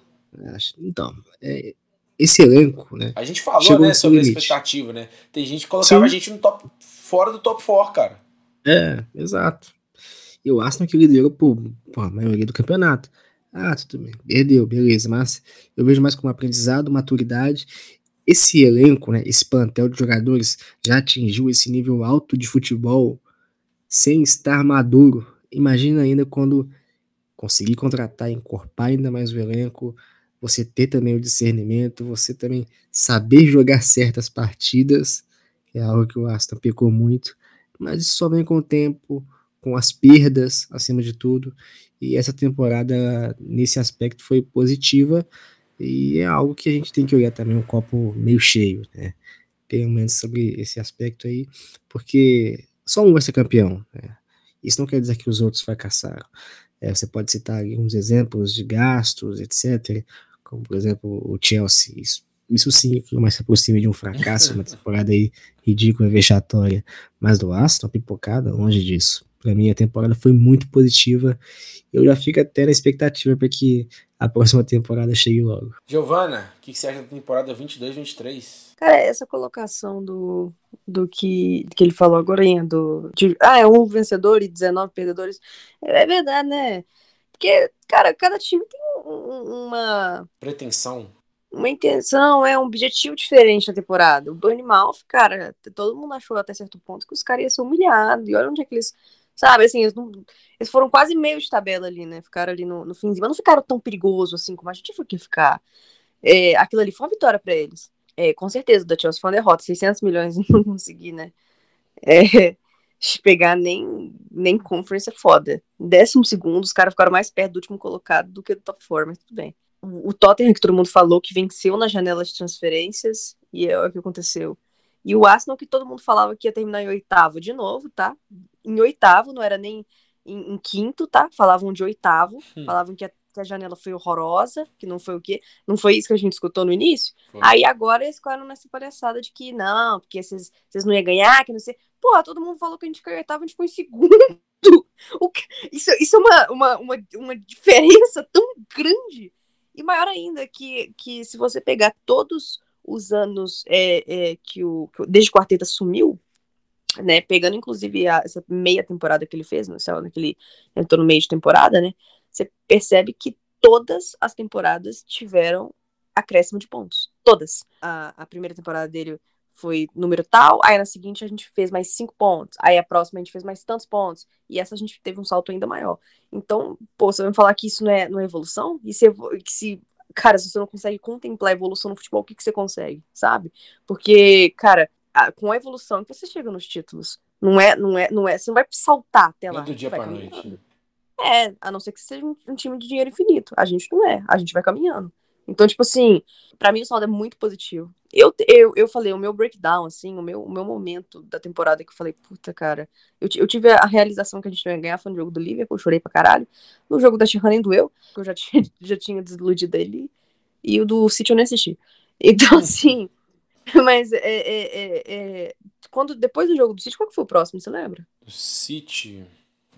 Então, é, esse elenco, né? A gente falou, né, sobre a expectativa, né? Tem gente que colocava Sim. a gente no top, fora do top 4, cara. É, exato. E o Arsenal que liderou por, por a maioria do campeonato. Ah, tudo bem. Perdeu, beleza. Mas eu vejo mais como aprendizado, maturidade. Esse elenco, né, esse plantel de jogadores já atingiu esse nível alto de futebol sem estar maduro. Imagina ainda quando conseguir contratar, encorpar ainda mais o elenco, você ter também o discernimento, você também saber jogar certas partidas, é algo que o Aston pecou muito, mas isso só vem com o tempo, com as perdas acima de tudo. E essa temporada, nesse aspecto, foi positiva. E é algo que a gente tem que olhar também um copo meio cheio, né? Pelo menos sobre esse aspecto aí, porque só um vai ser campeão. Né? Isso não quer dizer que os outros fracassaram. É, você pode citar alguns exemplos de gastos, etc. Como, por exemplo, o Chelsea. Isso, isso sim mais se aproxima de um fracasso, uma temporada aí ridícula, vexatória. Mas do Aston, pipocada, longe disso. Para mim, a temporada foi muito positiva. Eu já fico até na expectativa para que a próxima temporada chegue logo. Giovana, o que, que você acha da temporada 22-23? Cara, essa colocação do, do que, que ele falou agora, do, de, ah, é um vencedor e 19 perdedores, é, é verdade, né? Porque, cara, cada time tem uma. Pretensão uma intenção, é um objetivo diferente na temporada. O Burn Mouth, cara, todo mundo achou até certo ponto que os caras iam ser humilhados. E olha onde é que eles Sabe, assim, eles, não, eles foram quase meio de tabela ali, né? Ficaram ali no, no mas não ficaram tão perigoso assim como a gente foi que ficar. É, aquilo ali foi uma vitória para eles. É, com certeza, da Chelsea foi uma derrota, 600 milhões e não consegui, né? É, pegar nem, nem conference é foda. Décimo segundo, os caras ficaram mais perto do último colocado do que do top 4, mas tudo bem. O, o Tottenham, que todo mundo falou, que venceu na janela de transferências, e é o que aconteceu. E o Arsenal, que todo mundo falava que ia terminar em oitavo de novo, tá? Em oitavo, não era nem em, em quinto, tá? Falavam de oitavo, hum. falavam que a, que a, janela foi horrorosa, que não foi o quê? Não foi isso que a gente escutou no início? Foi. Aí agora eles ficaram nessa palhaçada de que não, porque vocês não iam ganhar, que não sei. Porra, todo mundo falou que a gente ficou em oitavo, a gente foi em segundo. Que, isso, isso é uma, uma, uma, uma diferença tão grande. E maior ainda que, que se você pegar todos os anos é, é, que, o, que o, desde que o Arteta sumiu, né, pegando inclusive a, essa meia temporada que ele fez, no céu, que ele entrou no meio de temporada, né, você percebe que todas as temporadas tiveram acréscimo de pontos, todas. A, a primeira temporada dele foi número tal, aí na seguinte a gente fez mais cinco pontos, aí a próxima a gente fez mais tantos pontos, e essa a gente teve um salto ainda maior. Então, pô, você vai me falar que isso não é, não é evolução? E se, que se cara, se você não consegue contemplar a evolução no futebol, o que, que você consegue, sabe? Porque, cara, a, com a evolução que você chega nos títulos. Não é, não é, não é, você não vai saltar até lá. Do dia pra noite. É, a não ser que seja um, um, time de dinheiro infinito. A gente não é, a gente vai caminhando. Então, tipo assim, para mim o saldo é muito positivo. Eu, eu, eu falei, o meu breakdown, assim, o meu, o meu momento da temporada que eu falei, puta, cara, eu, eu tive a realização que a gente ia ganhar, foi no jogo do Liverpool, chorei pra caralho. No jogo da Chihana nem doeu, porque eu já tinha, já tinha desiludido ele. E o do City eu nem assisti. Então, assim, mas é, é, é, é, quando, depois do jogo do City, qual que foi o próximo, você lembra? Do City,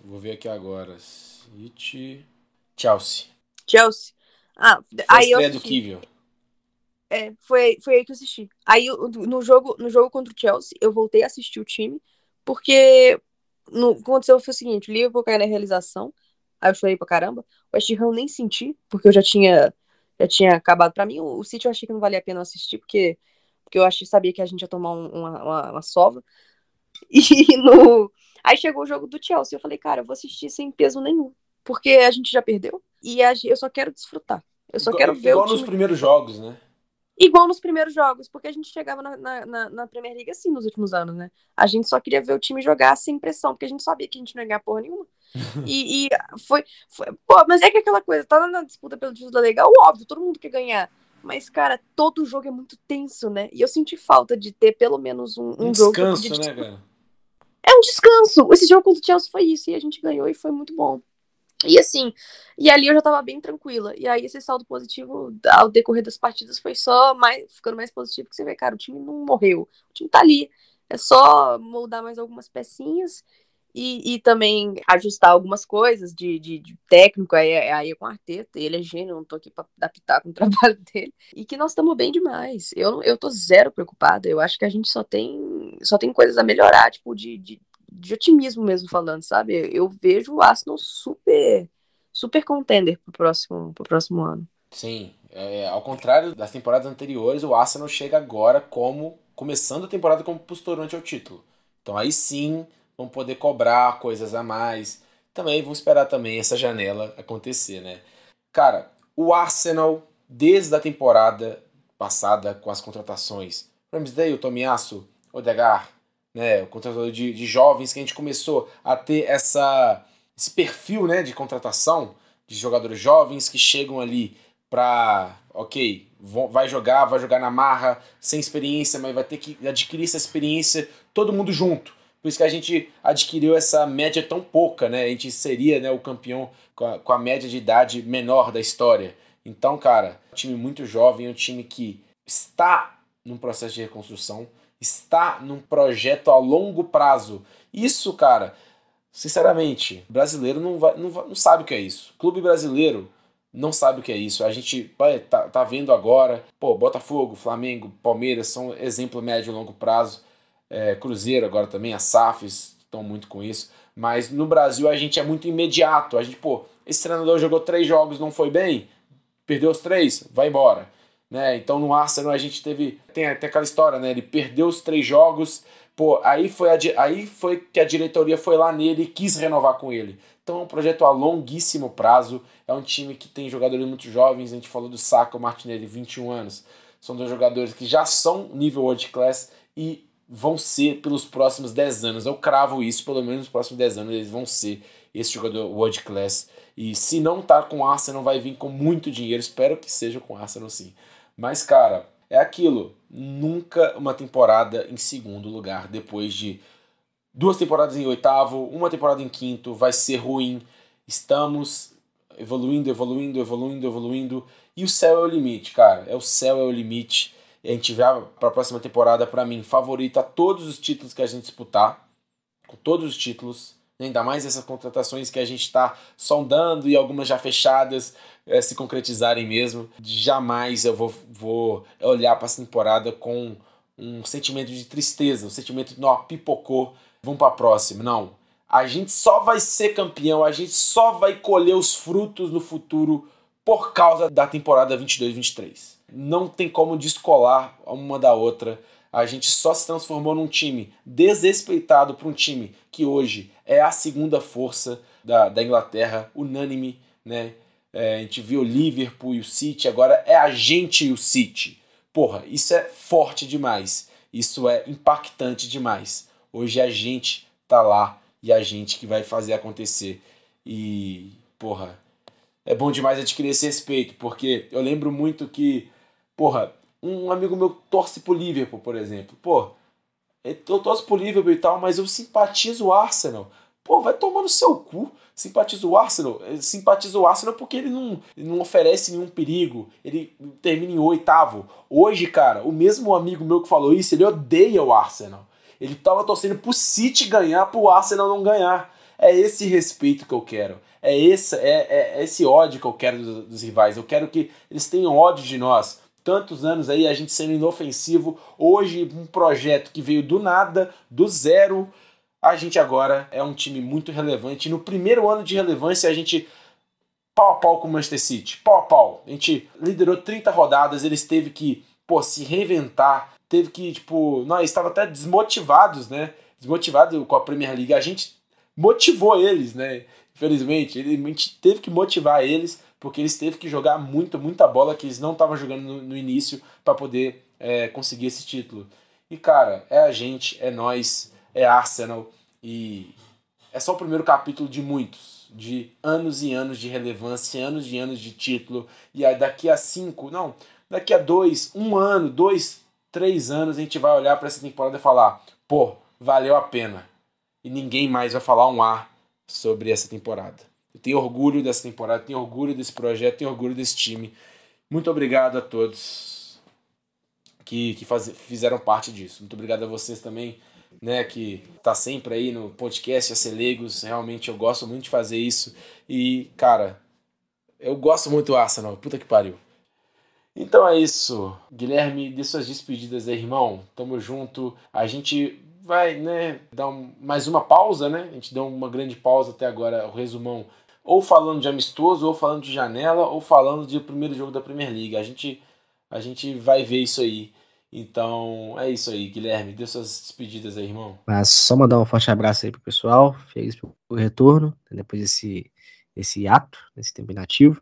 vou ver aqui agora. City, Chelsea. Chelsea. Ah, foi aí eu do Kivio. É, foi, foi aí que eu assisti. Aí no jogo, no jogo contra o Chelsea, eu voltei a assistir o time, porque no, o que aconteceu foi o seguinte, o Liverpool caiu na realização, aí eu chorei pra caramba. O West Ham nem senti, porque eu já tinha já tinha acabado. Para mim, o, o City eu achei que não valia a pena assistir, porque, porque eu achei, sabia que a gente ia tomar um, uma, uma, uma sova. E no. Aí chegou o jogo do Chelsea. Eu falei, cara, eu vou assistir sem peso nenhum. Porque a gente já perdeu. E eu só quero desfrutar. Eu só igual, quero ver. Igual nos primeiros jogos, né? Igual nos primeiros jogos, porque a gente chegava na, na, na, Premier League assim nos últimos anos, né? A gente só queria ver o time jogar sem pressão, porque a gente sabia que a gente não ia ganhar porra nenhuma. e, e foi, foi, Pô, mas é que aquela coisa, tá na disputa pelo título da legal, óbvio, todo mundo quer ganhar. Mas, cara, todo jogo é muito tenso, né? E eu senti falta de ter pelo menos um, um, um jogo. Descanso, né, cara? É um descanso. Esse jogo contra o Chelsea foi isso. E a gente ganhou e foi muito bom. E assim, e ali eu já tava bem tranquila. E aí esse saldo positivo ao decorrer das partidas foi só mais ficando mais positivo que você vê, cara, o time não morreu. O time tá ali. É só moldar mais algumas pecinhas e, e também ajustar algumas coisas de, de, de técnico, aí, aí é com o Arteta, ele é gênio, não tô aqui pra adaptar com o trabalho dele. E que nós estamos bem demais. Eu, eu tô zero preocupada, eu acho que a gente só tem, só tem coisas a melhorar, tipo, de, de de otimismo mesmo falando, sabe? Eu vejo o Arsenal super super contender pro próximo, pro próximo ano. Sim, é, ao contrário das temporadas anteriores, o Arsenal chega agora como começando a temporada como posturante ao título. Então aí sim vão poder cobrar coisas a mais. Também vão esperar também essa janela acontecer, né? Cara, o Arsenal desde a temporada passada com as contratações Ramsdale, Tomiasso, Odegaard, né, o contratador de, de jovens, que a gente começou a ter essa, esse perfil né, de contratação de jogadores jovens que chegam ali para, ok, vai jogar, vai jogar na marra, sem experiência, mas vai ter que adquirir essa experiência todo mundo junto. Por isso que a gente adquiriu essa média tão pouca, né? A gente seria né, o campeão com a, com a média de idade menor da história. Então, cara, um time muito jovem, um time que está num processo de reconstrução, está num projeto a longo prazo. Isso, cara, sinceramente, brasileiro não, vai, não, não sabe o que é isso. Clube brasileiro não sabe o que é isso. A gente tá, tá vendo agora, pô, Botafogo, Flamengo, Palmeiras são exemplo médio e longo prazo. É, Cruzeiro agora também, a SAFs estão muito com isso. Mas no Brasil a gente é muito imediato. A gente, pô, esse treinador jogou três jogos, não foi bem, perdeu os três, vai embora. Né? Então no Arsenal a gente teve. Tem até aquela história, né? Ele perdeu os três jogos. Pô, aí foi, a, aí foi que a diretoria foi lá nele e quis renovar com ele. Então é um projeto a longuíssimo prazo. É um time que tem jogadores muito jovens. A gente falou do Saka, o Martinelli, 21 anos. São dois jogadores que já são nível world class e vão ser pelos próximos 10 anos. Eu cravo isso, pelo menos nos próximos 10 anos eles vão ser esse jogador world class. E se não tá com Arsenal, vai vir com muito dinheiro. Espero que seja com Arsenal sim. Mas, cara, é aquilo. Nunca uma temporada em segundo lugar depois de duas temporadas em oitavo, uma temporada em quinto, vai ser ruim. Estamos evoluindo, evoluindo, evoluindo, evoluindo. E o céu é o limite, cara. É o céu é o limite. A gente vai para a próxima temporada, para mim, favorita todos os títulos que a gente disputar. Com todos os títulos. Ainda mais essas contratações que a gente está sondando e algumas já fechadas é, se concretizarem mesmo. Jamais eu vou, vou olhar para essa temporada com um sentimento de tristeza, um sentimento de não pipocou, vamos para a próxima. Não. A gente só vai ser campeão, a gente só vai colher os frutos no futuro por causa da temporada 22-23. Não tem como descolar uma da outra a gente só se transformou num time desrespeitado para um time que hoje é a segunda força da, da Inglaterra, unânime, né? É, a gente viu o Liverpool e o City, agora é a gente e o City. Porra, isso é forte demais. Isso é impactante demais. Hoje a gente tá lá e a gente que vai fazer acontecer. E, porra, é bom demais adquirir esse respeito, porque eu lembro muito que, porra, um amigo meu torce pro Liverpool, por exemplo. Pô, eu torço pro Liverpool e tal, mas eu simpatizo o Arsenal. Pô, vai tomar no seu cu. Simpatizo o Arsenal. Simpatizo o Arsenal porque ele não, não oferece nenhum perigo. Ele termina em oitavo. Hoje, cara, o mesmo amigo meu que falou isso, ele odeia o Arsenal. Ele tava torcendo pro City ganhar, pro Arsenal não ganhar. É esse respeito que eu quero. É esse, é, é, é esse ódio que eu quero dos, dos rivais. Eu quero que eles tenham ódio de nós tantos anos aí a gente sendo inofensivo. Hoje, um projeto que veio do nada, do zero, a gente agora é um time muito relevante. No primeiro ano de relevância, a gente pau a pau com o Manchester City, pau a pau. A gente liderou 30 rodadas, eles teve que, pô, se reinventar, teve que, tipo, nós estava até desmotivados, né? Desmotivado com a Premier League. A gente motivou eles, né? Infelizmente, a gente teve que motivar eles porque eles teve que jogar muito, muita bola que eles não estavam jogando no, no início para poder é, conseguir esse título. E cara, é a gente, é nós, é Arsenal e é só o primeiro capítulo de muitos, de anos e anos de relevância, anos e anos de título. E aí daqui a cinco, não, daqui a dois, um ano, dois, três anos, a gente vai olhar para essa temporada e falar: pô, valeu a pena. E ninguém mais vai falar um ar sobre essa temporada. Eu tenho orgulho dessa temporada, tenho orgulho desse projeto, tenho orgulho desse time. Muito obrigado a todos que, que faz, fizeram parte disso. Muito obrigado a vocês também, né, que tá sempre aí no podcast a Celegos. Realmente eu gosto muito de fazer isso. E, cara, eu gosto muito do Arsenal. Puta que pariu. Então é isso. Guilherme, dê suas despedidas aí, irmão. Tamo junto. A gente vai, né, dar um, mais uma pausa, né? A gente deu uma grande pausa até agora, o resumão, ou falando de amistoso, ou falando de janela, ou falando de primeiro jogo da Premier League. A gente, a gente vai ver isso aí. Então é isso aí, Guilherme. Dê suas despedidas aí, irmão. Mas só mandar um forte abraço aí pro pessoal. Feliz pelo retorno, depois desse, desse ato, desse tempo inativo.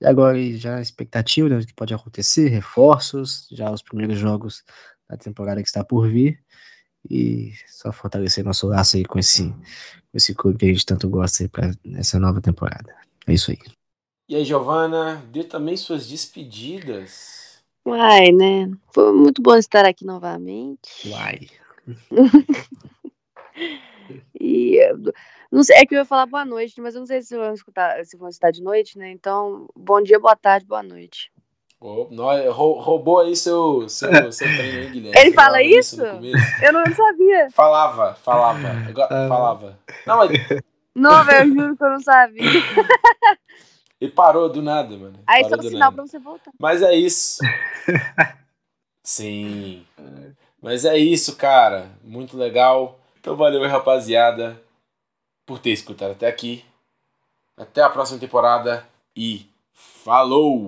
E agora já a expectativa né, do que pode acontecer, reforços, já os primeiros jogos da temporada que está por vir e só fortalecer nosso laço aí com esse, com esse clube que a gente tanto gosta aí para essa nova temporada. É isso aí. E aí, Giovana, dê também suas despedidas. Uai, né? Foi muito bom estar aqui novamente. Uai. e não sei, é que eu ia falar boa noite, mas eu não sei se vão escutar, se vão estar de noite, né? Então, bom dia, boa tarde, boa noite. Oh, roubou aí seu, seu, seu treino aí, Guilherme. Ele fala isso? Eu não sabia. Falava, falava. Agora, falava. Não, mas... não, velho, eu juro que eu não sabia. Ele parou do nada, mano. Aí parou só sinal nada. pra você voltar. Mas é isso. Sim. Mas é isso, cara. Muito legal. Então valeu, rapaziada, por ter escutado até aqui. Até a próxima temporada e falou!